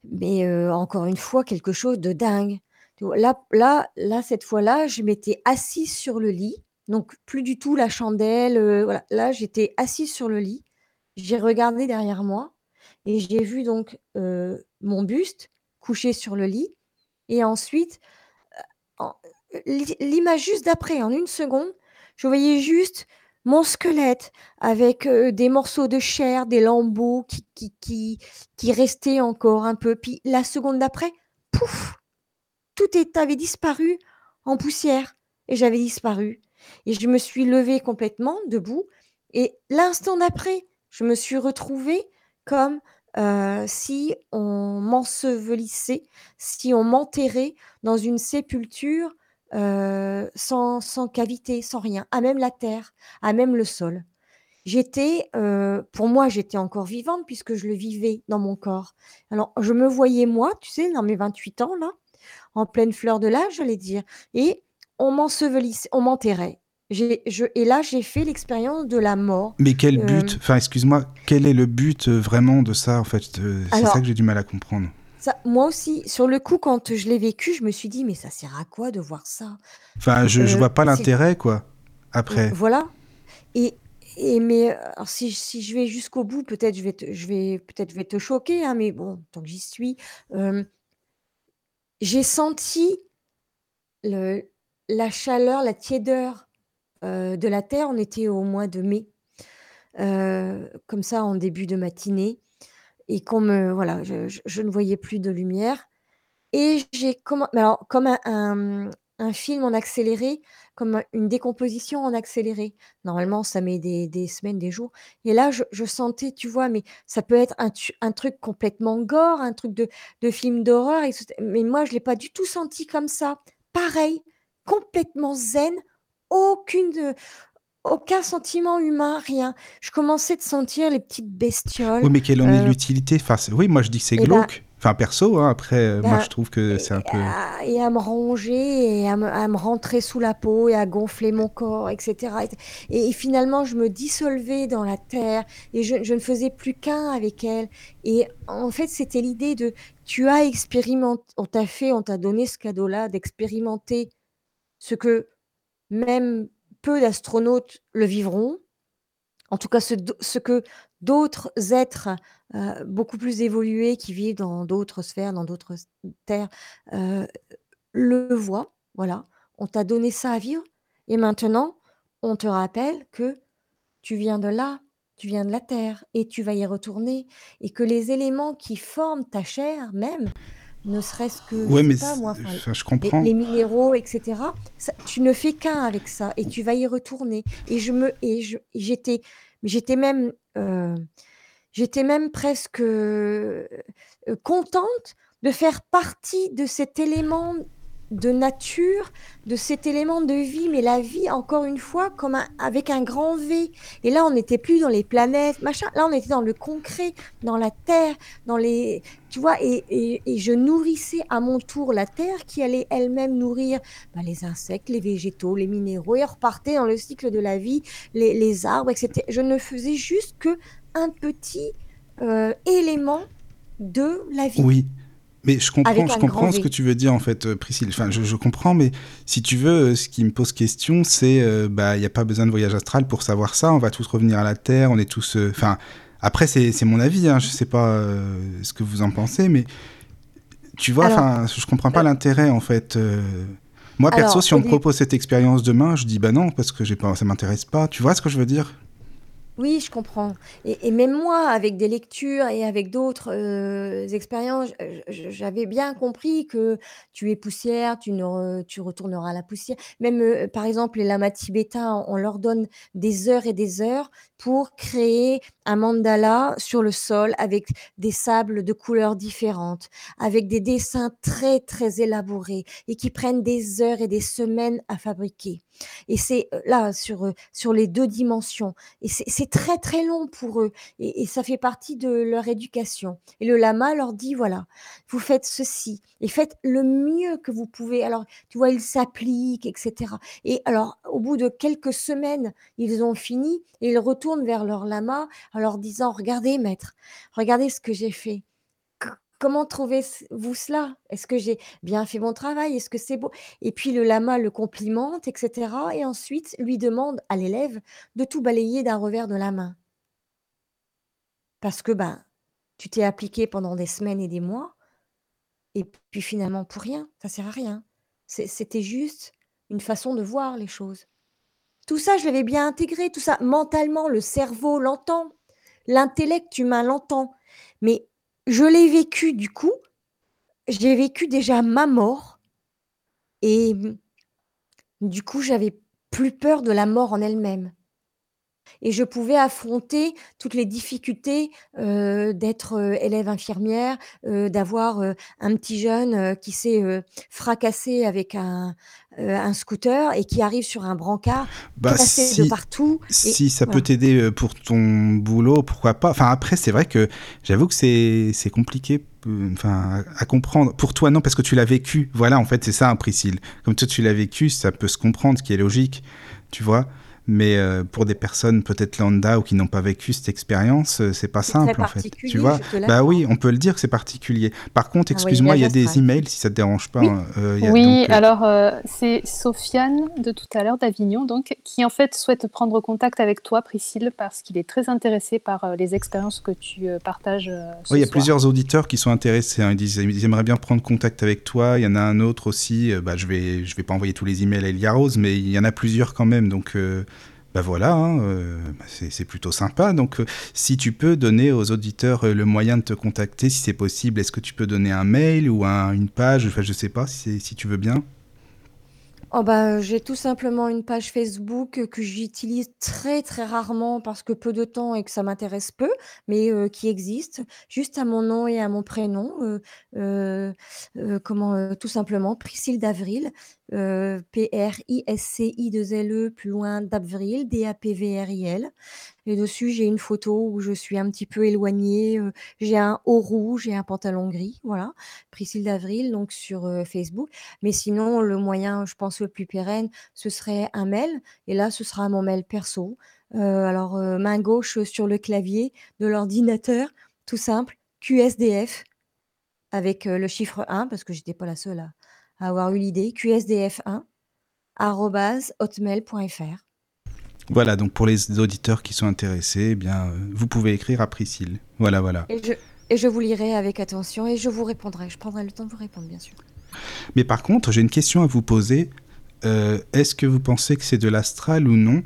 mais encore une fois, quelque chose de dingue. Là, là, là cette fois-là, je m'étais assise sur le lit, donc plus du tout la chandelle. voilà. Là, j'étais assise sur le lit. J'ai regardé derrière moi et j'ai vu donc mon buste couché sur le lit. Et ensuite, l'image juste d'après, en une seconde, je voyais juste mon squelette avec des morceaux de chair, des lambeaux qui, qui, qui, qui restaient encore un peu. Puis la seconde d'après, pouf, tout avait disparu en poussière et j'avais disparu. Et je me suis levée complètement debout et l'instant d'après, je me suis retrouvée comme si on m'ensevelissait, si on m'enterrait dans une sépulture sans, sans, cavité, sans rien, à même la terre, à même le sol. J'étais, pour moi, j'étais encore vivante puisque je le vivais dans mon corps. Alors, je me voyais moi, tu sais, dans mes 28 ans, là, en pleine fleur de l'âge, j'allais dire, et on m'ensevelissait, on m'enterrait. Je, et là, j'ai fait l'expérience de la mort. Mais quel but? Enfin, excuse-moi, quel est le but vraiment de ça, en fait? C'est ça que j'ai du mal à comprendre moi aussi, sur le coup, quand je l'ai vécu, je me suis dit, mais ça sert à quoi de voir ça? Enfin, je, ne euh, vois pas l'intérêt, quoi, après. Voilà. Et, et mais si, si je vais jusqu'au bout, peut-être je vais te, je vais peut-être vais te choquer, hein, mais bon, tant que j'y suis, euh, j'ai senti le, la chaleur, la tiédeur euh, de la terre. On était au mois de mai, comme ça en début de matinée et qu'on me voilà, je ne voyais plus de lumière et j'ai comme alors comme un film en accéléré, comme une décomposition en accéléré. Normalement, ça met des semaines, des jours et là, je sentais, tu vois? Mais ça peut être un truc complètement gore, un truc de film d'horreur mais moi, je l'ai pas du tout senti comme ça. Pareil, complètement zen, aucune, aucun sentiment humain, rien. Je commençais de sentir les petites bestioles. Oui, mais quelle en est euh, l'utilité? Enfin, Oui, moi je dis que c'est eh ben, glauque. enfin, perso, hein, après, euh, moi ben, je trouve que c'est un peu. Et à me ronger, et à me, rentrer sous la peau, et à gonfler mon corps, etc. Et, finalement, je me dissolvais dans la terre, et je, je ne faisais plus qu'un avec elle. Et en fait, c'était l'idée de tu as expérimenté, on t'a fait, on t'a donné ce cadeau-là d'expérimenter ce que même peu d'astronautes le vivront, en tout cas ce, que d'autres êtres euh, beaucoup plus évolués qui vivent dans d'autres sphères, dans d'autres terres, euh, le voient. Voilà, on t'a donné ça à vivre et maintenant on te rappelle que tu viens de là, tu viens de la terre et tu vas y retourner et que les éléments qui forment ta chair même ne serait-ce que ouais, mais pas, moi, je comprends. Les, minéraux, etc. tu ne fais qu'un avec ça et tu vas y retourner. Et je me et j'étais j'étais même euh, j'étais même presque euh, contente de faire partie de cet élément de nature, de cet élément de vie, mais la vie, encore une fois, comme avec un grand V. Et là, on n'était plus dans les planètes, machin. Là, on était dans le concret, dans la terre, dans les, tu vois. Et, je nourrissais à mon tour la terre qui allait elle-même nourrir bah, les insectes, les végétaux, les minéraux, et repartait dans le cycle de la vie, les, arbres, etc. Je ne faisais juste que un petit euh, élément de la vie. Oui, Mais je comprends, je comprends ce que tu veux dire en fait, Priscille. Enfin, je, comprends, mais si tu veux, ce qui me pose question, c'est, bah, il n'y a pas besoin de voyage astral pour savoir ça. On va tous revenir à la Terre. On est tous, enfin, après, c'est mon avis. Hein, je sais pas ce que vous en pensez, mais tu vois, enfin, je comprends pas l'intérêt en fait. Moi, perso, si on me propose cette expérience demain, je dis bah non, parce que pas, ça m'intéresse pas. Tu vois ce que je veux dire? Oui, je comprends. Et, même moi, avec des lectures et avec d'autres euh, expériences, j'avais bien compris que tu es poussière, tu retourneras à la poussière. Même, euh, par exemple, les lamas tibétains, on leur donne des heures et des heures pour créer un mandala sur le sol avec des sables de couleurs différentes, avec des dessins très, très élaborés et qui prennent des heures et des semaines à fabriquer. Et c'est là, sur, sur les deux dimensions. Et c'est très, très long pour eux. Et, ça fait partie de leur éducation. Et le lama leur dit, voilà, vous faites ceci et faites le mieux que vous pouvez. Alors, tu vois, ils s'appliquent, etc. Et alors, au bout de quelques semaines, ils ont fini et ils retournent vers leur lama en leur disant, regardez, maître, regardez ce que j'ai fait. Comment trouvez-vous cela? Est-ce que j'ai bien fait mon travail? Est-ce que c'est beau? Et puis le lama le complimente, etc. Et ensuite lui demande à l'élève de tout balayer d'un revers de la main. Parce que ben, tu t'es appliqué pendant des semaines et des mois, et puis finalement pour rien, ça sert à rien. C'était juste une façon de voir les choses. Tout ça, je l'avais bien intégré, tout ça, mentalement, le cerveau l'entend, l'intellect humain l'entend. Mais je l'ai vécu du coup, j'ai vécu déjà ma mort et du coup, j'avais plus peur de la mort en elle-même et je pouvais affronter toutes les difficultés d'être élève infirmière, d'avoir un petit jeune qui s'est fracassé avec un, scooter et qui arrive sur un brancard, bah, si, de partout. Si ça peut t'aider pour ton boulot, pourquoi pas. Enfin après, c'est vrai que j'avoue que c'est compliqué enfin à, comprendre pour toi non parce que tu l'as vécu voilà en fait c'est ça un Priscille comme toi tu l'as vécu ça peut se comprendre ce qui est logique tu vois mais euh, pour des personnes peut-être lambda ou qui n'ont pas vécu cette expérience, euh, c'est pas simple en fait. Tu vois Bah oui, on peut le dire que c'est particulier. Par contre, ah excuse-moi, il y a des emails si ça te dérange pas. Oui, hein. euh, oui alors c'est Sofiane de tout à l'heure d'Avignon donc qui en fait souhaite prendre contact avec toi Priscille parce qu'il est très intéressé par les expériences que tu partages. oui, il y a plusieurs auditeurs qui sont intéressés. Hein. Ils disent ils aimeraient bien prendre contact avec toi. Il y en a un autre aussi. bah je vais je vais pas envoyer tous les emails à Elia Rose, mais il y en a plusieurs quand même. Donc ben voilà, hein, euh, bah c'est plutôt sympa. Donc, euh, si tu peux donner aux auditeurs euh, le moyen de te contacter, si c'est possible, est-ce que tu peux donner un mail ou une page? Enfin, je sais pas si, si tu veux bien. Oh bah, j'ai tout simplement une page Facebook que j'utilise très très rarement parce que peu de temps et que ça m'intéresse peu, mais qui existe, juste à mon nom et à mon prénom, comment, tout simplement Priscille d'Avril, P-R-I-S-C-I-2-L-E, plus loin d'Avril, D-A-P-V-R-I-L. Et dessus, j'ai une photo où je suis un petit peu éloignée. j'ai un haut rouge et un pantalon gris. Voilà, Priscille d'Avril, donc sur Facebook. Mais sinon, le moyen, je pense, le plus pérenne, ce serait un mail. Et là, ce sera mon mail perso. alors, main gauche sur le clavier de l'ordinateur, tout simple, QSDF, avec le chiffre 1, parce que j'étais pas la seule à, avoir eu l'idée, QSDF1, hotmail.fr. Voilà, donc pour les auditeurs qui sont intéressés, eh bien, euh, vous pouvez écrire à Priscille. Voilà, voilà. Et je, et je vous lirai avec attention et je vous répondrai. Je prendrai le temps de vous répondre, bien sûr. Mais par contre, j'ai une question à vous poser. Euh, est-ce que vous pensez que c'est de l'astral ou non?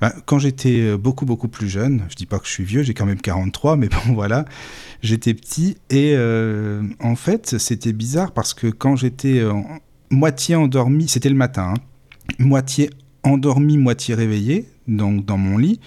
Ben, Quand j'étais euh, beaucoup beaucoup plus jeune, je dis pas que je suis vieux, j'ai quand même 43, mais bon <laughs> voilà, j'étais petit et en fait c'était bizarre parce que quand j'étais moitié endormi, c'était le matin, hein, moitié endormi, moitié réveillé, donc dans mon lit.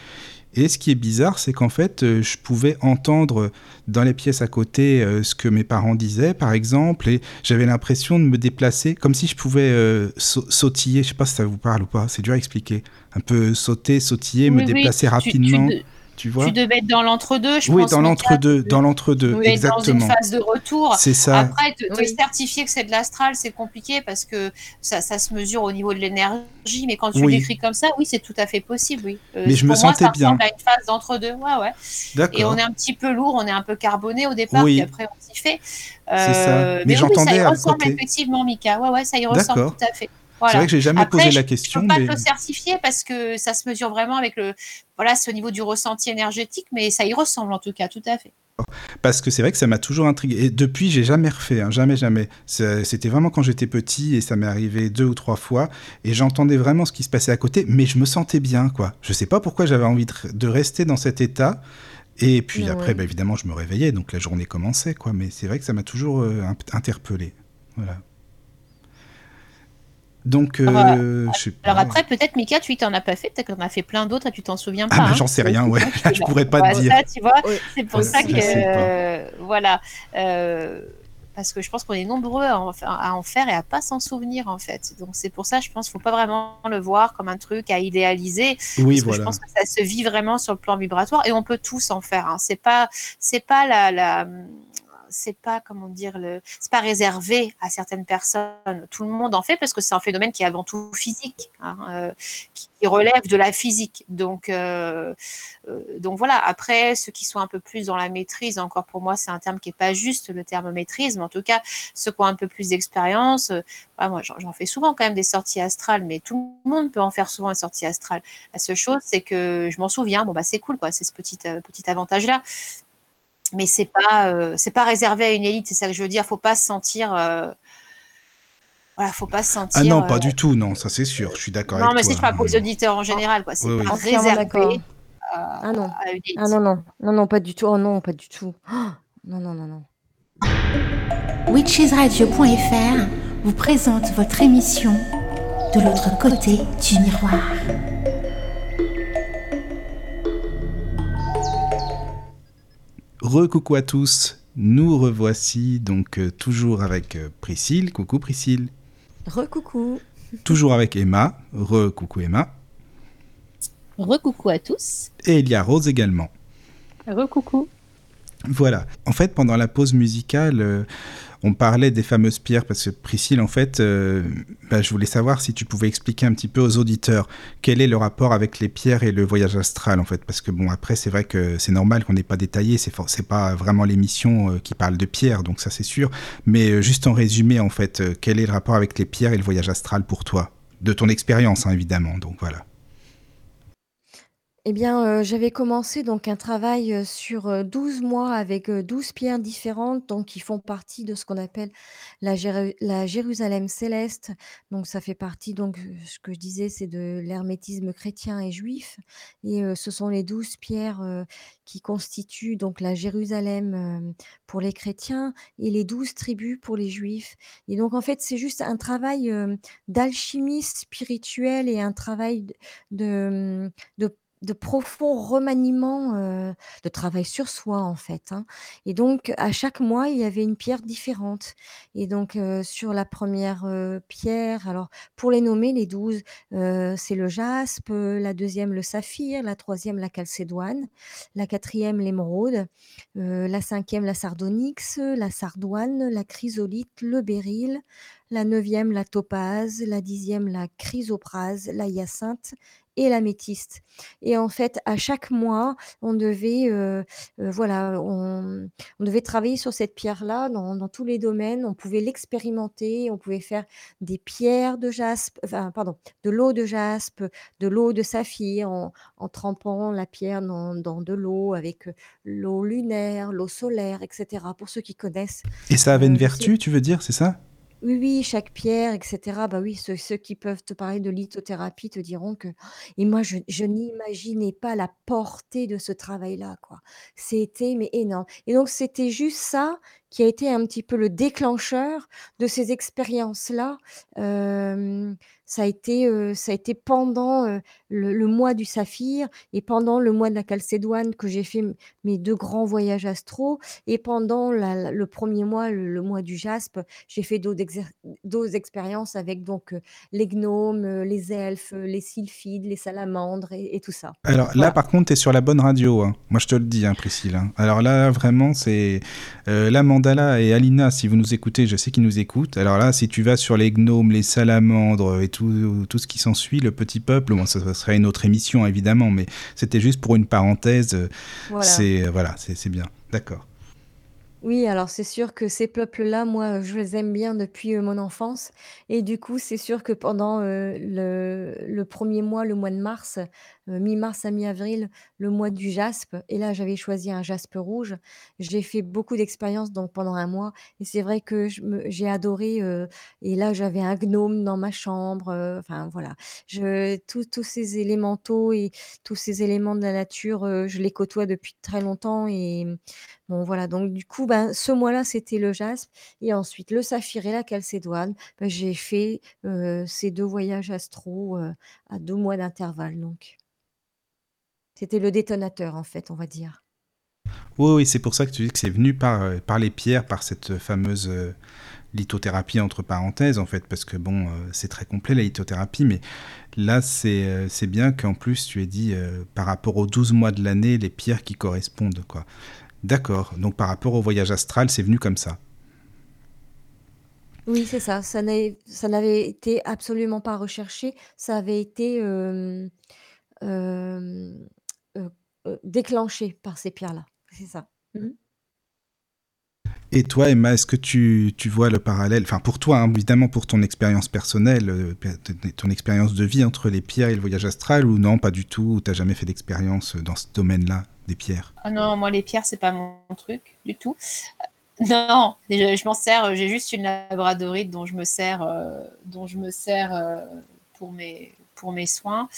Et ce qui est bizarre, c'est qu'en fait, euh, je pouvais entendre dans les pièces à côté euh, ce que mes parents disaient, par exemple, et j'avais l'impression de me déplacer comme si je pouvais euh, sautiller. Je sais pas si ça vous parle ou pas. C'est dur à expliquer. Un peu sauter, sautiller, me déplacer rapidement. tu vois Tu devais être dans l'entre-deux, je Oui, pense. dans l'entre-deux, dans l'entre-deux, es dans une exactement. phase de retour. C'est ça. Après, te, te Oui. certifier que c'est de l'astral, c'est compliqué parce que ça, ça se mesure au niveau de l'énergie. Mais quand tu Oui. le décris comme ça, oui, c'est tout à fait possible. Oui. Euh, Mais je me moi, sentais ça bien. ressemble à une phase d'entre-deux. Ouais, ouais. Et D'accord. on est un petit peu lourd, on est un peu carboné au départ, Oui. puis après on s'y fait. C'est ça. Euh, Mais oui, j'entendais ça y ressemble côté. effectivement, Mika. Ouais, ouais, ça y ressemble tout à fait. C'est vrai que j'ai jamais Après, posé je la ne question, peux pas te le certifier parce que ça se mesure vraiment avec le, voilà, ce niveau du ressenti énergétique, mais ça y ressemble en tout cas, tout à fait. parce que c'est vrai que ça m'a toujours intrigué. Et depuis, j'ai jamais refait, hein, jamais, jamais. C'était vraiment quand j'étais petit et ça m'est arrivé deux ou trois fois et j'entendais vraiment ce qui se passait à côté, mais je me sentais bien, quoi. Je sais pas pourquoi j'avais envie de, rester dans cet état. Et puis Ouais. après, bah, évidemment, je me réveillais, donc la journée commençait, quoi. Mais c'est vrai que ça m'a toujours euh, interpellé. Voilà. Donc, euh, Alors, je sais Alors pas. après, peut-être, Mika, tu t'en as pas fait, peut-être que t'en as fait plein d'autres et tu t'en souviens pas. Ah, bah, hein. j'en sais rien, ouais. <laughs> je pourrais pas te Ouais, dire. ça, tu vois, Ouais. c'est pour Ouais, ça que, pas. euh, voilà, euh, parce que je pense qu'on est nombreux à en, fa- à en faire et à pas s'en souvenir en fait. Donc c'est pour ça, je pense, qu'il faut pas vraiment le voir comme un truc à idéaliser, Oui, parce que je voilà. pense que ça se vit vraiment sur le plan vibratoire et on peut tous en faire. Hein. C'est pas, c'est pas la, la c'est pas comment dire le c'est pas réservé à certaines personnes. Tout le monde en fait parce que c'est un phénomène qui est avant tout physique hein, euh, qui, relève de la physique. Donc euh, euh, donc voilà. Après ceux qui sont un peu plus dans la maîtrise encore pour moi c'est un terme qui est pas juste le terme maîtrise mais en tout cas ceux qui ont un peu plus d'expérience moi j'en fais souvent quand même des sorties astrales mais tout le monde peut en faire souvent une sortie astrale. La seule chose c'est que je m'en souviens. Bon bah c'est cool quoi. C'est ce petit petit avantage là mais c'est pas euh, c'est pas réservé à une élite c'est ça que je veux dire faut pas se sentir euh, voilà faut pas se sentir Ah non, euh, pas du tout, non, ça c'est sûr. Je suis d'accord non avec mais toi. c'est pas pour les auditeurs en général quoi c'est Oui, oui. pas Entièrement réservé à, Ah non. à une élite Ah non, non, non, non, pas du tout. Oh non, pas du tout. Oh, <gasps> non, non, non, non. witchesradio.fr vous présente votre émission De l'autre côté du miroir. Recoucou à tous, nous revoici donc euh, toujours avec euh, Priscille. Coucou Priscille. Recoucou. Toujours avec Emma. Recoucou Emma. recoucou à tous Et il y a Rose également. Recoucou. Voilà. En fait, pendant la pause musicale, euh, on parlait des fameuses pierres parce que Priscille, en fait, euh, bah, je voulais savoir si tu pouvais expliquer un petit peu aux auditeurs quel est le rapport avec les pierres et le voyage astral, en fait? Parce que bon, après, c'est vrai que c'est normal qu'on n'ait pas détaillé. C'est pas vraiment l'émission euh, qui parle de pierres, donc ça c'est sûr. Mais euh, juste en résumé, en fait, quel est le rapport avec les pierres et le voyage astral pour toi? De ton expérience, hein, évidemment. Donc voilà. Eh bien, euh, j'avais commencé donc un travail euh, sur euh, 12 mois avec euh, 12 pierres différentes, donc qui font partie de ce qu'on appelle la, Jéru- la Jérusalem céleste. Donc, ça fait partie, donc, euh, ce que je disais, c'est de l'hermétisme chrétien et juif. Et euh, ce sont les 12 pierres euh, qui constituent donc la Jérusalem euh, pour les chrétiens et les 12 tribus pour les juifs. Et donc, en fait, c'est juste un travail euh, d'alchimie spirituelle et un travail de de profond remaniement euh, de travail sur soi en fait. hein. Et donc à chaque mois il y avait une pierre différente. Et donc euh, sur la première euh, pierre, alors pour les nommer les douze, euh, c'est le jaspe, la deuxième le saphir, la troisième la calcédoine, la quatrième l'émeraude, la cinquième la sardonyx, la sardoine, la chrysolite, le béryl, la neuvième la topaze, la dixième la chrysoprase, la hyacinthe et l'améthyste. Et en fait, à chaque mois, on devait, euh, euh, voilà, on, on devait travailler sur cette pierre-là dans, dans tous les domaines. On pouvait l'expérimenter, on pouvait faire des pierres de jaspe, enfin, pardon, de l'eau de jaspe, de l'eau de saphir, en, en trempant la pierre dans, dans de l'eau avec euh, l'eau lunaire, l'eau solaire, etc. Pour ceux qui connaissent. Et ça avait une vertu, tu veux dire, c'est ça? Oui, oui, chaque pierre, etc. Bah oui, ceux, qui peuvent te parler de lithothérapie te diront que. Et moi, je, n'imaginais pas la portée de ce travail-là. C'était mais énorme. Et donc, c'était juste ça qui a été un petit peu le déclencheur de ces expériences-là, ça a été, ça a été pendant, le mois du Saphir et pendant le mois de la Calcédoine que j'ai fait mes deux grands voyages astraux et pendant le premier mois, le mois du Jaspe, j'ai fait d'autres expériences avec donc, les gnomes, les elfes, les sylphides, les salamandres et tout ça. Alors là, par contre, tu es sur la bonne radio, hein. Moi, je te le dis, hein, Priscille, hein. Alors là, vraiment, c'est, la Mandala et Alina, si vous nous écoutez, je sais qu'ils nous écoutent. Alors là, si tu vas sur les gnomes, les salamandres et tout, tout ce qui s'ensuit, le petit peuple, bon, ça, serait une autre émission évidemment, mais c'était juste pour une parenthèse. C'est voilà, c'est bien. D'accord. Oui, alors c'est sûr que ces peuples-là, moi, je les aime bien depuis, mon enfance et du coup, c'est sûr que pendant, le le 1 mois, le mois de mars, mi-mars à mi-avril, le mois du jaspe et là, j'avais choisi un jaspe rouge. J'ai fait beaucoup d'expériences pendant un mois et c'est vrai que j'ai adoré, et là, j'avais un gnome dans ma chambre, enfin voilà. Tous tous ces élémentaux et tous ces éléments de la nature, je les côtoie depuis très longtemps et bon voilà, donc du coup, ben, ce mois-là, c'était le jaspe et ensuite le saphir et la calcédoine, ben, j'ai fait, ces deux voyages astro à deux mois d'intervalle donc. C'était le détonateur en fait, on va dire. Oui, oui, c'est pour ça que tu dis que c'est venu par, par les pierres, par cette fameuse lithothérapie entre parenthèses en fait, parce que bon, c'est très complet la lithothérapie, mais là c'est c'est bien qu'en plus tu aies dit par rapport aux 12 mois de l'année, les pierres qui correspondent quoi. D'accord. Donc par rapport au voyage astral, c'est venu comme ça. Oui, c'est ça. Ça n'avait été absolument pas recherché. Ça avait été déclenché par ces pierres-là. C'est ça. Mmh Et toi, Emma, est-ce que tu, tu, vois le parallèle, enfin pour toi, hein, évidemment pour ton expérience personnelle, ton expérience de vie entre les pierres et le voyage astral, ou non, pas du tout, tu n'as jamais fait d'expérience dans ce domaine-là des pierres? Ah Non, moi les pierres, c'est pas mon truc du tout. Euh, non, je, m'en sers, j'ai juste une labradorite dont je me sers, euh, dont je me sers euh, pour, mes, pour mes soins.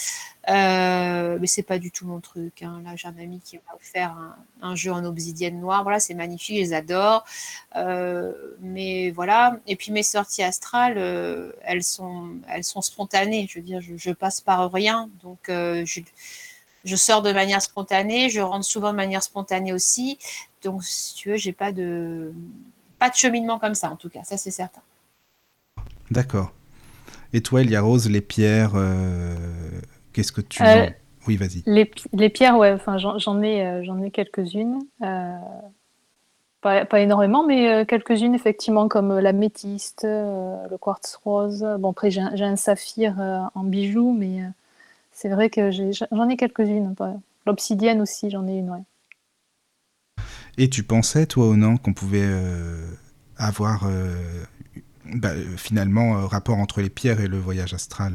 mais c'est pas du tout mon truc. Hein. Là, j'ai un ami qui m'a offert un, jeu en obsidienne noire. Voilà, c'est magnifique, je les adore. mais voilà. Et puis mes sorties astrales, elles, sont, elles sont spontanées. Je veux dire, je, je passe par rien. Donc, je je sors de manière spontanée, je rentre souvent de manière spontanée aussi. Donc, si tu veux, j'ai pas de pas de cheminement comme ça, en tout cas, ça c'est certain. D'accord. Et toi, Elia Rose, les pierres, euh, qu'est-ce que tu euh, Oui, vas-y. Les, pierres, ouais, enfin, j'en ai, euh, j'en ai quelques-unes. Pas, pas, énormément, mais quelques-unes, effectivement, comme la métiste, le quartz rose. Bon, après, j'ai un, saphir en bijoux, mais c'est vrai que j'en ai, quelques-unes. L'obsidienne aussi, j'en ai une, ouais. Et tu pensais, toi ou non, qu'on pouvait euh, avoir euh, bah, finalement un rapport entre les pierres et le voyage astral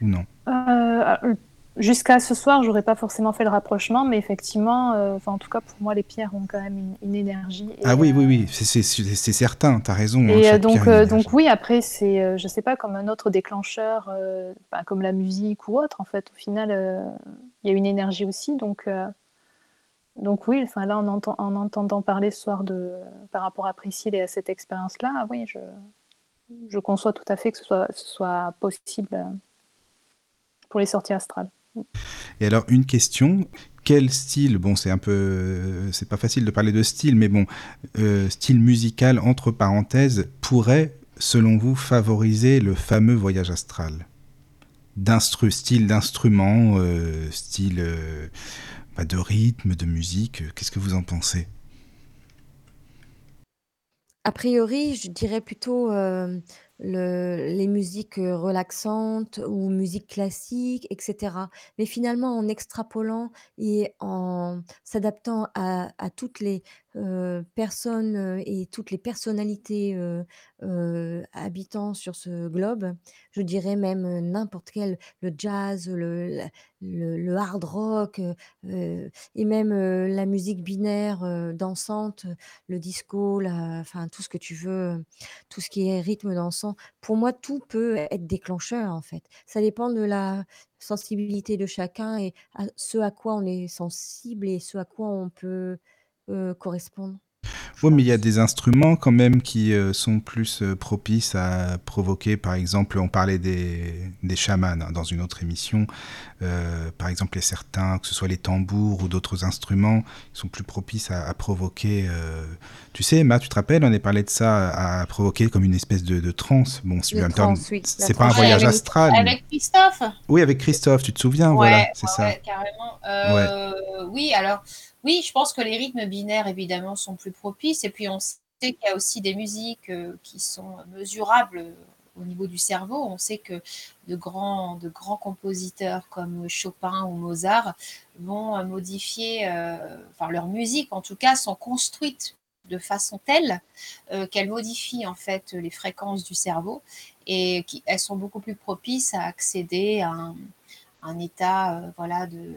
Ou non? Euh, Jusqu'à ce soir, j'aurais pas forcément fait le rapprochement, mais effectivement, euh, en tout cas pour moi, les pierres ont quand même une, énergie. ah oui, oui, oui, c'est certain, tu as raison. Hein, et euh, donc, euh, donc oui, après, c'est, je sais pas, comme un autre déclencheur, bah, comme la musique ou autre, en fait, au final, il y a une énergie aussi. Donc, donc oui, enfin, là, en, entend, en, entendant parler ce soir de, par rapport à Priscille et à cette expérience-là, oui, je, je conçois tout à fait que ce soit, possible pour les sorties astrales. Et alors, une question, quel style, bon, c'est un peu, c'est pas facile de parler de style, mais bon, euh, style musical, entre parenthèses, pourrait, selon vous, favoriser le fameux voyage astral? D'instru, style d'instrument, euh, style euh, bah, de rythme, de musique, qu'est-ce que vous en pensez? A priori, je dirais plutôt les musiques relaxantes ou musique classique, etc. Mais finalement, en extrapolant et en s'adaptant à, toutes les personnes et toutes les personnalités habitant sur ce globe, je dirais même n'importe quel, le jazz, le, hard rock et même la musique binaire dansante, le disco, enfin tout ce que tu veux, tout ce qui est rythme dansant pour moi, tout peut être déclencheur, en fait. Ça dépend de la sensibilité de chacun et ce à quoi on est sensible et ce à quoi on peut, correspondre. Oui, mais il y a des instruments quand même qui euh, sont plus euh, propices à provoquer, par exemple, on parlait des, des chamans hein, dans une autre émission, euh, par exemple, les certains, que ce soit les tambours ou d'autres instruments, qui sont plus propices à, provoquer. tu sais, Emma, tu te rappelles, on a parlé de ça, à provoquer comme une espèce de, de transe. Bon, si oui, c'est pas un voyage astral. Avec Christophe Oui, avec Christophe, tu te souviens, voilà, c'est ça. carrément. Oui, alors oui, je pense que les rythmes binaires, évidemment, sont plus propices. Et puis, on sait qu'il y a aussi des musiques euh, qui sont mesurables euh, au niveau du cerveau. On sait que de grands, de grands compositeurs comme Chopin ou Mozart vont euh, modifier, enfin, leur musique, en tout cas, sont construites de façon telle qu'elles modifient en fait les fréquences du cerveau et qu'elles sont beaucoup plus propices à accéder à un, un état voilà de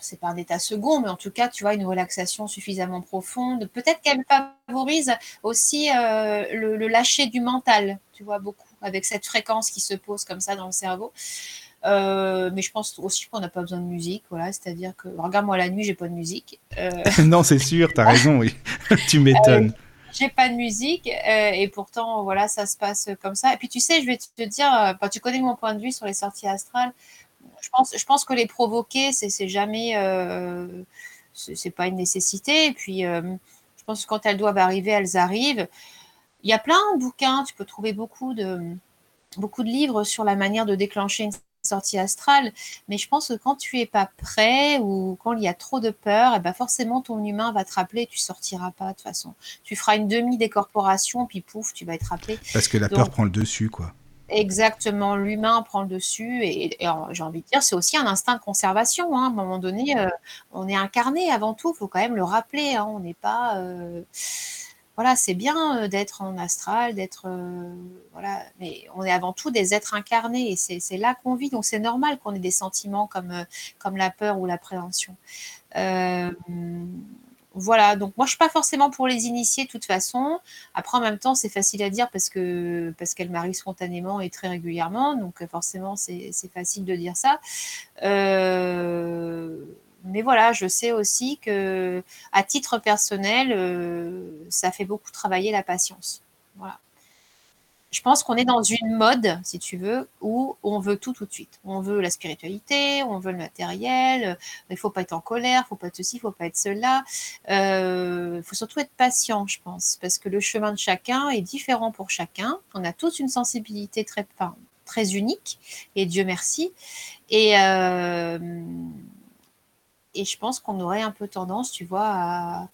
c'est pas un état second, mais en tout cas, tu vois, une relaxation suffisamment profonde. Peut-être qu'elle favorise aussi euh, le, lâcher du mental, tu vois, beaucoup, avec cette fréquence qui se pose comme ça dans le cerveau. Euh, mais je pense aussi qu'on n'a pas besoin de musique, voilà, c'est-à-dire que, regarde-moi la nuit, j'ai pas de musique. Euh, <laughs> non, c'est sûr, tu as raison, oui, <laughs> tu m'étonnes. j'ai pas de musique et pourtant, voilà, ça se passe comme ça. Et puis, tu sais, je vais te dire, tu connais mon point de vue sur les sorties astrales je pense, je pense que les provoquer, c'est jamais, euh, c'est pas une nécessité. Et puis, euh, je pense que quand elles doivent arriver, elles arrivent. Il y a plein de bouquins, tu peux trouver beaucoup de, beaucoup de livres sur la manière de déclencher une sortie astrale, mais je pense que quand tu es pas prêt ou quand il y a trop de peur, et eh ben forcément ton humain va te rappeler, tu sortiras pas de toute façon. Tu feras une demi-décorporation, puis pouf, tu vas être rappelé. Parce que la peur prend le dessus, quoi. Exactement, l'humain prend le dessus et, j'ai envie de dire, c'est aussi un instinct de conservation. Hein. À un moment donné, euh, on est incarné avant tout, il faut quand même le rappeler. Hein. On n'est pas. Euh, voilà, c'est bien euh, d'être en astral, d'être. voilà, mais on est avant tout des êtres incarnés et c'est là qu'on vit. Donc c'est normal qu'on ait des sentiments comme, comme la peur ou l'appréhension voilà, donc moi je suis pas forcément pour les initier de toute façon. Après en même temps c'est facile à dire parce que parce qu'elle m'arrive spontanément et très régulièrement, donc euh, forcément c'est facile de dire ça. Euh, mais voilà, je sais aussi que à titre personnel, euh, ça fait beaucoup travailler la patience. Voilà je pense qu'on est dans une mode, si tu veux, où on veut tout tout de suite. On veut la spiritualité, on veut le matériel, il faut pas être en colère, il faut pas être ceci, il faut pas être cela. Il euh, faut surtout être patient, je pense, parce que le chemin de chacun est différent pour chacun. On a tous une sensibilité très, très unique, et Dieu merci. Et, euh, et je pense qu'on aurait un peu tendance, tu vois, à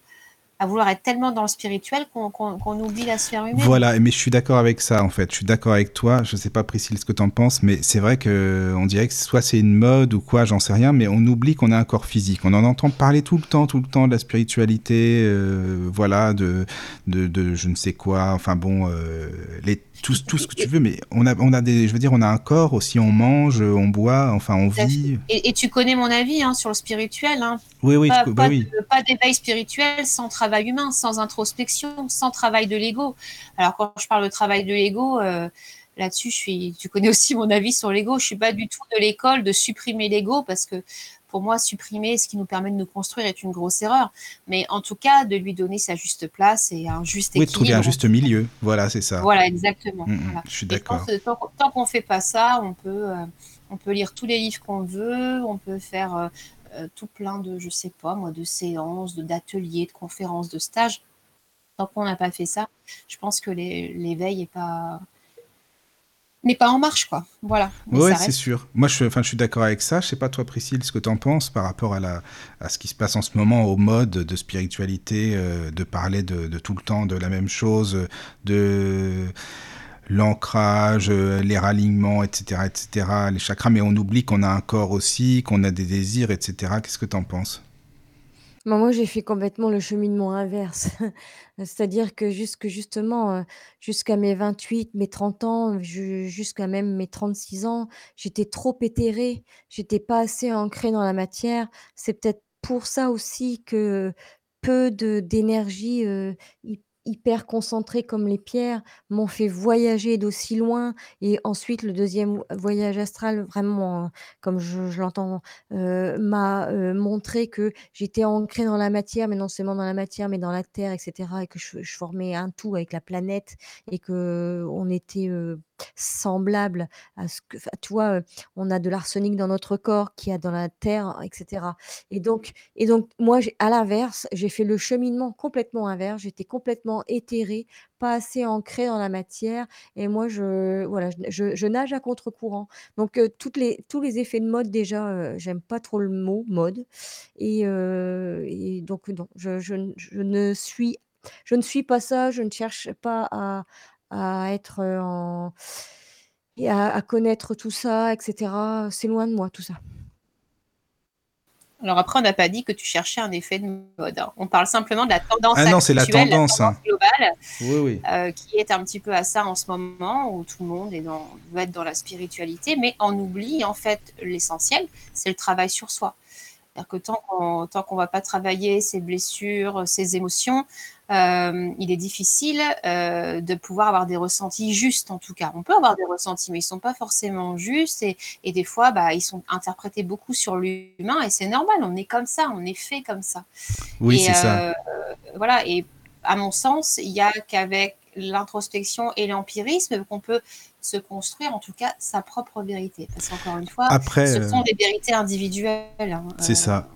à vouloir être tellement dans le spirituel qu'on oublie la sphère humaine. Voilà, mais je suis d'accord avec ça en fait. Je suis d'accord avec toi. Je sais pas Priscille ce que tu en penses, mais c'est vrai que on dirait que soit c'est une mode ou quoi, j'en sais rien, mais on oublie qu'on a un corps physique. On en entend parler tout le temps, tout le temps de la spiritualité, euh, voilà, de, de, de, je ne sais quoi. Enfin bon, euh, les tout, tout, ce que tu veux, mais on a, on a des, je veux dire, on a un corps aussi, on mange, on boit, enfin, on vit. Et, tu connais mon avis hein, sur le spirituel. Hein. Oui, oui, pas, bah pas d'éveil spirituel sans travail humain, sans introspection, sans travail de l'ego. Alors, quand je parle de travail de l'ego, euh, là-dessus, je suis, tu connais aussi mon avis sur l'ego. Je suis pas du tout de l'école de supprimer l'ego parce que pour moi, supprimer ce qui nous permet de nous construire est une grosse erreur. Mais en tout cas, de lui donner sa juste place et un juste équilibre. Oui, de trouver un juste milieu. Voilà, c'est ça. Voilà, exactement. Mm, mm, je suis d'accord. Tant, tant qu'on fait pas ça, on peut, euh, on peut lire tous les livres qu'on veut, on peut faire euh, euh, tout plein de, je sais pas moi, de séances, d'ateliers, de, conférences, de stages. Tant qu'on n'a pas fait ça, je pense que l'éveil n'est pas mais pas en marche, quoi. Voilà. Oui, c'est sûr. Moi, je suis d'accord avec ça. Je sais pas, toi, Priscille, ce que tu en penses par rapport à, la, à ce qui se passe en ce moment, au mode de spiritualité, euh, de parler de, de, tout le temps de la même chose, de l'ancrage, euh, les ralignements, etc., etc., les chakras, mais on oublie qu'on a un corps aussi, qu'on a des désirs, etc. Qu'est-ce que tu en penses? Bah, moi, j'ai fait complètement le cheminement inverse. <laughs> C'est-à-dire que jusque justement, jusqu'à mes 28, mes 30 ans, jusqu'à même mes 36 ans, j'étais trop éthérée, j'étais pas assez ancrée dans la matière. C'est peut-être pour ça aussi que peu d'énergie, hyper concentrées comme les pierres m'ont fait voyager d'aussi loin et ensuite le deuxième voyage astral vraiment, comme je l'entends, m'a, montré que j'étais ancrée dans la matière, mais non seulement dans la matière, mais dans la terre et cetera et que je je formais un tout avec la planète et qu'on était, semblable à ce que tu vois, on a de l'arsenic dans notre corps qu'il y a dans la terre etc et donc et donc moi à l'inverse, j'ai fait le cheminement complètement inverse. J'étais complètement éthérée, pas assez ancrée dans la matière et moi je voilà, je je nage à contre-courant. Donc toutes les tous les effets de mode déjà, j'aime pas trop le mot mode et et donc non, je je ne suis je ne suis pas ça, je ne cherche pas à à être, en et à connaître tout ça etc. C'est loin de moi tout ça. Alors après, on n'a pas dit que tu cherchais un effet de mode. Hein. On parle simplement de la tendance ah non, c'est la tendance, hein. globale, oui, oui. Euh, qui est un petit peu à ça en ce moment, où tout le monde est dans, veut être dans la spiritualité, mais on oublie en fait l'essentiel, c'est le travail sur soi. C'est-à-dire que tant qu'on ne va pas travailler ses blessures, ses émotions, euh, il est difficile euh, de pouvoir avoir des ressentis justes en tout cas. On peut avoir des ressentis, mais ils ne sont pas forcément justes et, et des fois, bah, ils sont interprétés beaucoup sur l'humain et c'est normal, on est comme ça, on est fait comme ça. Oui, c'est ça. Euh, voilà, et à mon sens, il n'y a qu'avec l'introspection et l'empirisme qu'on peut se construire en tout cas sa propre vérité. Parce qu'encore une fois, après, ce sont des vérités individuelles. Hein. C'est ça.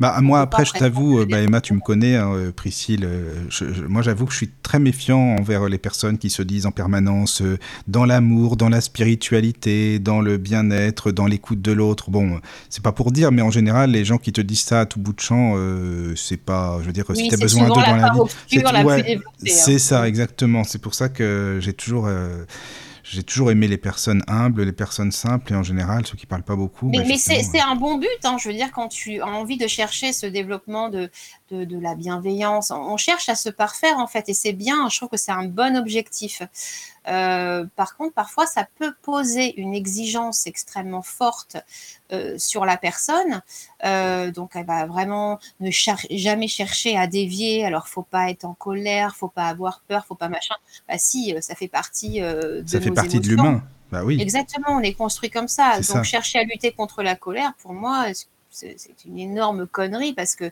Bah, moi, après, je t'avoue, bah, Emma, tu me connais, hein, euh, Priscille. Euh, moi, j'avoue que je suis très méfiant envers les personnes qui se disent en permanence euh, dans l'amour, dans la spiritualité, dans le bien-être, dans l'écoute de l'autre. Bon, c'est pas pour dire, mais en général, les gens qui te disent ça à tout bout de champ, c'est pas, je veux dire, si tu as besoin d'eux dans la vie. C'est hein. ça, exactement. C'est pour ça que j'ai toujours j'ai toujours aimé les personnes humbles, les personnes simples et en général ceux qui parlent pas beaucoup. Mais, bah, c'est un bon but, hein, je veux dire, quand tu as envie de chercher ce développement de, de, de la bienveillance, on cherche à se parfaire en fait et c'est bien, je trouve que c'est un bon objectif. Euh, par contre, parfois, ça peut poser une exigence extrêmement forte euh, sur la personne. Euh, donc, elle va vraiment ne jamais chercher à dévier. Alors, faut pas être en colère, faut pas avoir peur, faut pas machin. Bah si, ça fait partie de Ça fait partie de l'humain. Bah oui. Exactement, on est construit comme ça. Donc, chercher à lutter contre la colère, pour moi, c'est une énorme connerie parce que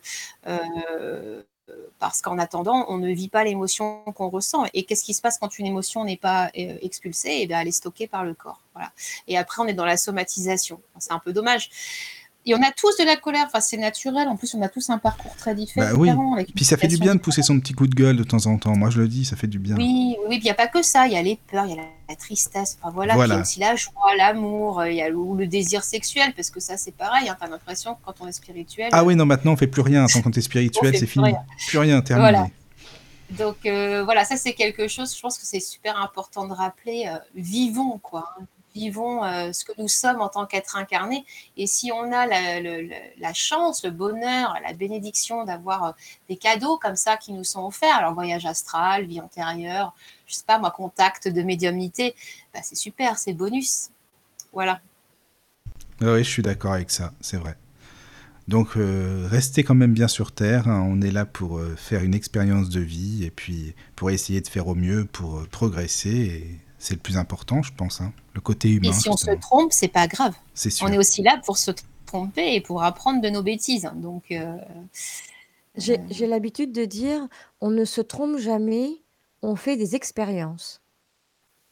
parce qu'en attendant, on ne vit pas l'émotion qu'on ressent. Et qu'est-ce qui se passe quand une émotion n'est pas euh, expulsée? Et eh bien, elle est stockée par le corps. Et après, on est dans la somatisation. C'est un peu dommage. Et on a tous de la colère, enfin c'est naturel, en plus on a tous un parcours très différent. Bah oui. Puis ça fait du bien de pousser son petit coup de gueule de temps en temps, moi je le dis, ça fait du bien. Oui, oui, il n'y a pas que ça, il y a les peurs, il y a la, tristesse, enfin voilà, il y a aussi la joie, l'amour, euh, il y a le, le, désir sexuel, parce que ça c'est pareil, hein, t'as l'impression que quand on est spirituel... Ah oui, non, maintenant on fait plus rien, tant qu'on est spirituel <laughs> c'est fini, plus rien, terminé. Voilà. Donc euh, voilà, ça c'est quelque chose, je pense que c'est super important de rappeler, euh, vivons quoi, hein vivons euh, ce que nous sommes en tant qu'être incarné. Et si on a la, chance, le bonheur, la bénédiction d'avoir euh, des cadeaux comme ça qui nous sont offerts, alors voyage astral, vie antérieure, je sais pas moi, contact de médiumnité, bah, c'est super, c'est bonus. Voilà. Oui, je suis d'accord avec ça, c'est vrai. Donc euh, restez quand même bien sur Terre, hein. on est là pour faire une expérience de vie et puis pour essayer de faire au mieux pour progresser c'est le plus important, je pense, hein. le côté humain. Et si on se trompe, c'est pas grave. On est aussi là pour se tromper et pour apprendre de nos bêtises. Donc, euh, j'ai l'habitude de dire, on ne se trompe jamais, on fait des expériences.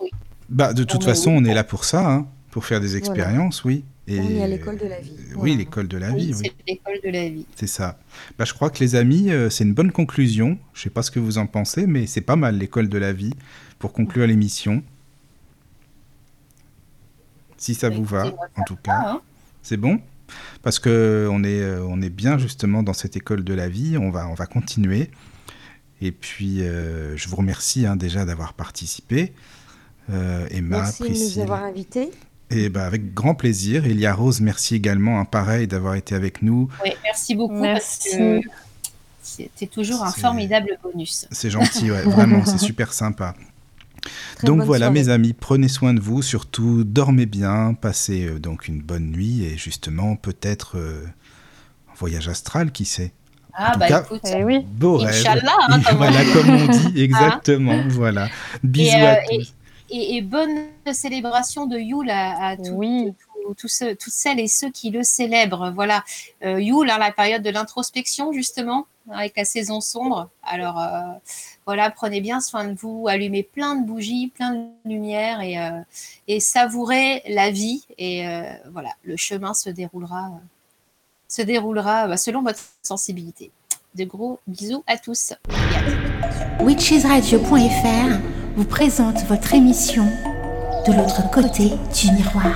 Oui. Bah, de toute façon, on est là pour ça, hein, pour faire des expériences, oui. Et... On est à l'école de la vie. Oui, l'école de la vie. Oui, c'est l'école de la vie. C'est ça. Bah, je crois que les amis, euh, c'est une bonne conclusion. Je ne sais pas ce que vous en pensez, mais c'est pas mal l'école de la vie pour conclure l'émission si ça vous va, en tout cas. Hein. C'est bon? Parce que on est, euh, on est bien justement dans cette école de la vie, on va, on va continuer. Et puis, euh, je vous remercie hein, déjà d'avoir participé. Euh, Emma, merci de nous avoir invités. Et ben, avec grand plaisir. Elia Rose, merci également, un pareil, d'avoir été avec nous. Oui, merci beaucoup. Merci. C'était toujours un formidable bonus. C'est gentil, vraiment, c'est super sympa. <laughs> donc voilà mes amis, prenez soin de vous, surtout dormez bien, passez euh, donc une bonne nuit et justement peut-être euh, un voyage astral, qui sait Ah, bah écoute, eh oui. beau rêve. Inch'Allah, hein, <laughs> comme voilà, on dit. comme on dit, exactement. voilà. Bisous Et, à euh, tous. Et, et bonne célébration de Yule à, à tout- Oui. tout- tous toutes celles et ceux qui le célèbrent. Voilà, euh, Yule, hein, la période de l'introspection justement, avec la saison sombre. Alors euh, voilà, prenez bien soin de vous, allumez plein de bougies, plein de lumière et, euh, savourez la vie. Et euh, voilà, le chemin se déroulera, se déroulera selon votre sensibilité. De gros bisous à tous. Witchesradio.fr vous présente votre émission de l'autre côté du miroir.